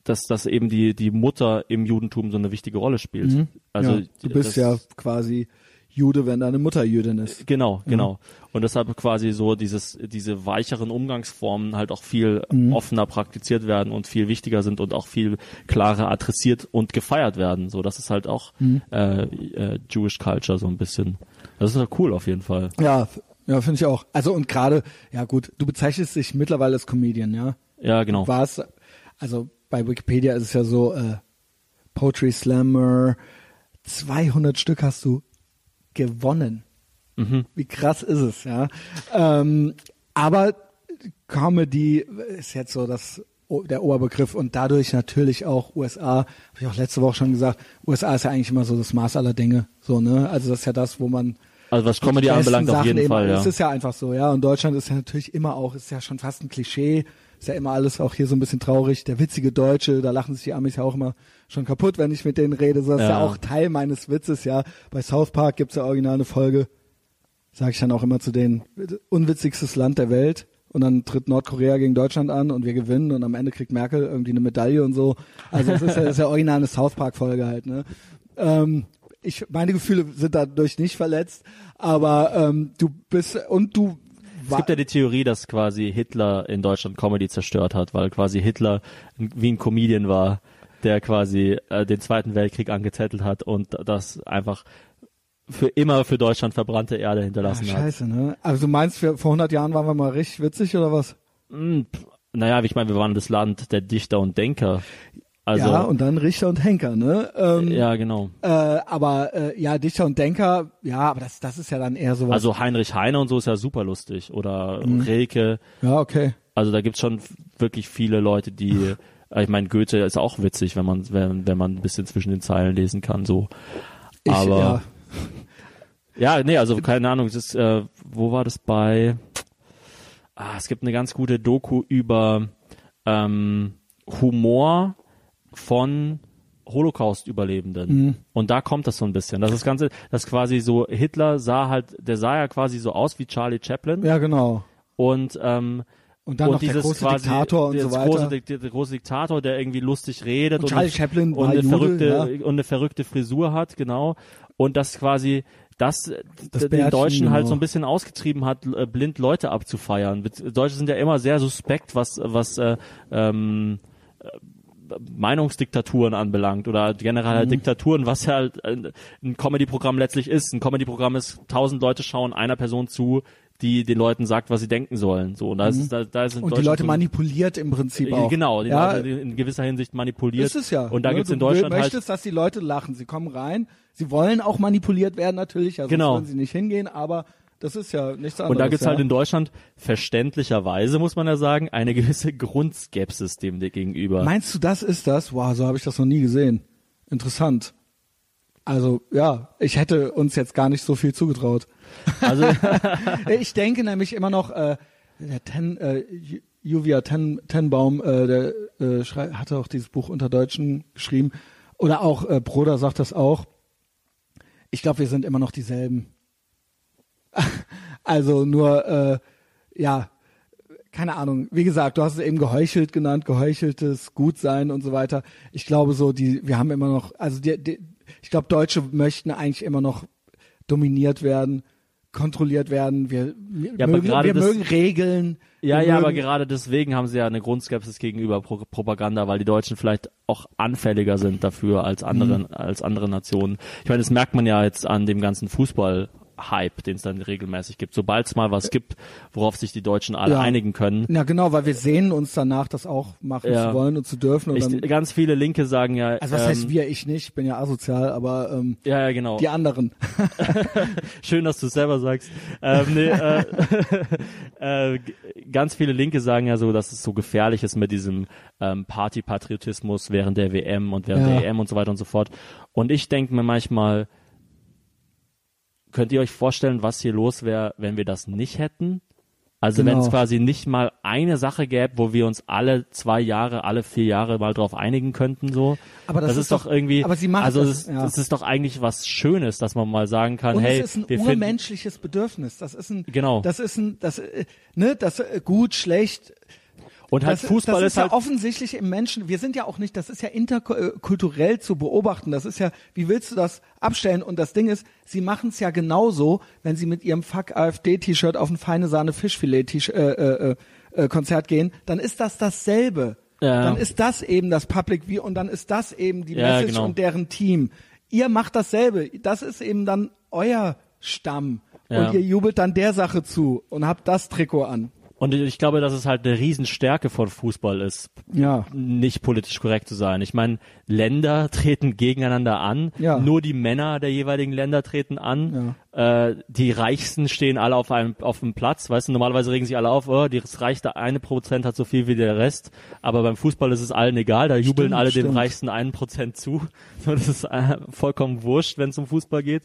dass, dass eben die, die Mutter im Judentum so eine wichtige Rolle spielt. Also Mhm. ja, du bist das, ja quasi Jude, wenn deine Mutter Jüdin ist. Genau, genau. Und deshalb quasi so dieses, diese weicheren Umgangsformen halt auch viel Mhm. offener praktiziert werden und viel wichtiger sind und auch viel klarer adressiert und gefeiert werden. So, das ist halt auch Mhm. äh, äh, Jewish Culture so ein bisschen. Das ist halt cool auf jeden Fall. Ja, ja, finde ich auch. Also und gerade, ja gut, du bezeichnest dich mittlerweile als Comedian, ja? Ja, genau. War es, also bei Wikipedia ist es ja so, äh, Poetry Slammer, 200 Stück hast du gewonnen. Mhm. Wie krass ist es, ja? Ähm, aber Comedy ist jetzt so das der Oberbegriff und dadurch natürlich auch USA, habe ich auch letzte Woche schon gesagt, USA ist ja eigentlich immer so das Maß aller Dinge, so ne? Also das ist ja das, wo man Also was Comedy anbelangt, auf Sachen jeden eben, Fall, ja. Es ist ja einfach so, ja. Und Deutschland ist ja natürlich immer auch, ist ja schon fast ein Klischee. Ist ja immer alles auch hier so ein bisschen traurig. Der witzige Deutsche, da lachen sich die Amis ja auch immer schon kaputt, wenn ich mit denen rede. So, das ist ja Ja. auch Teil meines Witzes, ja. Bei South Park gibt's ja original eine Folge, sage ich dann auch immer zu denen, unwitzigstes Land der Welt. Und dann tritt Nordkorea gegen Deutschland an und wir gewinnen und am Ende kriegt Merkel irgendwie eine Medaille und so. Also es ist ja, das ist ja original eine South Park Folge halt, ne? Ähm, ich, meine Gefühle sind dadurch nicht verletzt, aber ähm, du bist und du Es gibt ja die Theorie, dass quasi Hitler in Deutschland Comedy zerstört hat, weil quasi Hitler wie ein Comedian war, der quasi äh, den Zweiten Weltkrieg angezettelt hat und das einfach für immer für Deutschland verbrannte Erde hinterlassen hat. scheiße, ne? Also du meinst, wir, vor 100 Jahren waren wir mal richtig witzig oder was? Pff, naja, ich meine, wir waren das Land der Dichter und Denker. Also, ja, und dann Richter und Henker, ne? Ähm, ja, genau. äh, aber äh, ja, Dichter und Denker, ja, aber das, das ist ja dann eher sowas. Also Heinrich Heine und so ist ja super lustig. Oder Mhm. Rilke. ja, okay. Also da gibt's schon f- wirklich viele Leute, die, äh, ich meine, Goethe ist auch witzig, wenn man, wenn, wenn man ein bisschen zwischen den Zeilen lesen kann, so. Ich, Aber- ja, Ja, nee, also keine Ahnung, das ist, äh, wo war das bei? Ah, es gibt eine ganz gute Doku über ähm, Humor von Holocaust-Überlebenden. Und da kommt das so ein bisschen. Das ist ganze, das quasi so, Hitler sah halt, der sah ja quasi so aus wie Charlie Chaplin. ja, genau. Und ähm, Und dann und noch der dieses große quasi, Diktator und der so Große, weiter. der, der große Diktator, der irgendwie lustig redet Und Charlie eine, Chaplin und eine Jude, verrückte ja. und eine verrückte Frisur hat, genau. Und das quasi das, Das den Deutschen halt genau. so ein bisschen ausgetrieben hat, äh, blind Leute abzufeiern. Deutsche sind ja immer sehr suspekt, was was äh, ähm, äh, Meinungsdiktaturen anbelangt oder generell Mhm. halt Diktaturen, was ja halt ein, ein Comedy-Programm letztlich ist. Ein Comedy-Programm ist, tausend Leute schauen einer Person zu, die den Leuten sagt, was sie denken sollen. So, und da ist, da, da ist in Mhm. Und die Leute manipuliert im Prinzip äh, auch. Genau, die ja, Leute in gewisser Hinsicht manipuliert. ist es ja. Und da ne? gibt's in du Deutschland halt möchtest, dass die Leute lachen. Sie kommen rein. Sie wollen auch manipuliert werden natürlich. Also Genau. wollen sie nicht hingehen, aber das ist ja nichts anderes. und da gibt's ja. halt in Deutschland verständlicherweise, muss man ja sagen, eine gewisse Grundskepsis dem gegenüber. Meinst du, das ist das? Wow, so habe ich das noch nie gesehen. Interessant. Also ja, ich hätte uns jetzt gar nicht so viel zugetraut. Also Ich denke nämlich immer noch, äh, der Ten, äh, Ju- Juvia Ten, Tenbaum, äh, der äh, schrei- hatte auch dieses Buch unter Deutschen geschrieben. Oder auch äh, Broder sagt das auch. Ich glaube, wir sind immer noch dieselben. also nur, äh, ja, keine Ahnung. Wie gesagt, du hast es eben geheuchelt genannt, geheucheltes Gutsein und so weiter. Ich glaube so, die, wir haben immer noch, also die, die, ich glaube, Deutsche möchten eigentlich immer noch dominiert werden, kontrolliert werden. Wir, wir, Ja, mögen, wir das- mögen Regeln. ja, ja, mögen, aber gerade deswegen haben sie ja eine Grundskepsis gegenüber Pro Propaganda, weil die Deutschen vielleicht auch anfälliger sind dafür als andere Mhm. als andere Nationen. Ich meine, das merkt man ja jetzt an dem ganzen Fußball Hype, den es dann regelmäßig gibt. Sobald es mal was gibt, worauf sich die Deutschen alle Ja. einigen können, Ja, genau, weil wir sehnen uns danach, das auch machen Ja. zu wollen und zu dürfen. Und Ich, ganz viele Linke sagen ja, also was ähm, heißt wir, ich nicht, ich bin ja asozial, aber ähm, ja, ja, genau. die anderen. Schön, dass du es selber sagst. Ähm, nee, äh, äh, ganz viele Linke sagen ja so, dass es so gefährlich ist mit diesem ähm, Partypatriotismus während der WM und während Ja. der EM und so weiter und so fort. Und ich denke mir manchmal, könnt ihr euch vorstellen, was hier los wäre, wenn wir das nicht hätten? Also wenn Genau. es quasi nicht mal eine Sache gäbe, wo wir uns alle zwei Jahre, alle vier Jahre mal drauf einigen könnten, so. Aber das ist, ist doch irgendwie, aber sie machen also das, es, ist, ja. es ist doch eigentlich was Schönes, dass man mal sagen kann, Und hey, es ist ein urmenschliches Bedürfnis. Das ist ein, Genau. das ist ein, das, äh, ne, das äh, gut, schlecht. Und halt das, Fußball das ist, ist ja halt offensichtlich im Menschen, wir sind ja auch nicht, das ist ja interkulturell zu beobachten. Das ist ja, wie willst du das abstellen? Und das Ding ist, sie machen es ja genauso, wenn sie mit ihrem Fuck AfD-T-Shirt auf ein feine Sahne Fischfilet-Konzert äh, äh, äh, Konzert gehen, dann ist das dasselbe. Ja. Dann ist das eben das Public View und dann ist das eben die Ja, Message genau. und deren Team. Ihr macht dasselbe. Das ist eben dann euer Stamm. Ja. Und ihr jubelt dann der Sache zu und habt das Trikot an. Und ich glaube, dass es halt eine Riesenstärke von Fußball ist, Ja. nicht politisch korrekt zu sein. Ich meine, Länder treten gegeneinander an, Ja. nur die Männer der jeweiligen Länder treten an. Äh, die Reichsten stehen alle auf einem auf dem Platz, weißt du, normalerweise regen sich alle auf, oh, das reichste eine Prozent hat so viel wie der Rest, aber beim Fußball ist es allen egal, da jubeln Stimmt, alle dem stimmt. reichsten einen Prozent zu. Das ist äh, vollkommen wurscht, wenn es um Fußball geht.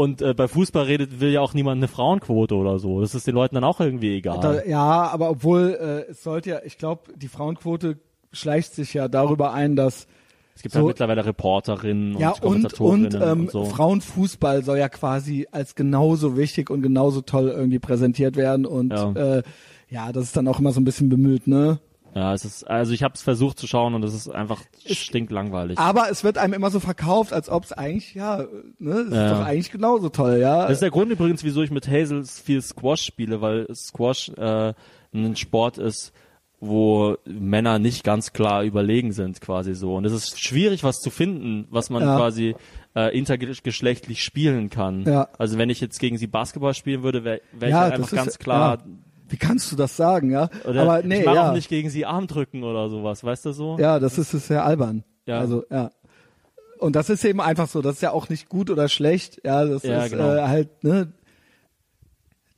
Und äh, bei Fußball redet, will ja auch niemand eine Frauenquote oder so. Das ist den Leuten dann auch irgendwie egal. Da, ja, aber obwohl äh, es sollte ja, ich glaube, die Frauenquote schleicht sich ja darüber ein, dass es gibt so- halt mittlerweile Reporterinnen und ja und Kommentatorinnen und, ähm, und so. Frauenfußball soll ja quasi als genauso wichtig und genauso toll irgendwie präsentiert werden und Ja. äh, ja, das ist dann auch immer so ein bisschen bemüht, ne? Ja, es ist, also ich habe es versucht zu schauen und es ist einfach stinklangweilig. Aber es wird einem immer so verkauft, als ob es eigentlich, ja, ne, es Ja. ist doch eigentlich genauso toll, ja. Das ist der Grund übrigens, wieso ich mit Hazel viel Squash spiele, weil Squash äh, ein Sport ist, wo Männer nicht ganz klar überlegen sind, quasi so. Und es ist schwierig, was zu finden, was man Ja. quasi äh, intergeschlechtlich spielen kann. Ja. Also wenn ich jetzt gegen sie Basketball spielen würde, wäre wär ich ja, halt das einfach ganz klar. Wie kannst du das sagen, ja? Oder Aber nee, ich mag ja. auch nicht gegen sie Armdrücken oder sowas, weißt du so? Ja, das ist, ist sehr albern. Ja. Also, ja. Und das ist eben einfach so, das ist ja auch nicht gut oder schlecht, ja, das Ja, ist genau. äh, halt, ne,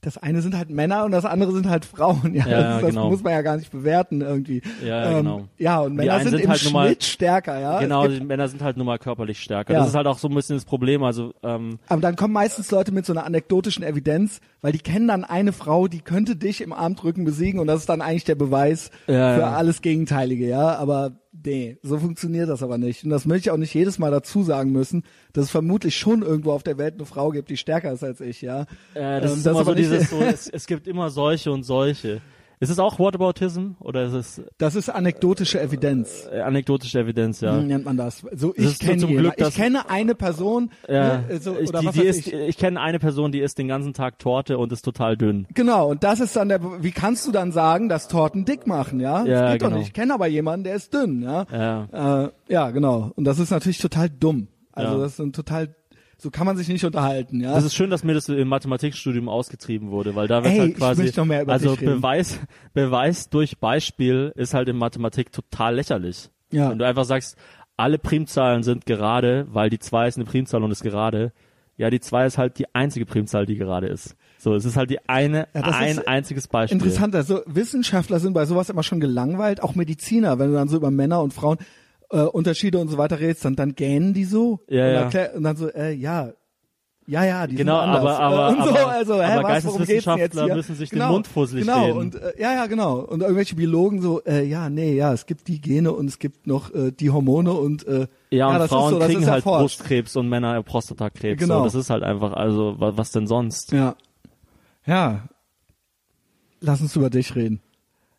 das eine sind halt Männer und das andere sind halt Frauen, ja, Ja, das, das genau. muss man ja gar nicht bewerten irgendwie. Ja, genau. Ja, und Männer sind, sind im halt nun mal- Schnitt stärker, ja. Genau, gibt, die Männer sind halt nun mal körperlich stärker. Ja. Das ist halt auch so ein bisschen das Problem. Also ähm, aber dann kommen meistens Leute mit so einer anekdotischen Evidenz, weil die kennen dann eine Frau, die könnte dich im Armdrücken besiegen und das ist dann eigentlich der Beweis Ja, für alles Gegenteilige, ja. Aber nee, so funktioniert das aber nicht. Und das möchte ich auch nicht jedes Mal dazu sagen müssen, dass es vermutlich schon irgendwo auf der Welt eine Frau gibt, die stärker ist als ich, ja. Äh, das Ähm, ist immer so dieses, so, es, es gibt immer solche und solche. Ist es auch Whataboutism oder ist es Das ist anekdotische Evidenz. äh, anekdotische Evidenz, ja? Hm, nennt man das. So, Das ich kenne zum. Glück, Ich kenne eine Person, Ja, ne, so, ich, die, die ist, ich. ich kenne eine Person, die isst den ganzen Tag Torte und ist total dünn. Genau, und das ist dann der, wie kannst du dann sagen, dass Torten dick machen, ja? Ja, das geht doch genau. nicht. Ich kenne aber jemanden, der ist dünn, ja? Ja. Äh, ja, genau. Und das ist natürlich total dumm. Also Ja. das ist ein total, so kann man sich nicht unterhalten, ja? Das ist schön, dass mir das im Mathematikstudium ausgetrieben wurde, weil da wird Ey, halt quasi, also reden. Beweis, Beweis durch Beispiel ist halt in Mathematik total lächerlich. Ja. Wenn du einfach sagst, alle Primzahlen sind gerade, weil die 2 ist eine Primzahl und ist gerade. Ja, die 2 ist halt die einzige Primzahl, die gerade ist. So, es ist halt die eine, Ja, ein einziges Beispiel. Interessant, also Wissenschaftler sind bei sowas immer schon gelangweilt, auch Mediziner, wenn du dann so über Männer und Frauen äh, Unterschiede und so weiter redest, dann, dann gähnen die so Ja, und, ja. erklär, und dann so, äh, ja, ja, ja, die Genau, sind anders. aber- aber- äh, und so, aber- also, hä, aber was, Geisteswissenschaftler müssen sich den genau, Mund fusselig Genau, reden. und äh, ja, ja, genau. Und irgendwelche Biologen so, äh, ja, nee, ja, es gibt die Gene und es gibt noch äh, die Hormone und äh, ja, und das Frauen so, kriegen halt erforscht. Brustkrebs und Männer Prostatakrebs. Genau. So, das ist halt einfach, also, wa- was denn sonst? Ja. Ja. Lass uns über dich reden.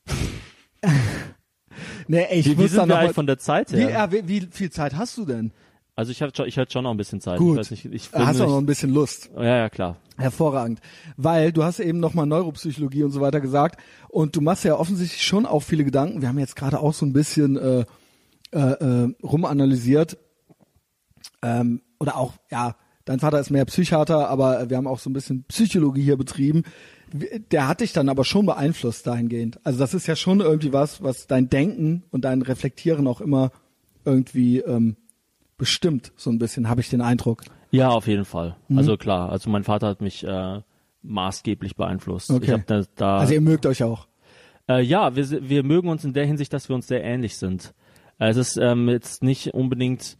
nee, ich Wie, wie muss da sind noch wir mal, von der Zeit wie, her? ja, wie, wie viel Zeit hast du denn? Also ich hatte ich hatte schon noch ein bisschen Zeit. Gut. Ich weiß nicht, ich Hast du auch noch ein bisschen Lust? ja, ja, klar. Hervorragend. Weil du hast eben nochmal Neuropsychologie und so weiter gesagt und du machst ja offensichtlich schon auch viele Gedanken. Wir haben jetzt gerade auch so ein bisschen äh, äh, äh, rumanalysiert. Ähm, oder auch, ja, dein Vater ist mehr Psychiater, aber wir haben auch so ein bisschen Psychologie hier betrieben. Der hat dich dann aber schon beeinflusst dahingehend. Also das ist ja schon irgendwie was, was dein Denken und dein Reflektieren auch immer irgendwie ähm, bestimmt, so ein bisschen, habe ich den Eindruck. Ja, auf jeden Fall. Mhm. Also klar, also mein Vater hat mich äh, maßgeblich beeinflusst. Okay. Da, da Also ihr mögt euch auch. Äh, ja, wir, wir mögen uns in der Hinsicht, dass wir uns sehr ähnlich sind. Äh, Es ist ähm, jetzt nicht unbedingt,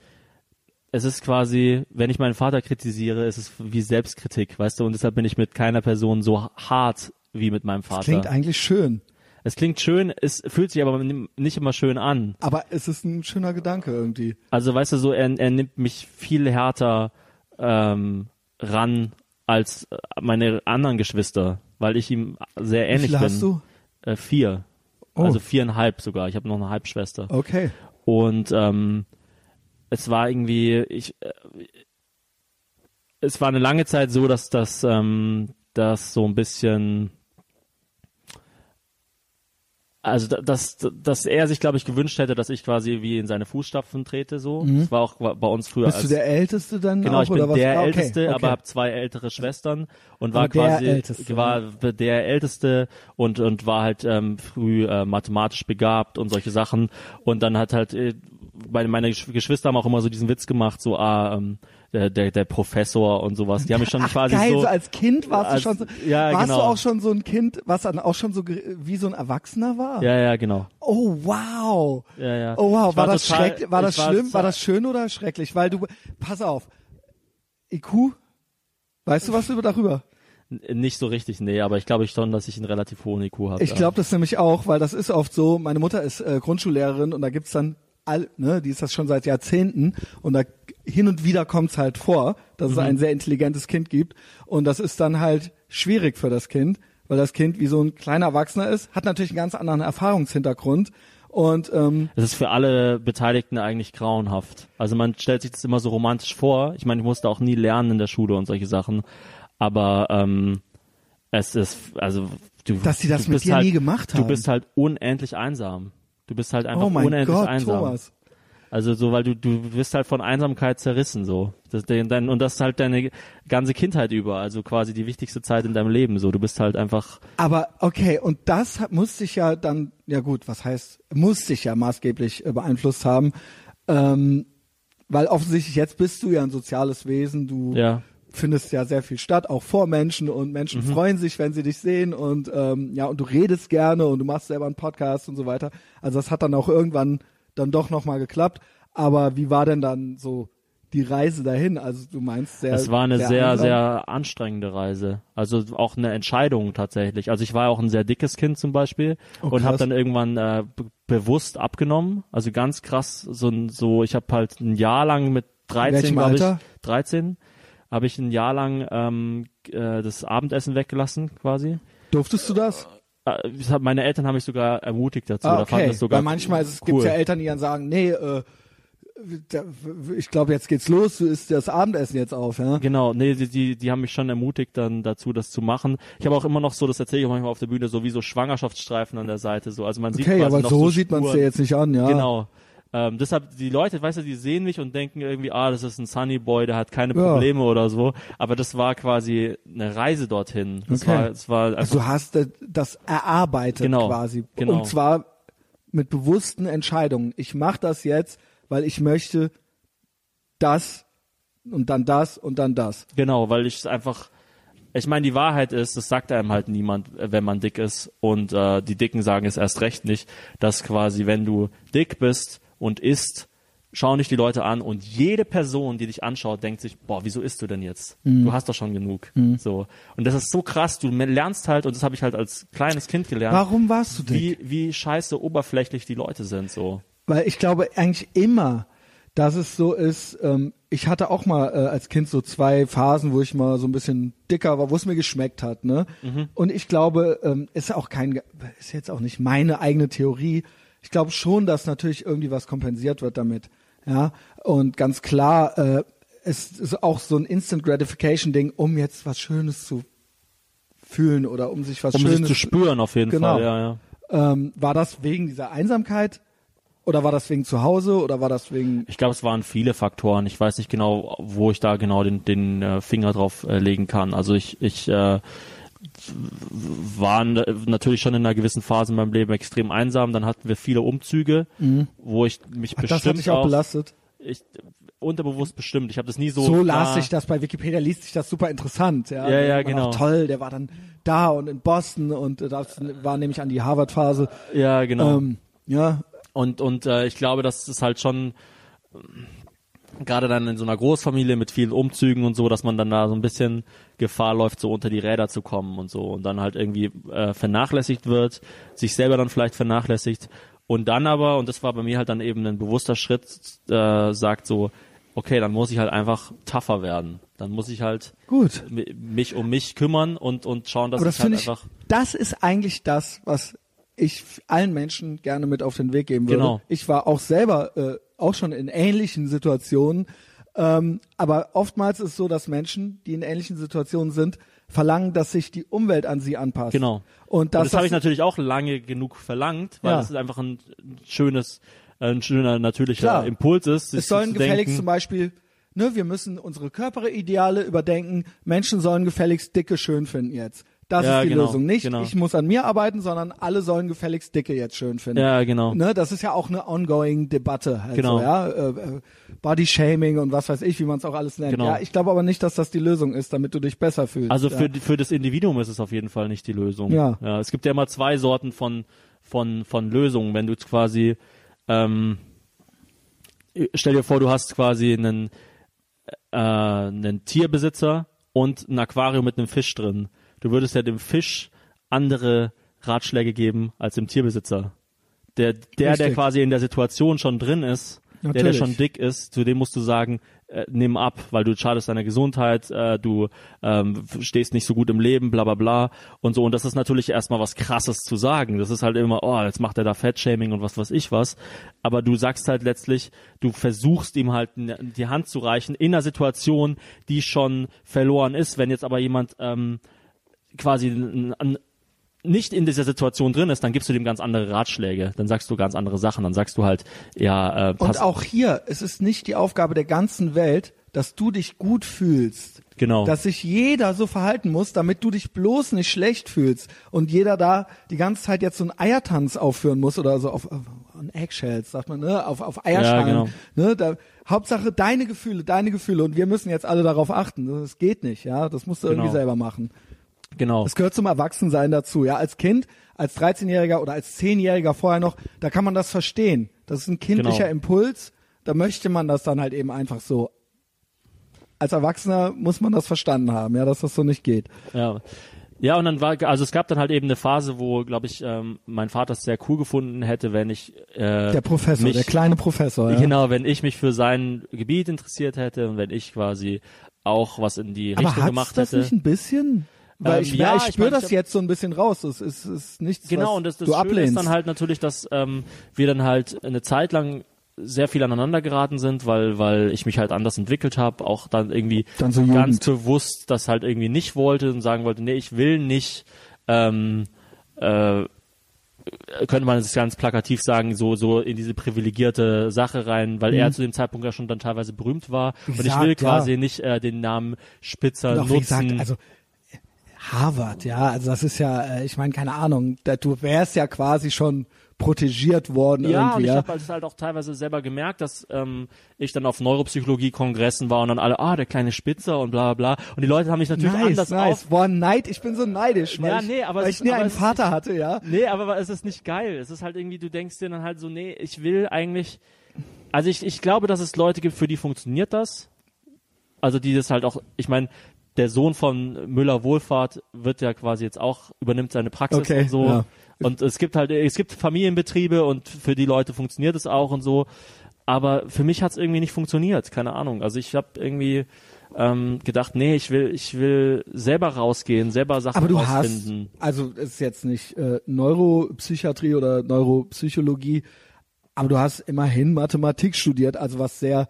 es ist quasi, wenn ich meinen Vater kritisiere, ist es wie Selbstkritik, weißt du, und deshalb bin ich mit keiner Person so hart wie mit meinem Vater. Klingt eigentlich schön. es klingt schön, es fühlt sich aber nicht immer schön an. Aber es ist ein schöner Gedanke irgendwie. Also weißt du so, er, er nimmt mich viel härter ähm, ran als äh, meine anderen Geschwister, weil ich ihm sehr Wie ähnlich viele bin. hast du? Äh, vier. Oh. Also viereinhalb sogar. Ich habe noch eine Halbschwester. Okay. Und ähm, es war irgendwie, ich, äh, es war eine lange Zeit so, dass das, ähm, das so ein bisschen, also da- dass, dass er sich, glaube ich, gewünscht hätte, dass ich quasi wie in seine Fußstapfen trete. So, das war auch bei uns früher. Mhm. Bist als, du der Älteste dann Genau, auch, ich bin oder was? der Ah, okay, Älteste, okay. aber habe zwei ältere Schwestern und war Aber der quasi Älteste, war der Älteste und und war halt ähm, früh äh, mathematisch begabt und solche Sachen und dann hat halt äh, meine, meine Gesch- Geschwister haben auch immer so diesen Witz gemacht, so ah ähm, der, der der Professor und sowas. Die haben mich schon Ach, quasi geil, so, so als Kind warst als- du schon so, ja, warst genau. du auch schon so ein Kind, was dann auch schon so wie so ein Erwachsener war? ja ja genau Oh wow. ja ja Oh wow, Ich war, das schrecklich, war das schlimm, war das schön oder schrecklich? Weil du, pass auf, IQ, weißt du was über darüber? nicht so richtig nee, aber ich glaube schon, dass ich einen relativ hohen IQ habe. Ich glaube das nämlich auch, weil das ist oft so, meine Mutter ist äh, Grundschullehrerin und da gibt's dann all, ne, die ist das schon seit Jahrzehnten und da hin und wieder kommt's halt vor, dass es Mhm. ein sehr intelligentes Kind gibt und das ist dann halt schwierig für das Kind, weil das Kind wie so ein kleiner Erwachsener ist, hat natürlich einen ganz anderen Erfahrungshintergrund und ähm, Es ist für alle Beteiligten eigentlich grauenhaft. Also man stellt sich das immer so romantisch vor. Ich meine, ich musste auch nie lernen in der Schule und solche Sachen. Aber ähm, es ist, also du, Dass die das du mit dir halt, nie gemacht Du haben. bist halt unendlich einsam. Du bist halt einfach oh mein unendlich Gott, einsam. Thomas. Also so, weil du du wirst halt von Einsamkeit zerrissen so. Das, dein, und das ist halt deine ganze Kindheit über. Also quasi die wichtigste Zeit in deinem Leben. So, du bist halt einfach Aber okay, und das muss sich ja dann, ja gut, was heißt, muss sich ja maßgeblich äh, beeinflusst haben, ähm, weil offensichtlich jetzt bist du ja ein soziales Wesen, du ja. Findest ja sehr viel statt, auch vor Menschen und Mhm. Menschen freuen sich, wenn sie dich sehen und ähm, ja, und du redest gerne und du machst selber einen Podcast und so weiter. Also das hat dann auch irgendwann dann doch nochmal geklappt. Aber wie war denn dann so die Reise dahin? Also du meinst sehr Es war eine sehr, einsam? sehr anstrengende Reise. Also auch eine Entscheidung tatsächlich. Also ich war auch ein sehr dickes Kind zum Beispiel Oh, und habe dann irgendwann äh, be bewusst abgenommen. Also ganz krass, so, so ich habe halt ein Jahr lang mit 13, welchem glaube ich, Alter? 13, habe ich ein Jahr lang ähm, äh, das Abendessen weggelassen quasi. Durftest du das? Äh, hab, meine Eltern haben mich sogar ermutigt dazu. Ah, Da okay. das sogar Weil manchmal es, cool. gibt's ja Eltern, die dann sagen, nee, äh, da, ich glaube, jetzt geht's los, du isst das Abendessen jetzt auf, ja? Genau, nee, die, die, die haben mich schon ermutigt dann dazu, das zu machen. Ich habe auch immer noch so, das erzähle ich manchmal auf der Bühne, so wie so Schwangerschaftsstreifen an der Seite, so. Also man sieht Okay, aber so so sieht man es dir jetzt nicht an, ja. Genau. Ähm, deshalb, die Leute, weißt du, die sehen mich und denken irgendwie, ah, das ist ein Sunny Boy, der hat keine Ja. Probleme oder so. Aber das war quasi eine Reise dorthin. Das Okay. war, es war Also du hast das erarbeitet Genau, quasi. genau. Und zwar mit bewussten Entscheidungen. Ich mache das jetzt, weil ich möchte das und dann das und dann das. Genau, weil ich es einfach, ich meine, die Wahrheit ist, das sagt einem halt niemand, wenn man dick ist. Und äh, die Dicken sagen es erst recht nicht, dass quasi, wenn du dick bist und isst, schauen dich die Leute an und jede Person, die dich anschaut, denkt sich, boah, wieso isst du denn jetzt? Mhm. Du hast doch schon genug. So. Und das ist so krass, du lernst halt, und das habe ich halt als kleines Kind gelernt, Warum warst du dick? wie, wie scheiße oberflächlich die Leute sind. So. Weil ich glaube eigentlich immer, dass es so ist, ähm, ich hatte auch mal äh, als Kind so zwei Phasen, wo ich mal so ein bisschen dicker war, wo es mir geschmeckt hat, ne? Und ich glaube, ähm, ist auch kein, ist jetzt auch nicht meine eigene Theorie. Ich glaube schon, dass natürlich irgendwie was kompensiert wird damit, ja? Und ganz klar, äh, es ist auch so ein Instant Gratification Ding, um jetzt was Schönes zu fühlen oder um sich was Um Schönes sich zu spüren auf jeden Genau. Fall. Ja, ja. ähm, war das wegen dieser Einsamkeit oder war das wegen zu Hause oder war das wegen Ich glaube, es waren viele Faktoren. Ich weiß nicht genau, wo ich da genau den, den äh, Finger drauf äh, legen kann. Also ich, ich äh, war n- natürlich schon in einer gewissen Phase in meinem Leben extrem einsam. Dann hatten wir viele Umzüge, wo ich mich Ach, bestimmt das hat dich auch belastet? ich, unterbewusst bestimmt. Ich habe das nie so. So, las sich das bei Wikipedia, liest sich das super interessant. Ja, Ja, ja, genau. Auch toll, der war dann da und in Boston und das war nämlich an die Harvard-Phase. Ja, genau. Ähm, ja, Und, und äh, ich glaube, das ist halt schon gerade dann in so einer Großfamilie mit vielen Umzügen und so, dass man dann da so ein bisschen Gefahr läuft, so unter die Räder zu kommen und so und dann halt irgendwie äh, vernachlässigt wird, sich selber dann vielleicht vernachlässigt und dann aber, und das war bei mir halt dann eben ein bewusster Schritt, äh, sagt so, okay, dann muss ich halt einfach tougher werden. Dann muss ich halt gut. mi- mich um mich kümmern und, und schauen, dass Aber das ich halt ich, einfach das ist eigentlich das, was ich allen Menschen gerne mit auf den Weg geben würde. Genau. Ich war auch selber äh, auch schon in ähnlichen Situationen, ähm, aber oftmals ist es so, dass Menschen, die in ähnlichen Situationen sind, verlangen, dass sich die Umwelt an sie anpasst. Genau. Und das, das habe ich natürlich auch lange genug verlangt, weil Ja. das ist einfach ein schönes, ein schöner natürlicher Klar. Impuls ist. sich Es sollen gefälligst denken, zum Beispiel, ne, wir müssen unsere Körperideale überdenken. Menschen sollen gefälligst Dicke schön finden jetzt. Das Ja, ist die genau, Lösung. Nicht, genau. ich muss an mir arbeiten, sondern alle sollen gefälligst Dicke jetzt schön finden. Ja, genau. Ne, das ist ja auch eine ongoing Debatte. Halt Genau. So, ja? äh, äh, Body Shaming und was weiß ich, wie man es auch alles nennt. Genau. Ja, ich glaube aber nicht, dass das die Lösung ist, damit du dich besser fühlst. Also ja. für, für das Individuum ist es auf jeden Fall nicht die Lösung. Ja. ja es gibt ja immer zwei Sorten von, von, von Lösungen. Wenn du jetzt quasi, ähm, stell dir vor, du hast quasi einen, äh, einen Tierbesitzer und ein Aquarium mit einem Fisch drin. Du würdest ja dem Fisch andere Ratschläge geben als dem Tierbesitzer. Der, der, der quasi in der Situation schon drin ist, der, der Natürlich. schon dick ist, zu dem musst du sagen, äh, nimm ab, weil du schadest deiner Gesundheit, äh, du ähm, stehst nicht so gut im Leben, bla bla bla und so. Und das ist natürlich erstmal was krasses zu sagen. Das ist halt immer, oh, jetzt macht er da Fettshaming und was weiß ich was. Aber du sagst halt letztlich, du versuchst ihm halt die Hand zu reichen in einer Situation, die schon verloren ist. Wenn jetzt aber jemand ähm, quasi n- n- nicht in dieser Situation drin ist, dann gibst du dem ganz andere Ratschläge, dann sagst du ganz andere Sachen, dann sagst du halt, ja, äh, pass, und auch hier, es ist nicht die Aufgabe der ganzen Welt, dass du dich gut fühlst. genau. Dass sich jeder so verhalten muss, damit du dich bloß nicht schlecht fühlst und jeder da die ganze Zeit jetzt so einen Eiertanz aufführen muss oder so auf, auf on Eggshells, sagt man, ne, auf, auf Eierschalen. genau. ne, da, Hauptsache deine Gefühle, deine Gefühle und wir müssen jetzt alle darauf achten. Das geht nicht, ja, das musst du irgendwie Genau. selber machen. Genau. Das gehört zum Erwachsensein dazu, ja, als Kind, als 13-Jähriger oder als 10-Jähriger vorher noch, da kann man das verstehen. Das ist ein kindlicher Genau. Impuls, da möchte man das dann halt eben einfach so als Erwachsener muss man das verstanden haben, ja, dass das so nicht geht. Ja. Ja, und dann war, also es gab dann halt eben eine Phase, wo, glaube ich, ähm, mein Vater es sehr cool gefunden hätte, wenn ich äh, Der Professor, mich, der kleine Professor, ja. genau, wenn ich mich für sein Gebiet interessiert hätte und wenn ich quasi auch was in die Aber Richtung gemacht das hätte. nicht ein bisschen? Weil Ähm, ich, ja, ich ich spüre das ich hab- jetzt so ein bisschen raus. Es ist, ist nichts, Genau, was und das, das du Schöne ablehnst. ist dann halt natürlich, dass ähm, wir dann halt eine Zeit lang sehr viel aneinander geraten sind, weil weil ich mich halt anders entwickelt habe, auch dann irgendwie Dann so ganz bewusst das halt irgendwie nicht wollte und sagen wollte, nee, ich will nicht ähm, äh, könnte man es ganz plakativ sagen, so so in diese privilegierte Sache rein, weil er zu dem Zeitpunkt ja schon dann teilweise berühmt war Wie und ich gesagt, will ja. quasi nicht äh, den Namen Spitzer auch nutzen. gesagt, also Harvard, ja, also das ist ja, äh, ich meine, keine Ahnung, da, du wärst ja quasi schon protegiert worden Ja, und irgendwie, ich ja. habe halt, halt auch teilweise selber gemerkt, dass ähm, ich dann auf Neuropsychologie-Kongressen war und dann alle, ah, der kleine Spitzer und bla bla bla. Und die Leute haben mich natürlich nice, anders nice. auf. Boah, Neid, ich bin so neidisch, weil Ja, ich, nee, aber weil es ich ist- nie einen es ist Vater hatte, ja. Nee, aber es ist nicht geil. Es ist halt irgendwie, du denkst dir dann halt so, nee, ich will eigentlich. Also ich, ich glaube, dass es Leute gibt, für die funktioniert das. Also die das halt auch, ich meine, der Sohn von Müller Wohlfahrt wird ja quasi jetzt auch, übernimmt seine Praxis Okay, und so. ja. Und es gibt halt, es gibt Familienbetriebe und für die Leute funktioniert es auch und so. Aber für mich hat es irgendwie nicht funktioniert, keine Ahnung. Also ich habe irgendwie ähm, gedacht, nee, ich will, ich will selber rausgehen, selber Sachen Aber du hast, rausfinden. also es ist jetzt nicht äh, Neuropsychiatrie oder Neuropsychologie, aber du hast immerhin Mathematik studiert, also was sehr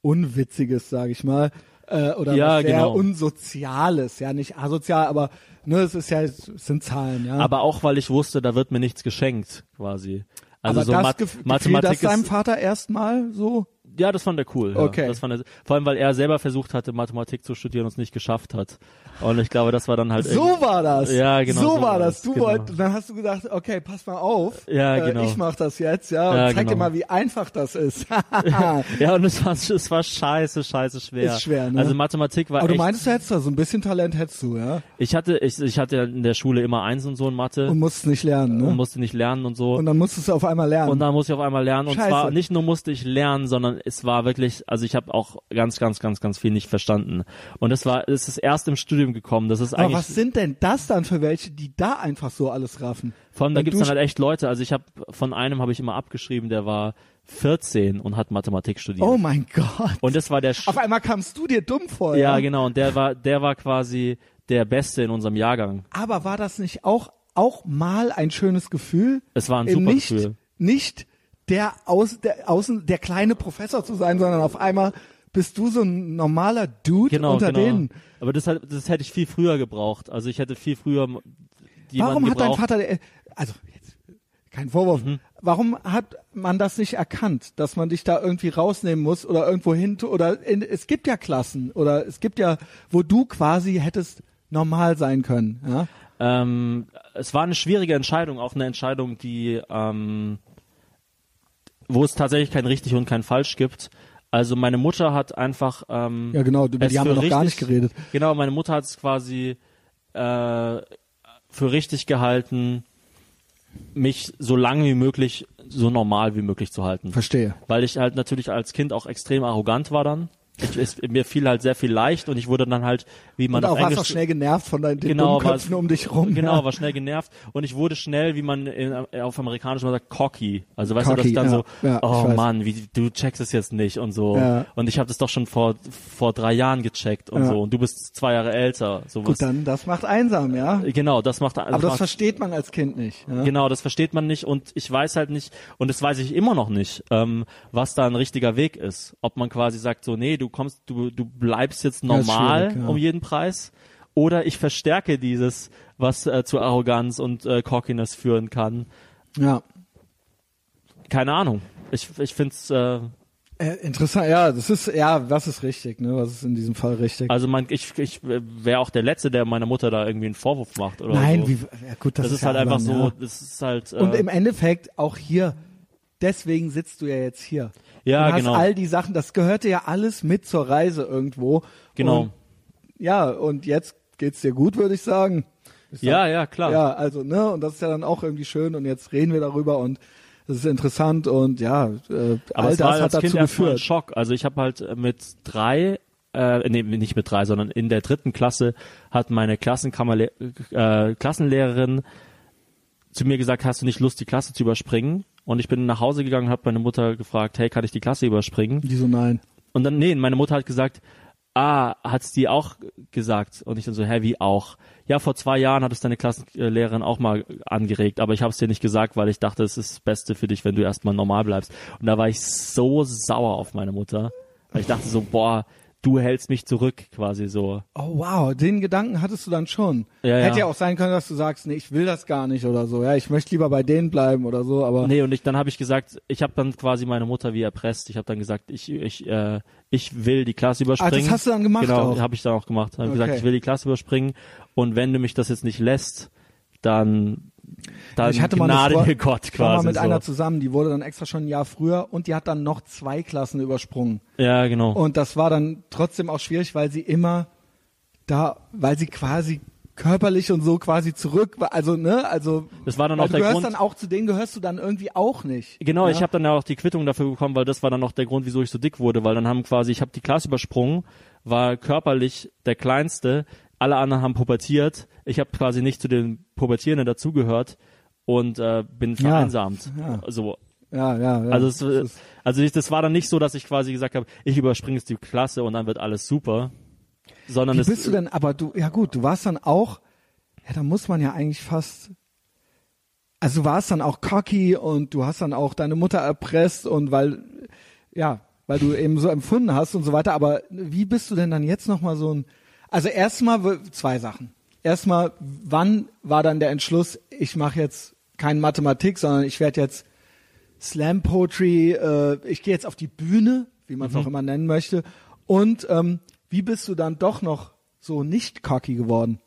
Unwitziges, sage ich mal. Äh, oder Ja, was sehr genau. Unsoziales, ja, nicht asozial, aber ne, es ist ja, es sind Zahlen, ja. Aber auch, weil ich wusste, da wird mir nichts geschenkt, quasi. Also aber so das Mat gef gefiel Mathematik das deinem ist, Vater erstmal so? Ja, das fand er cool. Ja. Okay. Das fand er, vor allem, weil er selber versucht hatte, Mathematik zu studieren und es nicht geschafft hat. Und ich glaube, das war dann halt So war das. Ja, genau, So, so war das. das, Du genau. wolltest, dann hast du gedacht, okay, pass mal auf. Ja, äh, genau. Ich mach das jetzt, ja, und Ja, zeig dir genau. mal, wie einfach das ist. Ja, und es war, es war scheiße, scheiße schwer. Ist schwer, ne? Also Mathematik war Aber du echt, meintest, du hättest da so ein bisschen Talent hättest du, ja? ich hatte, ich, ich hatte in der Schule immer eins und so in Mathe Und musst nicht lernen, ne? und musste nicht lernen und so. Und dann musstest du auf einmal lernen. Und dann musste ich auf einmal lernen. Und Scheiße. zwar nicht nur musste ich lernen, sondern es war wirklich, also ich habe auch ganz, ganz, ganz, ganz viel nicht verstanden. Und es war, es ist erst im Studium gekommen. Das ist Aber eigentlich, was sind denn das dann für welche, die da einfach so alles raffen? vor allem da gibt's dann halt echt Leute. Also ich habe von einem habe ich immer abgeschrieben, der war 14 und hat Mathematik studiert. Oh mein Gott. und das war der, Sch Auf einmal kamst du dir dumm vor, ja ja? genau. Und der war, der war quasi der Beste in unserem Jahrgang. Aber war das nicht auch auch mal ein schönes Gefühl. Es war ein eben super nicht, Gefühl. Nicht der, aus, der außen der kleine Professor zu sein, sondern auf einmal bist du so ein normaler Dude Genau, unter genau. denen. Aber das, hat- das hätte ich viel früher gebraucht. Also ich hätte viel früher Warum hat dein gebraucht. Vater, äh, also jetzt, kein Vorwurf, Mhm. warum hat man das nicht erkannt, dass man dich da irgendwie rausnehmen muss oder irgendwo hin oder in, es gibt ja Klassen oder es gibt ja, wo du quasi hättest normal sein können, ja? Ähm, es war eine schwierige Entscheidung, auch eine Entscheidung, die, ähm, wo es tatsächlich kein richtig und kein falsch gibt. Also meine Mutter hat einfach, ähm, Ja, genau, über die haben wir noch gar richtig- nicht geredet. Genau, meine Mutter hat es quasi äh, für richtig gehalten, mich so lange wie möglich, so normal wie möglich zu halten. Verstehe. Weil ich halt natürlich als Kind auch extrem arrogant war dann. Ich, es, mir fiel halt sehr viel leicht und ich wurde dann halt, wie man Und auf auch warst auch schnell genervt von deinen Genau, Dummköpfen war- um dich rum. Genau, ja. war schnell genervt und ich wurde schnell, wie man in, auf amerikanisch mal sagt, cocky. Also weißt du, dass Cocky, ich dann ja, so, ja, oh. Mann, wie du checkst es jetzt nicht und so. Und ich habe das doch schon vor vor drei Jahren gecheckt und so. Und du bist zwei Jahre älter. Sowas. Gut, dann, das macht einsam, ja? Genau, das macht. Aber das macht, versteht man als Kind nicht. Ja? Genau, das versteht man nicht und ich weiß halt nicht, und das weiß ich immer noch nicht, ähm, was da ein richtiger Weg ist. Ob man quasi sagt, so, nee, du kommst, du, du bleibst jetzt ist normal ja. um jeden Preis. Oder ich verstärke dieses, was äh, zu Arroganz und äh, Cockiness führen kann. Ja. Keine Ahnung. Ich, ich finde es, äh, Äh, interessant, ja, das ist, ja, was ist richtig, ne? Was ist in diesem Fall richtig? also man, ich, ich wäre auch der Letzte, der meiner Mutter da irgendwie einen Vorwurf macht oder Nein, so. wie, ja gut, das, das, ist ja halt einfach so, Ja. das ist halt. Äh, Und im Endeffekt auch hier, deswegen sitzt du ja jetzt hier. Ja, du hast genau. all die Sachen, das gehörte ja alles mit zur Reise irgendwo. Genau. Und, ja, und jetzt geht's dir gut, würde ich sagen. Ich sag- ja, ja, klar. Ja, also, ne, und das ist ja dann auch irgendwie schön und jetzt reden wir darüber und das ist interessant und ja, äh, Aber all es war das hat als dazu Kind erstmal ein geführt. Schock. Also ich habe halt äh, mit drei, äh, nee, nicht mit drei, sondern in der dritten Klasse hat meine Klassenkammerle äh, Klassenlehrerin zu mir gesagt, hast du nicht Lust, die Klasse zu überspringen? Und ich bin nach Hause gegangen und habe meine Mutter gefragt, hey, kann ich die Klasse überspringen? Die so, nein. Und dann, nee, meine Mutter hat gesagt, ah, hat's die auch gesagt? Und ich dann so, hä, wie auch? Ja, vor zwei Jahren hat es deine Klassenlehrerin auch mal angeregt, aber ich habe es dir nicht gesagt, weil ich dachte, es ist das Beste für dich, wenn du erstmal normal bleibst. Und da war ich so sauer auf meine Mutter, weil ich dachte so, boah, du hältst mich zurück, quasi so. Oh wow, den Gedanken hattest du dann schon. Ja, Hätte ja. auch sein können, dass du sagst, nee, ich will das gar nicht oder so. Ja, ich möchte lieber bei denen bleiben oder so, aber Nee, und ich, dann habe ich gesagt, ich habe dann quasi meine Mutter wie erpresst. Ich habe dann gesagt, ich, ich, äh, ich will die Klasse überspringen. Ah, das hast du dann gemacht Genau, habe ich dann auch gemacht. Habe Okay. gesagt, ich will die Klasse überspringen und wenn du mich das jetzt nicht lässt, dann, dann ich hatte mal eine gnade Frau- mir Gott ich war mal quasi. mit so. einer zusammen, die wurde dann extra schon ein Jahr früher und die hat dann noch zwei Klassen übersprungen. ja, genau. Und das war dann trotzdem auch schwierig, weil sie immer da, weil sie quasi körperlich und so quasi zurück war. Also, ne, also Das war dann auch du der gehörst Grund. dann auch zu denen gehörst du dann irgendwie auch nicht. Genau, ja? ich habe dann ja auch die Quittung dafür bekommen, weil das war dann noch der Grund, wieso ich so dick wurde, weil dann haben quasi, ich habe die Klasse übersprungen, war körperlich der Kleinste, alle anderen haben pubertiert, ich habe quasi nicht zu den Pubertierenden dazugehört und äh, bin Ja, vereinsamt. ja. So, Ja, ja, ja. also es, also ich, das war dann nicht so, dass ich quasi gesagt habe, ich überspringe jetzt die Klasse und dann wird alles super, sondern Wie es bist du denn, aber du, ja gut, du warst dann auch, ja, da muss man ja eigentlich fast, also du warst dann auch cocky und du hast dann auch deine Mutter erpresst und weil, ja, weil du eben so empfunden hast und so weiter, aber wie bist du denn dann jetzt nochmal so ein, also erstmal zwei Sachen. Erstmal, wann war dann der Entschluss, ich mache jetzt kein Mathematik, sondern ich werde jetzt Slam Poetry, äh, ich gehe jetzt auf die Bühne, wie man es auch immer nennen möchte. Und ähm, wie bist du dann doch noch so nicht cocky geworden?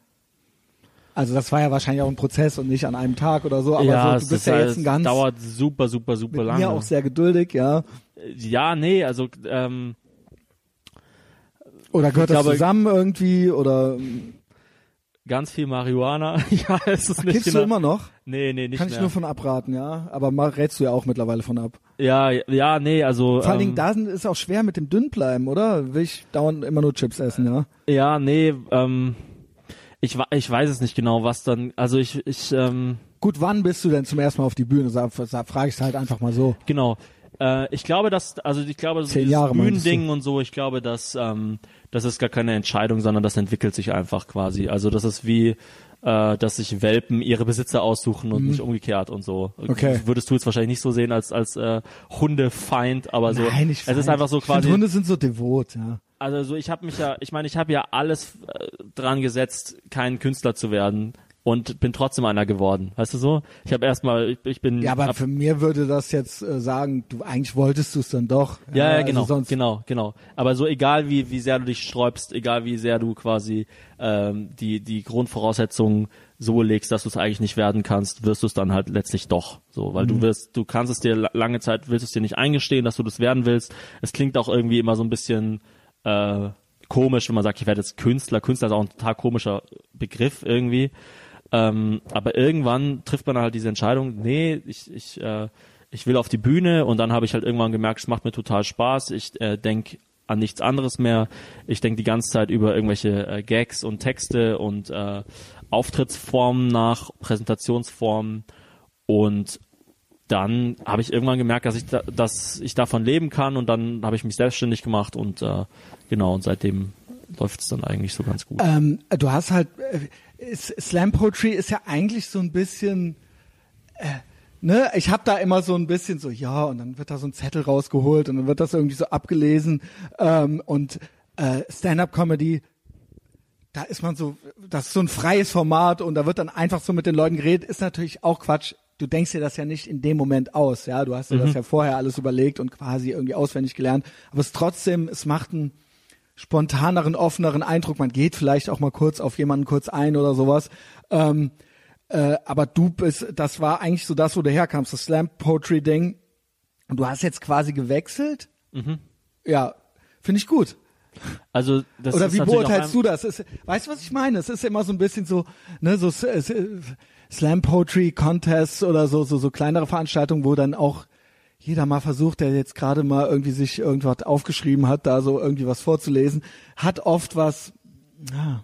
Also das war ja wahrscheinlich auch ein Prozess und nicht an einem Tag oder so, aber ja, so, du bist ist ja jetzt ein ganz dauert super, super, super mit lange. mir auch sehr geduldig, ja. ja, nee, also ähm, Oder gehört das glaube- zusammen irgendwie oder ganz viel Marihuana. ja, es ist nicht kiffst genau. du immer noch? Nee, nee, nicht Kann ich mehr. nur von abraten, ja. Aber mal rätst du ja auch mittlerweile von ab. ja, ja, nee, also Vor allen ähm, Dingen, da sind- ist auch schwer mit dem Dünnbleiben, oder? Will ich dauernd immer nur Chips essen, ja? ja, nee, ähm, ich, ich weiß es nicht genau, was dann, also ich, ich, ähm, Gut, wann bist du denn zum ersten Mal auf die Bühne? Sag, frage ich halt einfach mal so. genau, Äh, ich glaube, dass, also ich glaube, du? Bühnending und so, ich glaube, dass ähm, das ist gar keine Entscheidung, sondern das entwickelt sich einfach quasi. Also das ist wie, äh, dass sich Welpen ihre Besitzer aussuchen und nicht umgekehrt und so. Mhm. Okay. Würdest du jetzt wahrscheinlich nicht so sehen als als äh, Hundefeind, aber so. Nein, ich es ist feind- einfach so ich find, quasi. Hunde sind so devot, ja. Also so, ich habe mich ja, ich meine, ich habe ja alles äh, dran gesetzt, kein Künstler zu werden und bin trotzdem einer geworden. Weißt du so? Ich habe erstmal, ich, ich bin Ja, aber für mir würde das jetzt äh, sagen, du eigentlich wolltest du es dann doch. Ja, ja, also genau, sonst, genau, genau. Aber so egal wie wie sehr du dich sträubst, egal wie sehr du quasi ähm, die die Grundvoraussetzungen so legst, dass du es eigentlich nicht werden kannst, wirst du es dann halt letztlich doch. So, weil Mhm. du wirst, du kannst es dir la- lange Zeit willst es dir nicht eingestehen, dass du das werden willst. Es klingt auch irgendwie immer so ein bisschen äh, komisch, wenn man sagt, ich werde jetzt Künstler. Künstler ist auch ein total komischer Begriff irgendwie. Ähm, aber irgendwann trifft man halt diese Entscheidung, nee, ich, ich, äh, ich will auf die Bühne und dann habe ich halt irgendwann gemerkt, es macht mir total Spaß. Ich äh, denk an nichts anderes mehr. Ich denk die ganze Zeit über irgendwelche äh, Gags und Texte und äh, Auftrittsformen nach, Präsentationsformen und dann habe ich irgendwann gemerkt, dass ich da, dass ich davon leben kann und dann habe ich mich selbstständig gemacht und äh, genau und seitdem läuft es dann eigentlich so ganz gut. Ähm, du hast halt S- Slam Poetry ist ja eigentlich so ein bisschen äh, ne, ich habe da immer so ein bisschen so ja und dann wird da so ein Zettel rausgeholt und dann wird das irgendwie so abgelesen ähm, und äh, Stand-up Comedy da ist man so, das ist so ein freies Format und da wird dann einfach so mit den Leuten geredet, ist natürlich auch Quatsch. Du denkst dir das ja nicht in dem Moment aus, ja. Du hast dir das ja vorher alles überlegt und quasi irgendwie auswendig gelernt. Aber es trotzdem, es macht einen spontaneren, offeneren Eindruck. Man geht vielleicht auch mal kurz auf jemanden kurz ein oder sowas. Ähm, äh, aber du bist, das war eigentlich so das, wo du herkamst, das Slam Poetry Ding. Und du hast jetzt quasi gewechselt. Ja, finde ich gut. Also das Oder ist wie beurteilst du das? Ist, weißt du, was ich meine? Es ist immer so ein bisschen so, ne, so S- S- Slam Poetry Contests oder so, so, so kleinere Veranstaltungen, wo dann auch jeder mal versucht, der jetzt gerade mal irgendwie sich irgendwas aufgeschrieben hat, da so irgendwie was vorzulesen, hat oft was, ja,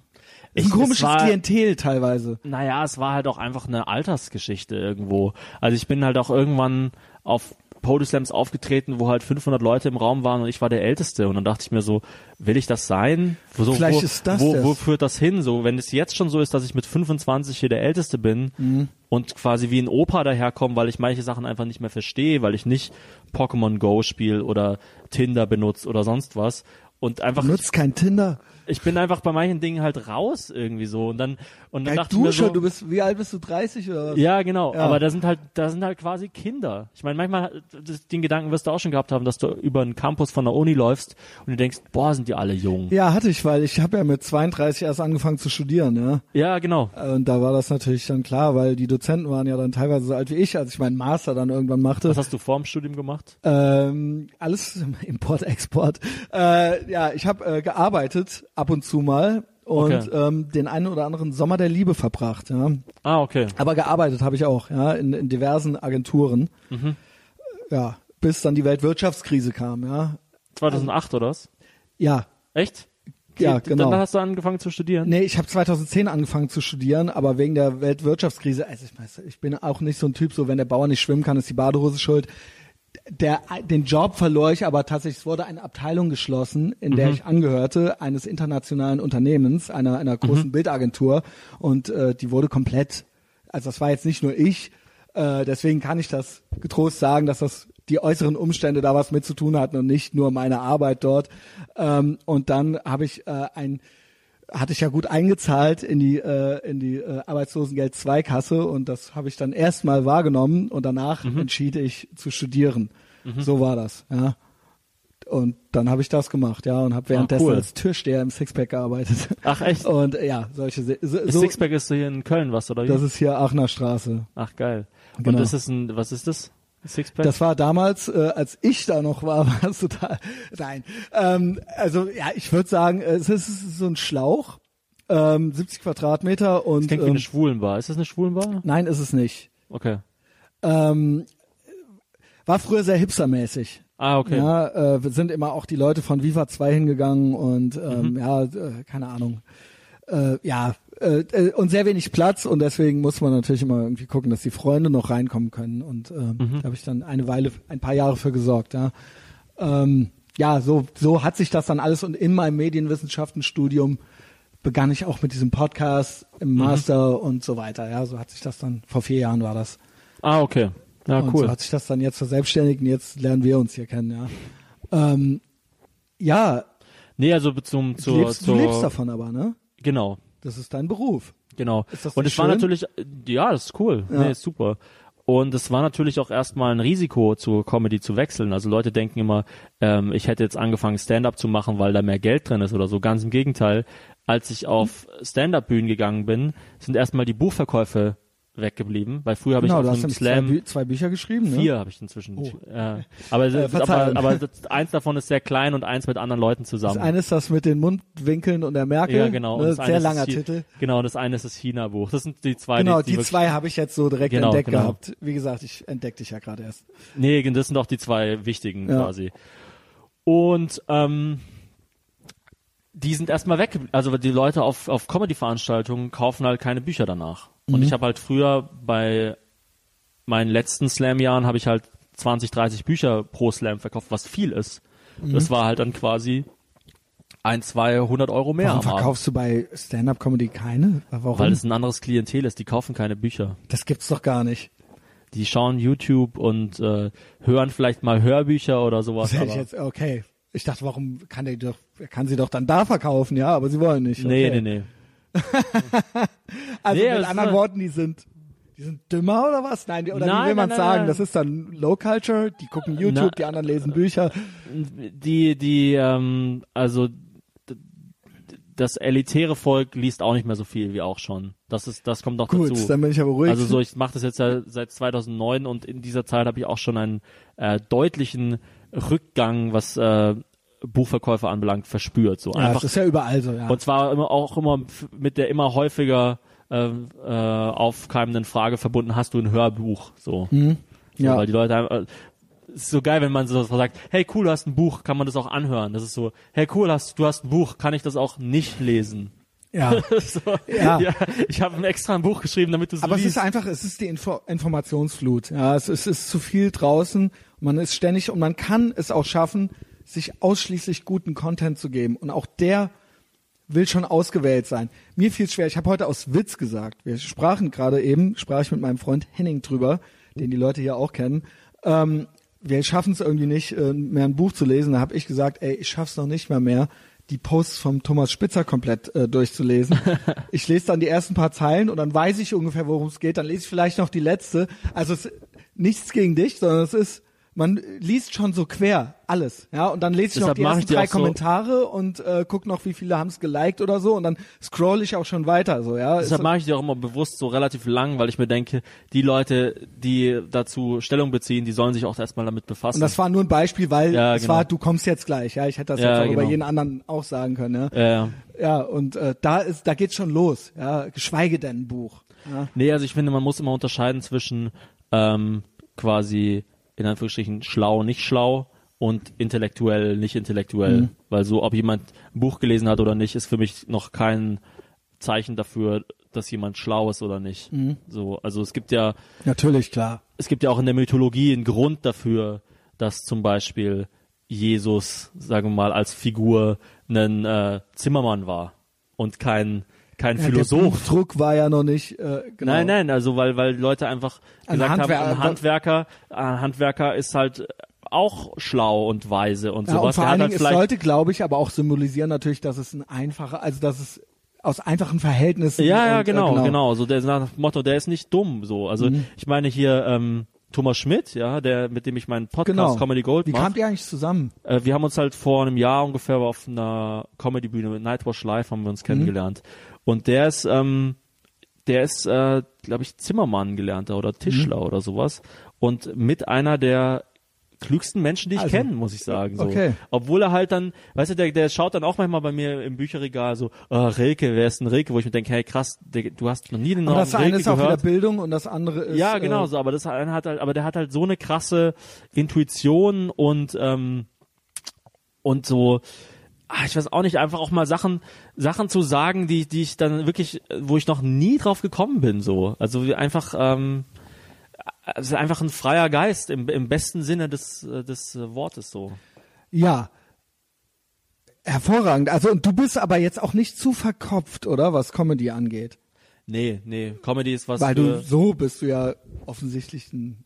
Ich- ein es komisches war- Klientel teilweise. Naja, es war halt auch einfach eine Altersgeschichte irgendwo. Also ich bin halt auch irgendwann auf Podeslams aufgetreten, wo halt 500 Leute im Raum waren und ich war der Älteste. Und dann dachte ich mir so, will ich das sein? Wo, so, Vielleicht wo, ist das wo, wo führt das hin? So, wenn es jetzt schon so ist, dass ich mit 25 hier der Älteste bin Mhm. und quasi wie ein Opa daherkomme, weil ich manche Sachen einfach nicht mehr verstehe, weil ich nicht Pokémon Go spiele oder Tinder benutze oder sonst was. Und einfach, Nutzt kein Tinder. Ich bin einfach bei manchen Dingen halt raus irgendwie so. Und dann, und dann Geil, dachte ich du mir so, schon, du bist, wie alt bist du? 30 oder was? ja, genau. Ja. Aber da sind halt, da sind halt quasi Kinder. Ich meine, manchmal, das, den Gedanken wirst du auch schon gehabt haben, dass du über einen Campus von der Uni läufst und du denkst, boah, sind die alle jung. Ja, hatte ich, weil ich habe ja mit 32 erst angefangen zu studieren, ja. Ja, genau. Und da war das natürlich dann klar, weil die Dozenten waren ja dann teilweise so alt wie ich, als ich meinen Master dann irgendwann machte. Was hast du vor dem Studium gemacht? Ähm, alles Import, Export. Äh, ja, ich habe äh, gearbeitet ab und zu mal und Okay. ähm, den einen oder anderen Sommer der Liebe verbracht. Ja. Ah, okay. Aber gearbeitet habe ich auch, ja, in, in diversen Agenturen. Mhm. Ja, bis dann die Weltwirtschaftskrise kam, ja. 2008 oder was? Ja, Echt? Ja, genau. Dann hast du angefangen zu studieren? Nee, ich habe 2010 angefangen zu studieren, aber wegen der Weltwirtschaftskrise, also ich, weiß, ich bin auch nicht so ein Typ, so wenn der Bauer nicht schwimmen kann, ist die Badehose schuld. Der, den Job verlor ich, aber tatsächlich es wurde eine Abteilung geschlossen, in der ich angehörte, eines internationalen Unternehmens, einer, einer großen Bildagentur und äh, die wurde komplett, also das war jetzt nicht nur ich, äh, deswegen kann ich das getrost sagen, dass das die äußeren Umstände da was mit zu tun hatten und nicht nur meine Arbeit dort. Ähm, und dann habe ich äh, ein hatte ich ja gut eingezahlt in die äh, in die äh, Arbeitslosengeld 2 Kasse und das habe ich dann erstmal wahrgenommen und danach entschied ich zu studieren. So war das, ja. Und dann habe ich das gemacht, ja, und habe währenddessen cool. als Türsteher im Sixpack gearbeitet. Ach, echt? Und ja, solche so, so Sixpack ist hier in Köln was, oder wie? das ist hier Aachener Straße. Ach, geil. Und Genau. das ist ein, was ist das? Sixpack? Das war damals, äh, als ich da noch war, war es total. Nein. Ähm, also ja, ich würde sagen, es ist so ein Schlauch, ähm, 70 Quadratmeter und das klingt wie ähm, eine Schwulenbar. Ist das eine Schwulenbar? nein, ist es nicht. Okay. Ähm, war früher sehr hipstermäßig. Ah, okay. Ja, äh, wir sind immer auch die Leute von Viva 2 hingegangen und Mhm. ähm, ja, äh, keine Ahnung. Äh, ja, äh, äh, und sehr wenig Platz und deswegen muss man natürlich immer irgendwie gucken, dass die Freunde noch reinkommen können und ähm, Mhm. da habe ich dann eine Weile, ein paar Jahre für gesorgt, ja. Ähm, ja, so so hat sich das dann alles und in meinem Medienwissenschaftenstudium begann ich auch mit diesem Podcast Mhm. im Master und so weiter, ja, so hat sich das dann vor vier Jahren war das. Ah, okay. Ja, Und cool. so hat sich das dann jetzt verselbstständigt und jetzt lernen wir uns hier kennen, ja. Ähm, ja, Nee, also zum, du, zur, lebst, du zur, lebst davon aber, ne? Genau, Das ist dein Beruf. genau. Und es war natürlich, äh, ja, das ist cool. Ja. Nee, ist super. Und es war natürlich auch erstmal ein Risiko, zur Comedy zu wechseln. Also Leute denken immer, ähm, ich hätte jetzt angefangen, Stand-up zu machen, weil da mehr Geld drin ist oder so. Ganz im Gegenteil. Als ich auf Stand-up-Bühnen gegangen bin, sind erstmal die Buchverkäufe weggeblieben, weil früher habe genau, ich auf einem nämlich zwei, Slam Bü zwei Bücher geschrieben, ne? Vier habe ich inzwischen. Oh. Ja. Aber, Äh, aber, aber das, eins davon ist sehr klein und eins mit anderen Leuten Das zusammen. eine ist das mit den Mundwinkeln und der Merkel. ja, genau. Und Ne? das eine Sehr ist langer das Titel. Genau, und das eine ist das China-Buch. Das sind die zwei, Genau, die, die, die zwei habe ich jetzt so direkt Genau, entdeckt genau. gehabt. Wie gesagt, ich entdecke dich ja gerade erst. Nee, das sind auch die zwei wichtigen Ja. quasi. Und ähm, die sind erstmal weg. Also die Leute auf, auf Comedy-Veranstaltungen kaufen halt keine Bücher danach. Und Mhm. ich habe halt früher bei meinen letzten Slam-Jahren habe ich halt 20, 30 Bücher pro Slam verkauft, was viel ist. Mhm. Das war halt dann quasi ein, zwei, hundert Euro mehr Warum verkaufst du bei Stand-Up-Comedy keine? Warum? Weil es ein anderes Klientel ist, die kaufen keine Bücher. das gibt's doch gar nicht. Die schauen YouTube und äh, hören vielleicht mal Hörbücher oder sowas. Das ich jetzt, okay. Ich dachte, warum kann der doch, kann sie doch dann da verkaufen, ja, aber sie wollen nicht. nee, okay. nee, nee. Also Nee, mit anderen Worten, die sind, die sind dümmer oder was? Nein, die, oder Nein, wie will man nein, sagen? nein. Das ist dann Low Culture, die gucken YouTube, Na- die anderen lesen Bücher. Die, die, ähm, also das elitäre Volk liest auch nicht mehr so viel wie auch schon. Das ist, das kommt noch Gut, dazu. dann bin ich aber ruhig. Also so, ich mache das jetzt ja seit 2009 und in dieser Zeit habe ich auch schon einen äh, deutlichen Rückgang, was äh, Buchverkäufe anbelangt, verspürt. So ja, einfach das ist ja überall so, ja. Und zwar immer auch immer mit der immer häufiger äh, äh, aufkeimenden Frage verbunden, hast du ein Hörbuch? So. Mhm. ja. Weil die Leute es ist so geil, wenn man so sagt, hey cool, du hast ein Buch, kann man das auch anhören? Das ist so, hey cool, hast, du hast ein Buch, kann ich das auch nicht lesen? ja. so, Ja. ich habe extra ein Buch geschrieben, damit du es Aber es liest. ist einfach, es ist die Info Informationsflut. Ja, es es ist zu viel draußen. Man ist ständig und man kann es auch schaffen, sich ausschließlich guten Content zu geben. Und auch der will schon ausgewählt sein. Mir fiel es schwer. Ich habe heute aus Witz gesagt. Wir sprachen gerade eben, sprach ich mit meinem Freund Henning drüber, den die Leute hier auch kennen. Ähm, wir schaffen es irgendwie nicht, äh, mehr ein Buch zu lesen. Da habe ich gesagt, ey, ich schaff's noch nicht mal mehr, die Posts vom Thomas Spitzer komplett äh, durchzulesen. ich lese dann die ersten paar Zeilen und dann weiß ich ungefähr, worum es geht. Dann lese ich vielleicht noch die letzte. Also es, nichts gegen dich, sondern es ist, man liest schon so quer alles, ja, und dann lese ich noch Deshalb die mache ersten ich die drei so- Kommentare und äh, guck noch, wie viele haben es geliked oder so und dann scroll ich auch schon weiter, so ja. Deshalb mache ich die auch immer bewusst so relativ lang, weil ich mir denke, die Leute, die dazu Stellung beziehen, die sollen sich auch erstmal damit befassen. und das war nur ein Beispiel, weil Ja, es genau. war, du kommst jetzt gleich, ja. Ich hätte das Ja, jetzt auch über genau. jeden anderen auch sagen können, ja. ja, ja. Ja, und äh, da ist, da geht's schon los, ja. Geschweige denn ein Buch. Ja. Nee, also ich finde, man muss immer unterscheiden zwischen ähm, quasi in Anführungsstrichen schlau, nicht schlau und intellektuell, nicht intellektuell. Mhm. Weil so, ob jemand ein Buch gelesen hat oder nicht, ist für mich noch kein Zeichen dafür, dass jemand schlau ist oder nicht. Mhm. So, also es gibt ja, Natürlich, klar. es gibt ja auch in der Mythologie einen Grund dafür, dass zum Beispiel Jesus, sagen wir mal, als Figur ein äh, Zimmermann war und kein kein Ja, der Philosoph. Buchdruck war ja noch nicht, äh, genau. Nein, nein, also weil weil Leute einfach Ein gesagt Handwer- haben, ein Handwerker, ein Handwerker ist halt auch schlau und weise und Ja, und sowas. vor Der allen hat Dingen, halt es sollte, glaube ich, aber auch symbolisieren natürlich, dass es ein einfacher, also dass es aus einfachen Verhältnissen. ja, ja, und, äh, genau, genau. So der nach dem Motto, der ist nicht dumm. So, also Mhm. ich meine hier ähm, Thomas Schmidt, ja, der mit dem ich meinen Podcast Genau. Comedy Gold Wie mache. kamt ihr eigentlich zusammen? Äh, wir haben uns halt vor einem Jahr ungefähr auf einer Comedy-Bühne mit Nightwash Live haben wir Mhm. uns kennengelernt. Und der ist, ähm, der ist, äh, glaube ich, Zimmermann gelernter oder Tischler Mhm. oder sowas. Und mit einer der klügsten Menschen, die ich Also, kenne, muss ich sagen. So. okay. Obwohl er halt dann, weißt du, der, der schaut dann auch manchmal bei mir im Bücherregal so, oh, Rilke, wer ist denn Rilke? Wo ich mir denke, hey krass, der, du hast noch nie den Namen das eine Rilke ist auch wieder gehört. Bildung und das andere ist. Ja, genau Äh, so, aber das eine hat halt, aber der hat halt so eine krasse Intuition und ähm, und so ah, ich weiß auch nicht, einfach auch mal Sachen, Sachen zu sagen, die, die ich dann wirklich, wo ich noch nie drauf gekommen bin, so. Also wie einfach, ähm, also einfach ein freier Geist im, im besten Sinne des, äh, des Wortes so. Ja. Hervorragend. Also und du bist aber jetzt auch nicht zu verkopft, oder? Was Comedy angeht. Nee, nee, Comedy ist was Weil du so bist du ja offensichtlich ein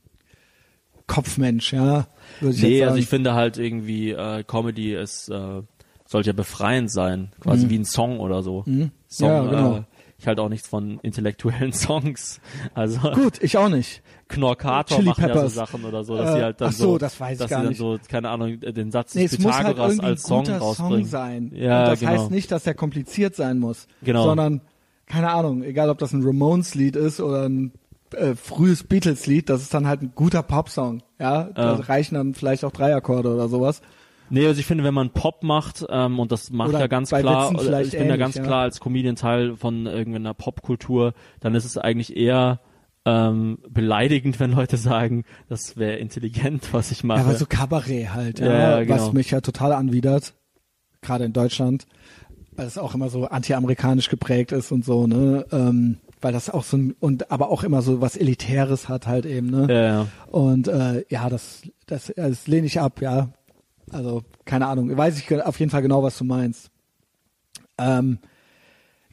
Kopfmensch, ja. Würde ich Nee, also ich finde halt irgendwie, äh, Comedy ist, äh, sollte ja befreiend sein, quasi wie ein Song oder so. Song, Mhm. Ja, genau. äh, ich halte auch nichts von intellektuellen Songs. Also Gut, ich auch nicht. Knorkator machen ja so. Sachen oder so, dass Äh, sie halt dann ach so, so, das weiß ich dass sie dann nicht. so, keine Ahnung, den Satz Nee, des halt Pythagoras ein als Song guter rausbringen. Song sein. Ja, Und das genau. heißt nicht, dass er kompliziert sein muss. Genau. Sondern, keine Ahnung, egal ob das ein Ramones-Lied ist oder ein äh, frühes Beatles-Lied, das ist dann halt ein guter Popsong. Ja, da reichen dann vielleicht auch drei Akkorde oder sowas. Nee, also ich finde, wenn man Pop macht, ähm, und das macht ja ganz klar, ich bin da ähnlich, ganz ja. klar als Comedian Teil von irgendeiner Popkultur, dann ist es eigentlich eher ähm, beleidigend, wenn Leute sagen, das wäre intelligent, was ich mache. Ja, aber so Kabarett halt, ja, Ja, ja, was genau. mich ja total anwidert, gerade in Deutschland, weil es auch immer so anti-amerikanisch geprägt ist und so, ne, ähm, weil das auch so ein, und aber auch immer so was Elitäres hat halt eben, ne. ja, ja. Und äh, ja, das, das, das lehne ich ab, ja. Also, keine Ahnung. Weiß ich auf jeden Fall genau, was du meinst. Ähm,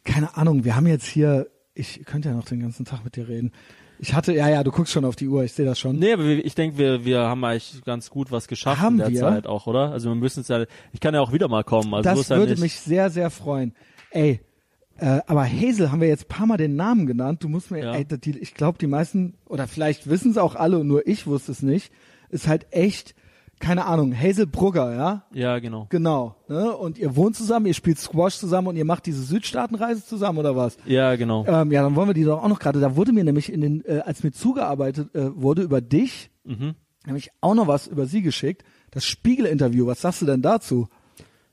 keine Ahnung, wir haben jetzt hier, ich könnte ja noch den ganzen Tag mit dir reden. Ich hatte, ja, ja, du guckst schon auf die Uhr, ich sehe das schon. Nee, aber ich denke, wir, wir haben eigentlich ganz gut was geschafft Haben in der wir? Zeit auch, oder? Also wir müssen es ja, ich kann ja auch wieder mal kommen. Also so das ja würde nicht, mich sehr, sehr freuen. Ey, äh, aber Hazel haben wir jetzt ein paar Mal den Namen genannt. Du musst mir, Ja. ey, die, ich glaube, die meisten, oder vielleicht wissen es auch alle und nur ich wusste es nicht, ist halt echt, keine Ahnung, Hazel Brugger, ja? Ja, genau. Genau. Ne? Und ihr wohnt zusammen, ihr spielt Squash zusammen und ihr macht diese Südstaatenreise zusammen oder was? Ja, genau. Ähm, ja, dann wollen wir die doch auch noch gerade. Da wurde mir nämlich in den, äh, als mir zugearbeitet äh, wurde über dich, Mhm. nämlich auch noch was über sie geschickt. Das Spiegel-Interview. Was sagst du denn dazu?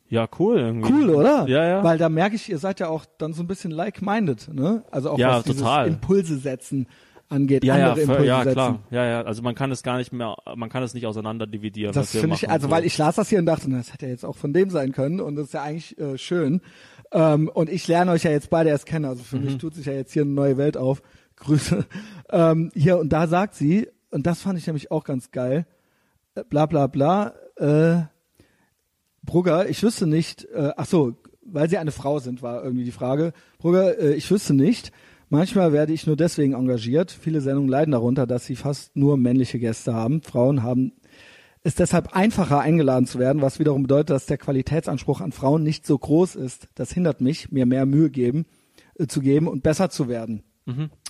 Ja, cool irgendwie. Cool, oder? Ja, ja. Weil da merke ich, ihr seid ja auch dann so ein bisschen like-minded, ne? Also auch Ja, was dieses total. Impulse setzen angeht, ja, ja, andere voll- Impulse ja, setzen. klar. Ja, ja. Also man kann es gar nicht mehr, man kann es nicht auseinander dividieren. Das finde ich, also so. weil ich las das hier und dachte, das hätte ja jetzt auch von dem sein können und das ist ja eigentlich äh, schön. Ähm, und ich lerne euch ja jetzt beide erst kennen, also für mich Mhm. tut sich ja jetzt hier eine neue Welt auf. Grüße. Ähm, hier und da sagt sie, und das fand ich nämlich auch ganz geil, äh, bla bla bla, äh, Brugger, ich wüsste nicht, äh, ach so, weil sie eine Frau sind, war irgendwie die Frage. Brugger, äh, ich wüsste nicht. Manchmal werde ich nur deswegen engagiert. Viele Sendungen leiden darunter, dass sie fast nur männliche Gäste haben. Frauen haben es deshalb einfacher eingeladen zu werden, was wiederum bedeutet, dass der Qualitätsanspruch an Frauen nicht so groß ist. Das hindert mich, mir mehr Mühe geben, äh, zu geben und besser zu werden.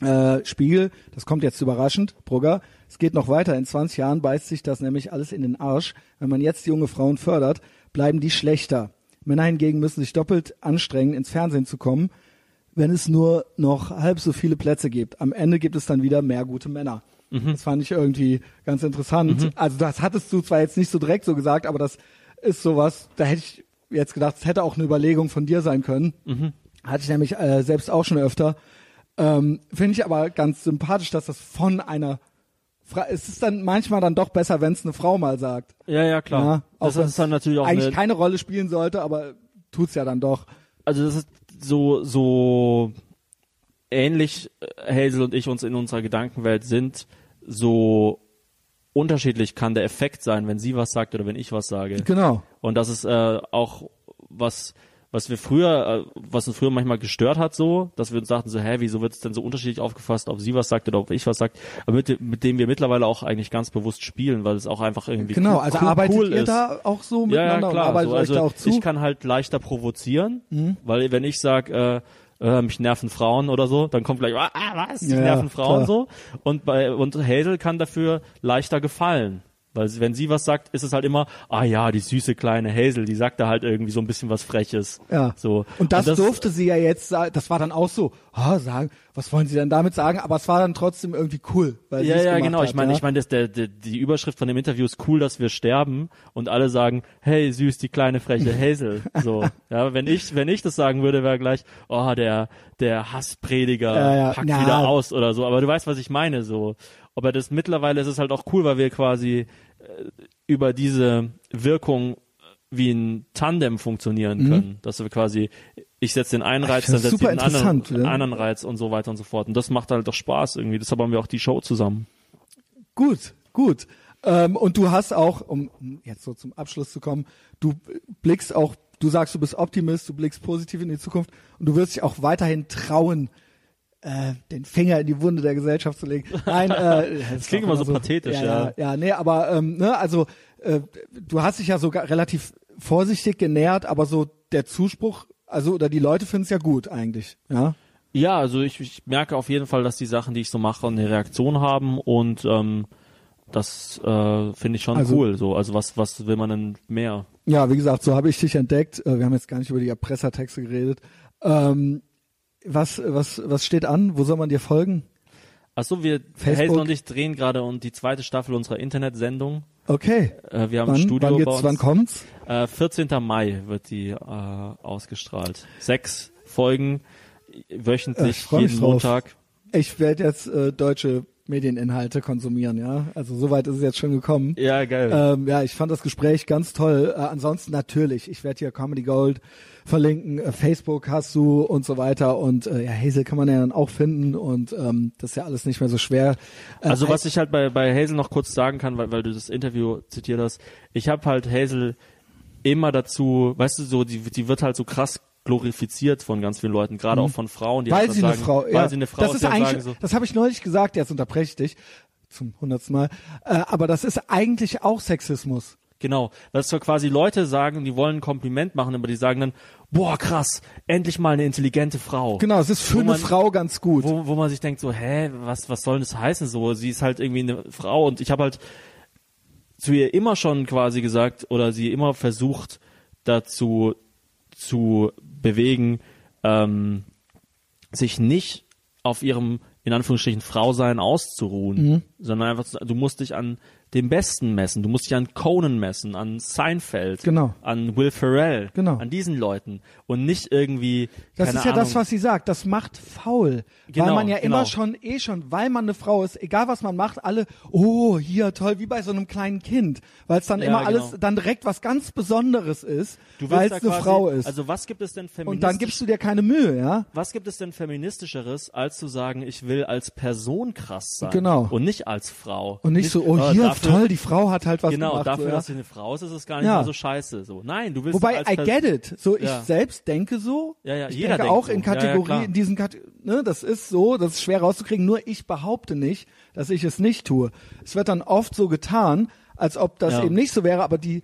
Äh, Spiegel, das kommt jetzt überraschend, Brugger. Es geht noch weiter. In 20 Jahren beißt sich das nämlich alles in den Arsch. Wenn man jetzt junge Frauen fördert, bleiben die schlechter. Männer hingegen müssen sich doppelt anstrengen, ins Fernsehen zu kommen, wenn es nur noch halb so viele Plätze gibt. Am Ende gibt es dann wieder mehr gute Männer. Das fand ich irgendwie ganz interessant. Also das hattest du zwar jetzt nicht so direkt so gesagt, aber das ist sowas, da hätte ich jetzt gedacht, es hätte auch eine Überlegung von dir sein können. Hatte ich nämlich äh, selbst auch schon öfter. Ähm, Finde ich aber ganz sympathisch, dass das von einer Fra es ist dann manchmal dann doch besser, wenn es eine Frau mal sagt. Ja, ja, klar. Ja, auch das ist dann natürlich auch eigentlich eine, keine Rolle spielen sollte, aber tut's ja dann doch. also das ist so so ähnlich äh, Hazel und ich uns in unserer Gedankenwelt sind, so unterschiedlich kann der Effekt sein, wenn sie was sagt oder wenn ich was sage. Genau. Und das ist äh, auch was was wir früher, äh, was uns früher manchmal gestört hat, so, dass wir uns dachten, so, hä, wieso wird es denn so unterschiedlich aufgefasst, ob sie was sagt oder ob ich was sagt, aber mit, mit dem wir mittlerweile auch eigentlich ganz bewusst spielen, weil es auch einfach irgendwie Genau, cool, also cool, arbeitet cool ihr ist. da auch so Ja, ja, miteinander klar. und arbeitet so, also? Mhm. Ich kann halt leichter provozieren, weil wenn ich sag, äh, äh, mich nerven Frauen oder so, dann kommt gleich, ah, was, mich Ja, nerven Frauen klar. so. Und bei und Hazel kann dafür leichter gefallen. Weil wenn sie was sagt, ist es halt immer, ah ja, die süße kleine Hazel, die sagt da halt irgendwie so ein bisschen was Freches. Ja. So. Und das, durfte sie ja jetzt das war dann auch so, ah, sagen, was wollen sie denn damit sagen? Aber es war dann trotzdem irgendwie cool. Weil Ja, ja, genau. Hat, Ich meine, ja? ich meine, das der, der, die Überschrift von dem Interview ist cool, dass wir sterben und alle sagen, hey, süß, die kleine freche Hazel. So, ja, wenn ich, wenn ich das sagen würde, wäre gleich, oh, der, der Hassprediger Ja, ja. packt Ja. wieder aus oder so. Aber du weißt, was ich meine, so. Aber das mittlerweile ist es halt auch cool, weil wir quasi über diese Wirkung wie ein Tandem funktionieren können, dass wir quasi ich setze den einen Mhm. Reiz, dann setze ich den anderen, ja. anderen Reiz und so weiter und so fort. Und das macht halt doch Spaß irgendwie. Deshalb haben wir auch die Show zusammen. Gut, gut. Ähm, und du hast auch, um jetzt so zum Abschluss zu kommen, du blickst auch, du sagst, du bist Optimist, du blickst positiv in die Zukunft und du wirst dich auch weiterhin trauen, äh, den Finger in die Wunde der Gesellschaft zu legen. Nein, äh, das klingt immer so pathetisch, ja. ja. Ja, ja nee, aber ähm, ne, also äh, du hast dich ja sogar relativ vorsichtig genähert, aber so der Zuspruch, also oder die Leute finden es ja gut eigentlich, ja. Ja, also ich, ich merke auf jeden Fall, dass die Sachen, die ich so mache, eine Reaktion haben und ähm, das äh, finde ich schon Also- cool. So, also was was will man denn mehr? Ja, wie gesagt, so habe ich dich entdeckt. Äh, Wir haben jetzt gar nicht über die Erpressertexte geredet. Ähm, was, was, was steht an? Wo soll man dir folgen? Achso, wir Facebook. Hazel und ich drehen gerade und die zweite Staffel unserer Internetsendung. Okay. Äh, wir haben Wann, ein Studio wann, bei geht's, uns. wann kommt's? Äh, 14. Mai wird die äh, ausgestrahlt. Sechs Folgen Äh, wöchentlich, mich jeden drauf. Montag. Ich werde jetzt äh, deutsche Medieninhalte konsumieren, ja. Also soweit ist es jetzt schon gekommen. Ja, geil. Ähm, ja, ich fand das Gespräch ganz toll. Äh, ansonsten natürlich, ich werde hier Comedy Gold verlinken, äh, Facebook hast du und so weiter. Und äh, ja, Hazel kann man ja dann auch finden. Und ähm, das ist ja alles nicht mehr so schwer. Äh, Also was ich halt bei, bei Hazel noch kurz sagen kann, weil, weil du das Interview zitiert hast, ich habe halt Hazel immer dazu, weißt du, so, die, die wird halt so krass glorifiziert von ganz vielen Leuten, gerade auch von Frauen, die Mhm. weil sie sagen, eine Frau, weil ja, sie eine Frau das ist, ist halt eigentlich, so, das habe ich neulich gesagt, jetzt unterbreche ich dich zum hundertsten Mal, äh, aber das ist eigentlich auch Sexismus. Genau, dass so quasi Leute sagen, die wollen ein Kompliment machen, aber die sagen dann, boah, krass, endlich mal eine intelligente Frau. Genau, es ist für Wo eine man- Frau ganz gut. Wo, wo man sich denkt so, hä, was, was soll das heißen so? Sie ist halt irgendwie eine Frau und ich habe halt zu ihr immer schon quasi gesagt oder sie immer versucht dazu zu bewegen, ähm, sich nicht auf ihrem in Anführungsstrichen Frausein auszuruhen, Mhm. sondern einfach du musst dich an dem Besten messen, du musst dich an Conan messen, an Seinfeld, Genau. an Will Ferrell, Genau. an diesen Leuten und nicht irgendwie Das ist ja Ahnung, das, was sie sagt. Das macht faul. weil Genau, man ja immer genau. schon, eh schon, weil man eine Frau ist, egal was man macht, alle, oh, hier, toll, wie bei so einem kleinen Kind. Weil es dann Ja, immer alles, genau. dann direkt was ganz Besonderes ist, Du weil es eine quasi- Frau ist. Also was gibt es denn und feministisch? dann gibst du dir keine Mühe, ja? was gibt es denn feministischeres, als zu sagen, ich will als Person krass sein Genau. und nicht als Frau Und nicht, so, oh, äh, hier, dafür, toll, die Frau hat halt was genau gemacht. dafür, so, ja? dass sie eine Frau ist, ist es gar nicht Ja. mal so scheiße. So, nein, du willst Wobei, I get it. So, ich Ja. selbst denke so. Ja, ja, ich jeder denke auch so. in Kategorien, in diesen Kate ne, das ist so, das ist schwer rauszukriegen, nur ich behaupte nicht, dass ich es nicht tue. Es wird dann oft so getan, als ob das eben nicht so wäre, aber die,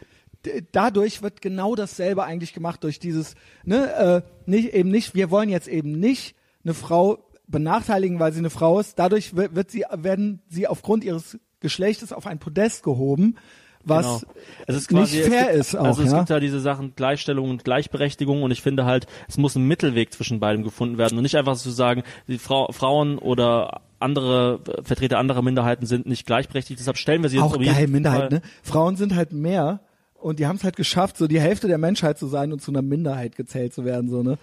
dadurch wird genau dasselbe eigentlich gemacht durch dieses, ne, äh, nicht, eben nicht, wir wollen jetzt eben nicht eine Frau benachteiligen, weil sie eine Frau ist. Dadurch wird sie, werden sie aufgrund ihres Geschlechtes auf ein Podest gehoben, was Genau. Es ist quasi, nicht fair gibt, ist auch, Also es ja. gibt ja diese Sachen Gleichstellung und Gleichberechtigung und ich finde halt, es muss ein Mittelweg zwischen beidem gefunden werden und nicht einfach zu sagen, die Frau, Frauen oder andere Vertreter anderer Minderheiten sind nicht gleichberechtigt, deshalb stellen wir sie jetzt auch um geil, Minderheit, ne? Frauen sind halt mehr und die haben es halt geschafft, so die Hälfte der Menschheit zu sein und zu einer Minderheit gezählt zu werden, so, ne?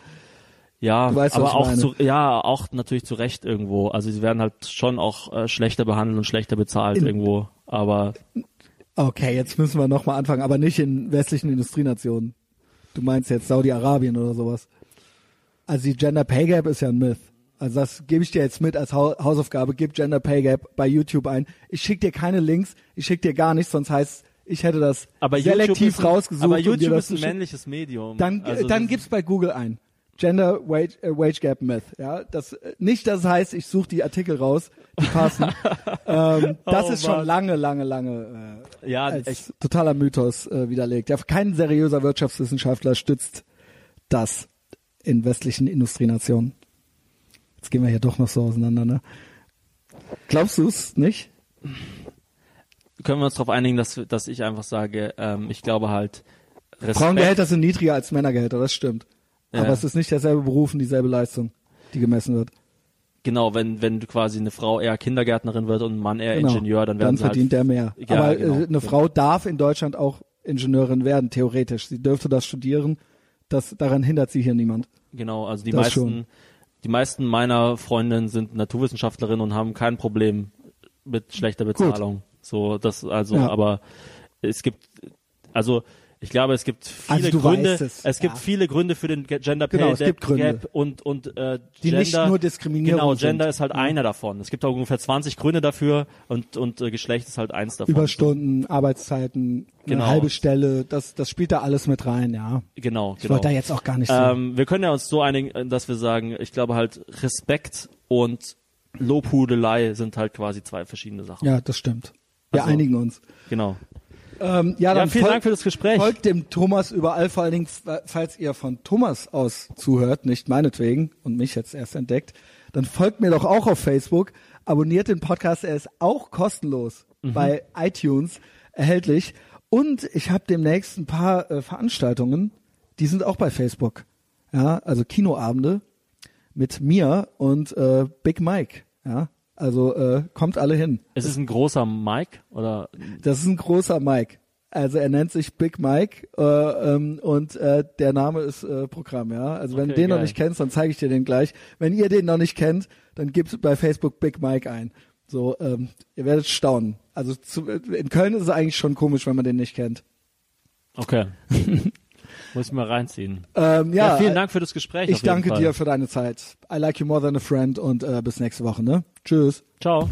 Ja, weißt, aber auch zu, ja, auch natürlich zu Recht irgendwo. Also sie werden halt schon auch äh, schlechter behandelt und schlechter bezahlt In- irgendwo. Aber Okay, jetzt müssen wir nochmal anfangen, aber nicht in westlichen Industrienationen. Du meinst jetzt Saudi-Arabien oder sowas. Also die Gender Pay Gap ist ja ein Myth. Also das gebe ich dir jetzt mit als Hau- Hausaufgabe. Gib Gender Pay Gap bei YouTube ein. Ich schicke dir keine Links, ich schicke dir gar nichts, sonst heißt ich hätte das aber selektiv ein, rausgesucht. aber YouTube ist ein männliches Medium. Dann, also dann gib's bei Google ein. Gender Wage, äh, Wage Gap Myth. Ja, das äh, nicht, das heißt, ich suche die Artikel raus, die passen. ähm, das Oh ist schon Mann. lange, lange, lange äh, ja, als echt, totaler Mythos äh, widerlegt. Ja, kein seriöser Wirtschaftswissenschaftler stützt das in westlichen Industrienationen. Jetzt gehen wir hier doch noch so auseinander, ne? Glaubst du es nicht? können wir uns darauf einigen, dass, dass ich einfach sage, ähm, ich glaube halt, Respekt, Frauengehälter sind niedriger als Männergehälter, das stimmt. Ja. Aber es ist nicht derselbe Beruf und dieselbe Leistung, die gemessen wird. genau, wenn, wenn quasi eine Frau eher Kindergärtnerin wird und ein Mann eher Genau. Ingenieur, dann werden sie verdient halt, der mehr. Ja, Aber genau. äh, eine Frau darf in Deutschland auch Ingenieurin werden, theoretisch. Sie dürfte das studieren. Das, daran hindert sie hier niemand. Genau, also die Das meisten, schon. die meisten meiner Freundinnen sind Naturwissenschaftlerinnen und haben kein Problem mit schlechter Bezahlung. So, das, also, Ja. aber es gibt, also, Ich glaube, es gibt viele Also Gründe. es, gibt ja. viele Gründe für den Ge- Gender Pay Genau, es gibt Gründe. Gap und und äh, Die Gender. nicht nur Diskriminierung Genau, sind. Mhm. Gender ist halt einer davon. Es gibt auch ungefähr 20 Gründe dafür und und äh, Geschlecht ist halt eins davon. Überstunden, Arbeitszeiten, Genau. eine halbe Stelle, das, das spielt da alles mit rein, ja. Genau, Ich genau. wollte da jetzt auch gar nicht so. Ähm, wir können ja uns so einigen, äh, dass wir sagen, ich glaube halt Respekt und Lobhudelei sind halt quasi zwei verschiedene Sachen. ja, das stimmt. Wir Also- einigen uns. Genau. Ähm, ja, Ja, dann vielen folgt- Dank für das Gespräch. Folgt dem Thomas überall, vor allen Dingen, f- falls ihr von Thomas aus zuhört, nicht meinetwegen und mich jetzt erst entdeckt, dann folgt mir doch auch auf Facebook, abonniert den Podcast, er ist auch kostenlos Mhm. bei iTunes erhältlich und ich habe demnächst ein paar äh, Veranstaltungen, die sind auch bei Facebook. Ja, also Kinoabende mit mir und äh, Big Mike. Ja, also äh, kommt alle hin. Es ist ein großer Mike oder Das ist ein großer Mike. Also er nennt sich Big Mike äh, ähm, und äh, der Name ist äh, Programm, ja. Also wenn Okay, du den noch geil. nicht kennst, dann zeige ich dir den gleich. Wenn ihr den noch nicht kennt, dann gebt bei Facebook Big Mike ein. So, ähm, ihr werdet staunen. Also zu, in Köln ist es eigentlich schon komisch, wenn man den nicht kennt. Okay. Muss ich mal reinziehen. Ähm, ja, Ja, vielen Dank für das Gespräch. Ich danke Fall. dir für deine Zeit. I like you more than a friend und äh, bis nächste Woche, ne? Tschüss. Ciao.